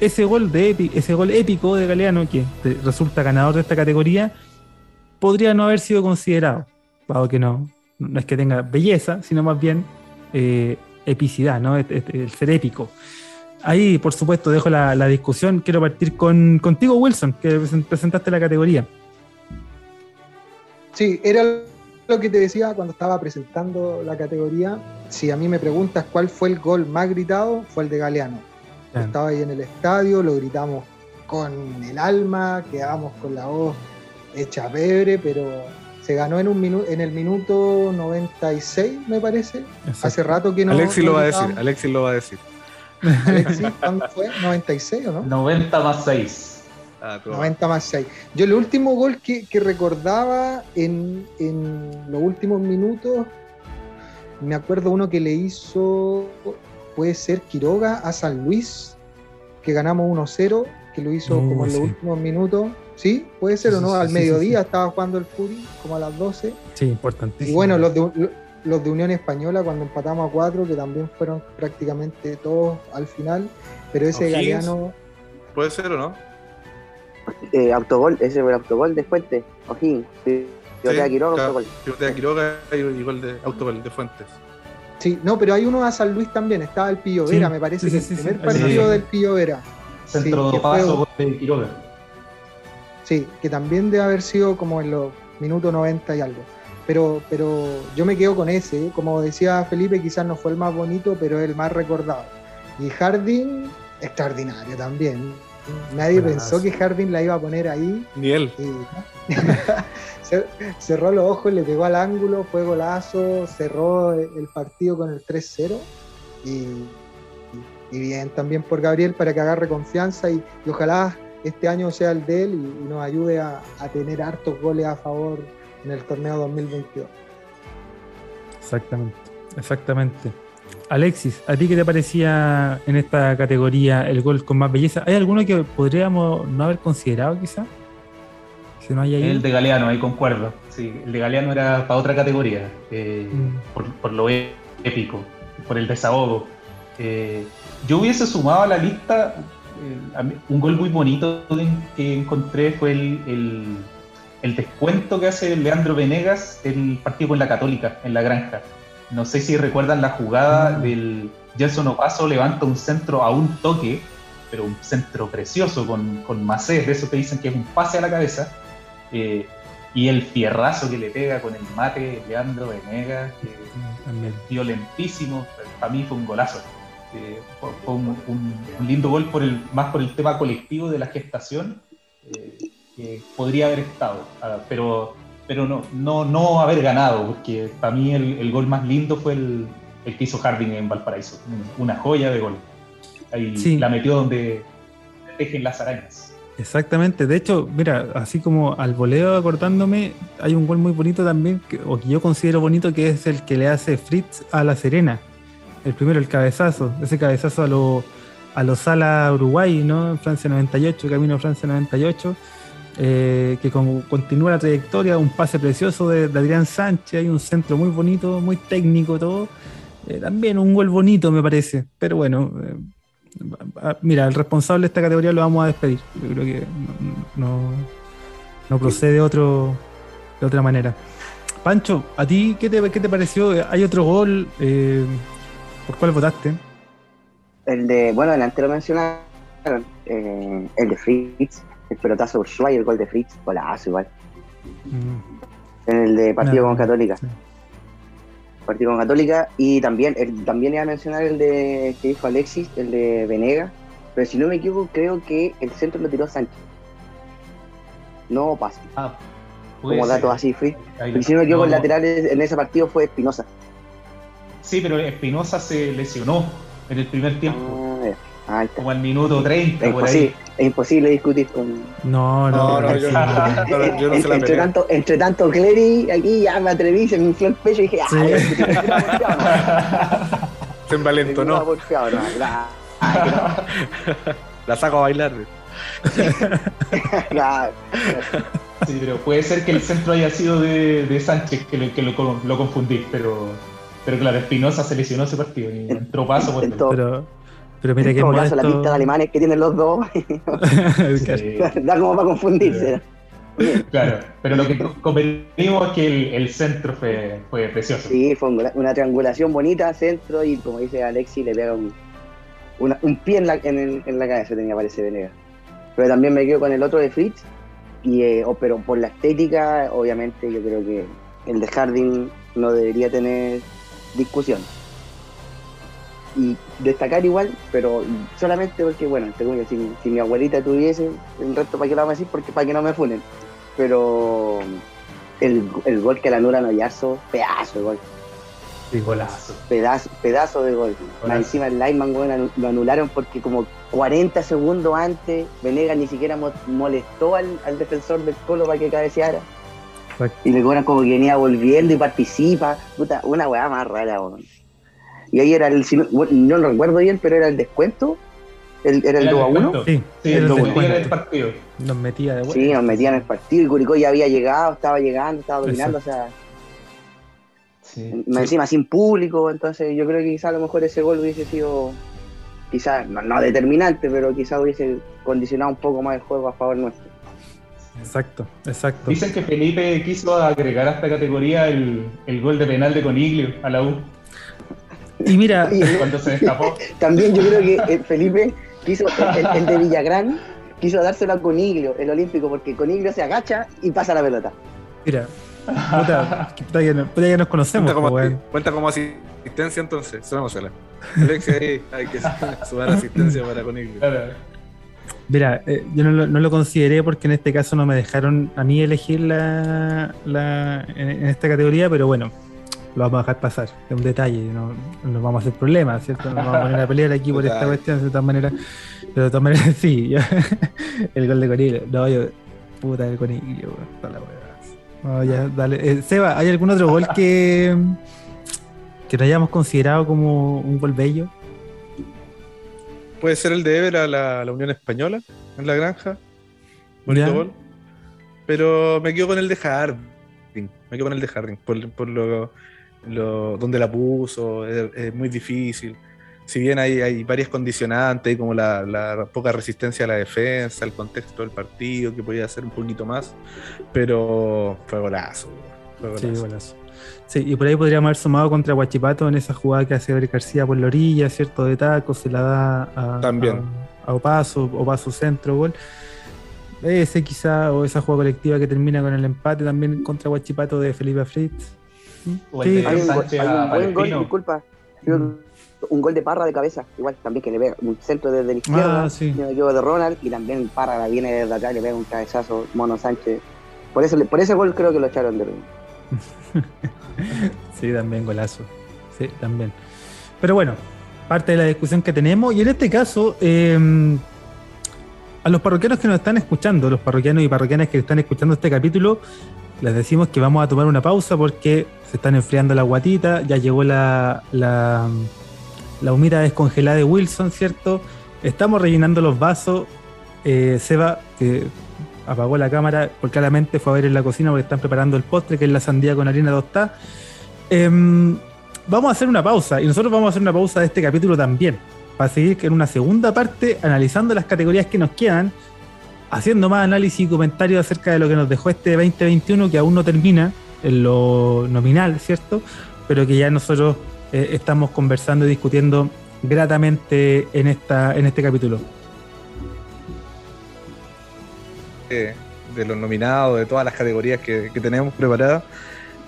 ese gol, de ese gol épico de Galeano, que resulta ganador de esta categoría, podría no haber sido considerado, dado que no, no es que tenga belleza, sino más bien eh, epicidad, ¿no? el ser épico. Ahí, por supuesto, dejo la, la discusión. Quiero partir con, contigo, Wilson, que presentaste la categoría. Sí, era lo que te decía cuando estaba presentando la categoría. Si a mí me preguntas cuál fue el gol más gritado, fue el de Galeano. Estaba ahí en el estadio, lo gritamos con el alma, quedamos con la voz hecha pebre, pero se ganó en un minuto en el minuto 96, me parece. Hace rato que no. Alexis lo va a decir, Alexis lo va a decir. Alexis, ¿cuándo fue? ¿96 o no? 90 más 6. 90 ah, más 6. Yo el último gol que, recordaba en, los últimos minutos, me acuerdo uno que le hizo, puede ser Quiroga a San Luis, que ganamos 1-0, que lo hizo como en los últimos minutos. ¿Sí? ¿Puede ser o no? Al mediodía estaba jugando el Fury, como a las 12. Sí, importantísimo. Y bueno, los de, los de Unión Española cuando empatamos a 4, que también fueron prácticamente todos al final, pero ese Galeano... ¿Puede ser o no? Eh, autogol, ese fue el autogol de Fuentes, Ojín, Pivotea sí, Quiroga, autogol. Pivotea Quiroga y gol de autogol de Fuentes. Sí, no, pero hay uno a San Luis también, estaba el Pillo Vera, me parece que el primer partido del Pillo Vera. Centro de paso de Quiroga. Sí, que también debe haber sido como en los minutos 90 y algo. Pero, pero yo me quedo con ese, ¿eh? como decía Felipe, quizás no fue el más bonito, pero el más recordado. Y Harding, extraordinario también. Nadie pensó que Harding la iba a poner ahí. Ni él. cerró los ojos, le pegó al ángulo, fue golazo, cerró el partido con el 3-0. Y, bien también por Gabriel para que agarre confianza y, ojalá este año sea el de él y, nos ayude a, tener hartos goles a favor en el torneo 2022. Exactamente, exactamente. Alexis, ¿a ti qué te parecía en esta categoría el gol con más belleza? ¿Hay alguno que podríamos no haber considerado quizá? El de Galeano, ahí concuerdo. Sí, el de Galeano era para otra categoría, eh, mm. por, lo épico, por el desahogo. Eh, yo hubiese sumado a la lista eh, un gol muy bonito que encontré fue el, descuento que hace Leandro Venegas el partido con la Católica en la granja. No sé si recuerdan la jugada mm. del Gerson Opaso levanta un centro a un toque, pero un centro precioso con, con Macé, de eso que dicen que es un pase a la cabeza eh, y el fierrazo que le pega con el mate Leandro Venegas, que violentísimo, para mí fue un golazo. Eh, fue, un, lindo gol por el, más por el tema colectivo de la gestación, eh, que podría haber estado, ah, pero, pero no, no, no haber ganado, porque para mí el, gol más lindo fue el, el, que hizo Harding en Valparaíso, una joya de gol. Ahí la metió donde tejen las arañas. Exactamente, de hecho, mira, así como al voleo acordándome, hay un gol muy bonito también, o que yo considero bonito, que es el que le hace Fritz a La Serena. El primero, el cabezazo, ese cabezazo a lo, a los Sala Uruguay, ¿no? Francia 98, camino a Francia 98, eh, que continúa la trayectoria, un pase precioso de, Adrián Sánchez, hay un centro muy bonito, muy técnico, todo. Eh, también un gol bonito, me parece, pero bueno. Eh, Mira, el responsable de esta categoría lo vamos a despedir. Yo creo que no, no, procede otro, de otra manera. Pancho, ¿a ti qué te, qué te pareció? ¿Hay otro gol? ¿Por cuál votaste? El de, bueno, delante lo mencionaron, el de Fritz, el pelotazo y el gol de Fritz, golazo igual. Mm. En el de partido con Católica partido con Católica y también también iba a mencionar el de que dijo Alexis, el de Venega, pero si no me equivoco creo que el centro lo tiró Sánchez. No pasa. Ah, como dato así fui. Y si no me equivoco, el lateral en ese partido fue Espinosa. Sí, pero Espinosa se lesionó en el primer tiempo. Ah, como al minuto 30. Es, imposible, es imposible discutir con. No, no, no, yo, no, yo no se la entre, tanto, entre tanto, Clery, aquí ya me atreví, se me infló el pecho y dije, ¡ah! se envalentonó. No, la, la saco a bailar. Sí, pero puede ser que el centro haya sido de, de Sánchez, que, lo, que lo, lo, confundí, pero, pero claro, Espinosa se lesionó ese partido y entró paso por pero, pero mira que molesto... la pista de alemanes que tienen los dos. Da como para confundirse. Claro, pero lo que convenimos es que el, centro fue, fue, precioso. Sí, fue una, triangulación bonita, centro, y como dice Alexi, le pega un, un pie en la, en, en la cabeza, tenía parece Venegas. Pero también me quedo con el otro de Fritz, y, eh, pero por la estética, obviamente, yo creo que el de Harding no debería tener discusión y destacar igual, pero solamente porque, bueno, si, si mi abuelita tuviese, el resto para qué lo vamos a decir, porque para que no me funen. Pero el, el gol que la anula Noyazo, pedazo de gol. Sí, golazo. Pedazo, pedazo de gol. encima el lineman lo anularon porque como 40 segundos antes Venegas ni siquiera molestó al, defensor del Colo para que cabeceara. Y le cobran como que venía volviendo y participa. Puta, una weá más rara, weón. Y ahí era el, no lo recuerdo bien, pero era el descuento. El, ¿Era el 2 a 1? Sí, sí el el partido. Nos metía de vuelta. Sí, nos metía en el partido y Curicó ya había llegado, estaba llegando, estaba dominando, o sea. Sí, encima sin público, entonces yo creo que quizá a lo mejor ese gol hubiese sido, quizás no, determinante, pero quizá hubiese condicionado un poco más el juego a favor nuestro. Exacto, exacto. Dicen que Felipe quiso agregar a esta categoría el, el gol de penal de Coniglio a la U. Y mira, cuando se escapó. También yo creo que eh, Felipe quiso, el, de Villagrán, quiso dárselo a Coniglio, el olímpico, porque Coniglio se agacha y pasa la pelota. Mira, puta, ya, nos conocemos. Cuenta como, cuenta como asistencia entonces, sumámosela. Alexia, ahí hay que sumar asistencia para Coniglio. Mira, eh, yo no lo, no lo, consideré porque en este caso no me dejaron a mí elegir la, la en, esta categoría, pero bueno, lo vamos a dejar pasar. Es un detalle, no nos vamos a hacer problemas, ¿cierto? No vamos a poner a pelear aquí por esta cuestión, de todas maneras. Pero de todas maneras, sí, el gol de Conillo. No, yo, puta, el Conillo, No, ya, dale. Eh, Seba, ¿hay algún otro gol que, que no hayamos considerado como un gol bello? Puede ser el de Ever a la, Unión Española, en la granja. Bonito gol. Pero me quedo con el de Harding. Me quedo con el de Harding. Por, lo, donde la puso. Es, muy difícil. Si bien hay, hay varias condicionantes, como la, poca resistencia a la defensa, el contexto del partido, que podía hacer un poquito más. Pero fue golazo. Fue Sí, golazo. Sí, y por ahí podríamos haber sumado contra Guachipato en esa jugada que hace Eric García por la orilla, ¿cierto? De taco, se la da a, También. a, Opaso, Opaso centro, gol. Ese quizá, o esa jugada colectiva que termina con el empate también contra Guachipato de Felipe Fritz. O sí. hay, un, buen gol, disculpa. Un gol de Parra de cabeza, igual también que le ve un centro desde la izquierda, ah, sí. de Ronald, y también Parra la viene desde acá le ve un cabezazo Mono Sánchez. Por eso por ese gol creo que lo echaron de sí, también golazo. Sí, también. Pero bueno, parte de la discusión que tenemos. Y en este caso, em, a los parroquianos que nos están escuchando, los parroquianos y parroquianas que están escuchando este capítulo, les decimos que vamos a tomar una pausa porque se están enfriando la guatita, ya llegó la, la, la descongelada de Wilson, ¿cierto? Estamos rellenando los vasos. Eh, Seba, que apagó la cámara, porque claramente fue a ver en la cocina porque están preparando el postre, que es la sandía con harina tostada. Em, vamos a hacer una pausa y nosotros vamos a hacer una pausa de este capítulo también, para seguir en una segunda parte analizando las categorías que nos quedan, haciendo más análisis y comentarios acerca de lo que nos dejó este 2021 que aún no termina en lo nominal, ¿cierto? Pero que ya nosotros eh, estamos conversando y discutiendo gratamente en, esta, en este capítulo de los nominados, de todas las categorías que, tenemos preparadas,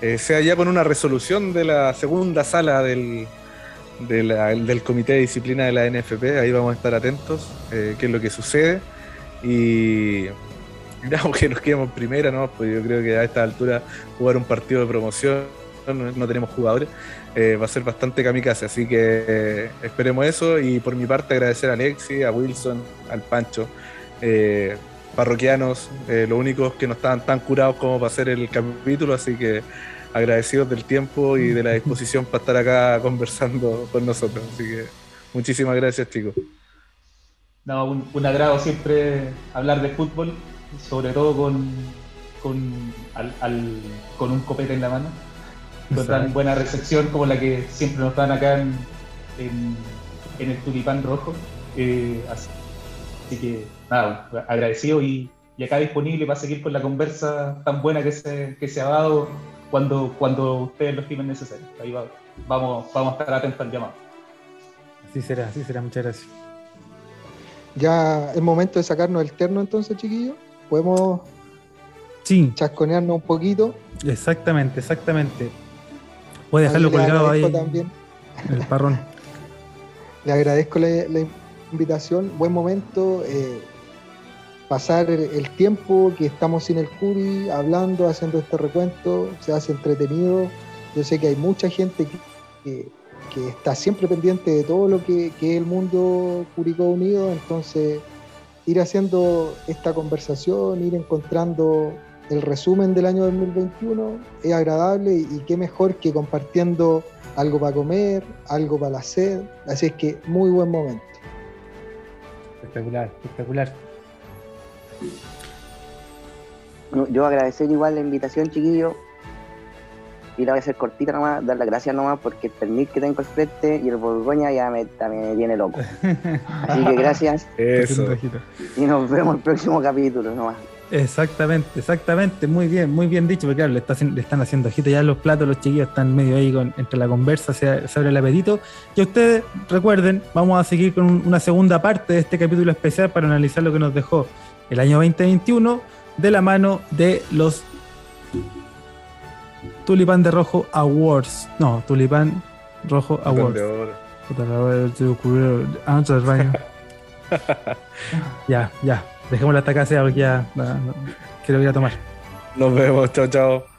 eh, sea ya con una resolución de la segunda sala del, del Comité de Disciplina de la NFP. Ahí vamos a estar atentos, eh, qué es lo que sucede. Y digamos que nos quedamos primera, ¿no? Pues yo creo que a esta altura jugar un partido de promoción, no, tenemos jugadores, eh, va a ser bastante kamikaze. Así que esperemos eso. Y por mi parte, agradecer a Alexi, a Wilson, al Pancho parroquianos, eh, los únicos que no estaban tan curados como para hacer el capítulo, así que agradecidos del tiempo y de la disposición para estar acá conversando con nosotros. Así que muchísimas gracias, chicos. No, un, agrado siempre hablar de fútbol, sobre todo con, con, con un copete en la mano, con tan buena recepción como la que siempre nos dan acá en, en, el tulipán rojo. Eh, así que nada, agradecido y, acá disponible para seguir con la conversa tan buena que se, que se ha dado cuando, cuando ustedes lo estimen necesario. Ahí vamos, vamos a estar atentos al llamado. Así será, así será, muchas gracias. Ya es momento de sacarnos el terno entonces, chiquillos. Podemos sí. chasconearnos un poquito. Exactamente, exactamente. Puede dejarlo colgado ahí. También. El parrón. Le agradezco la, invitación. Buen momento. Eh, pasar el tiempo que estamos sin el Curi, hablando, haciendo este recuento, se hace entretenido. Yo sé que hay mucha gente que, está siempre pendiente de todo lo que, es el mundo Curicó Unido, entonces ir haciendo esta conversación, ir encontrando el resumen del año 2021 es agradable y, qué mejor que compartiendo algo para comer, algo para la sed, así es que muy buen momento. Espectacular, espectacular. Yo agradecer igual la invitación, chiquillo. Y la voy a hacer cortita nomás, dar las gracias nomás porque el permiso que tengo al frente y el Borgoña ya me, me tiene loco. Así que gracias. Eso. Y nos vemos el próximo capítulo nomás. Exactamente, exactamente, muy bien, muy bien dicho, porque claro, le, están haciendo ojito ya los platos, los chiquillos están medio ahí con, entre la conversa, se, abre el apetito. Y ustedes recuerden, vamos a seguir con una segunda parte de este capítulo especial para analizar lo que nos dejó el año 2021 de la mano de los Tulipán de Rojo Awards. No, Tulipán Rojo Awards. ya, ya. Dejémosla hasta acá, sea porque ya quiero ir a tomar. Nos vemos, chao, chao.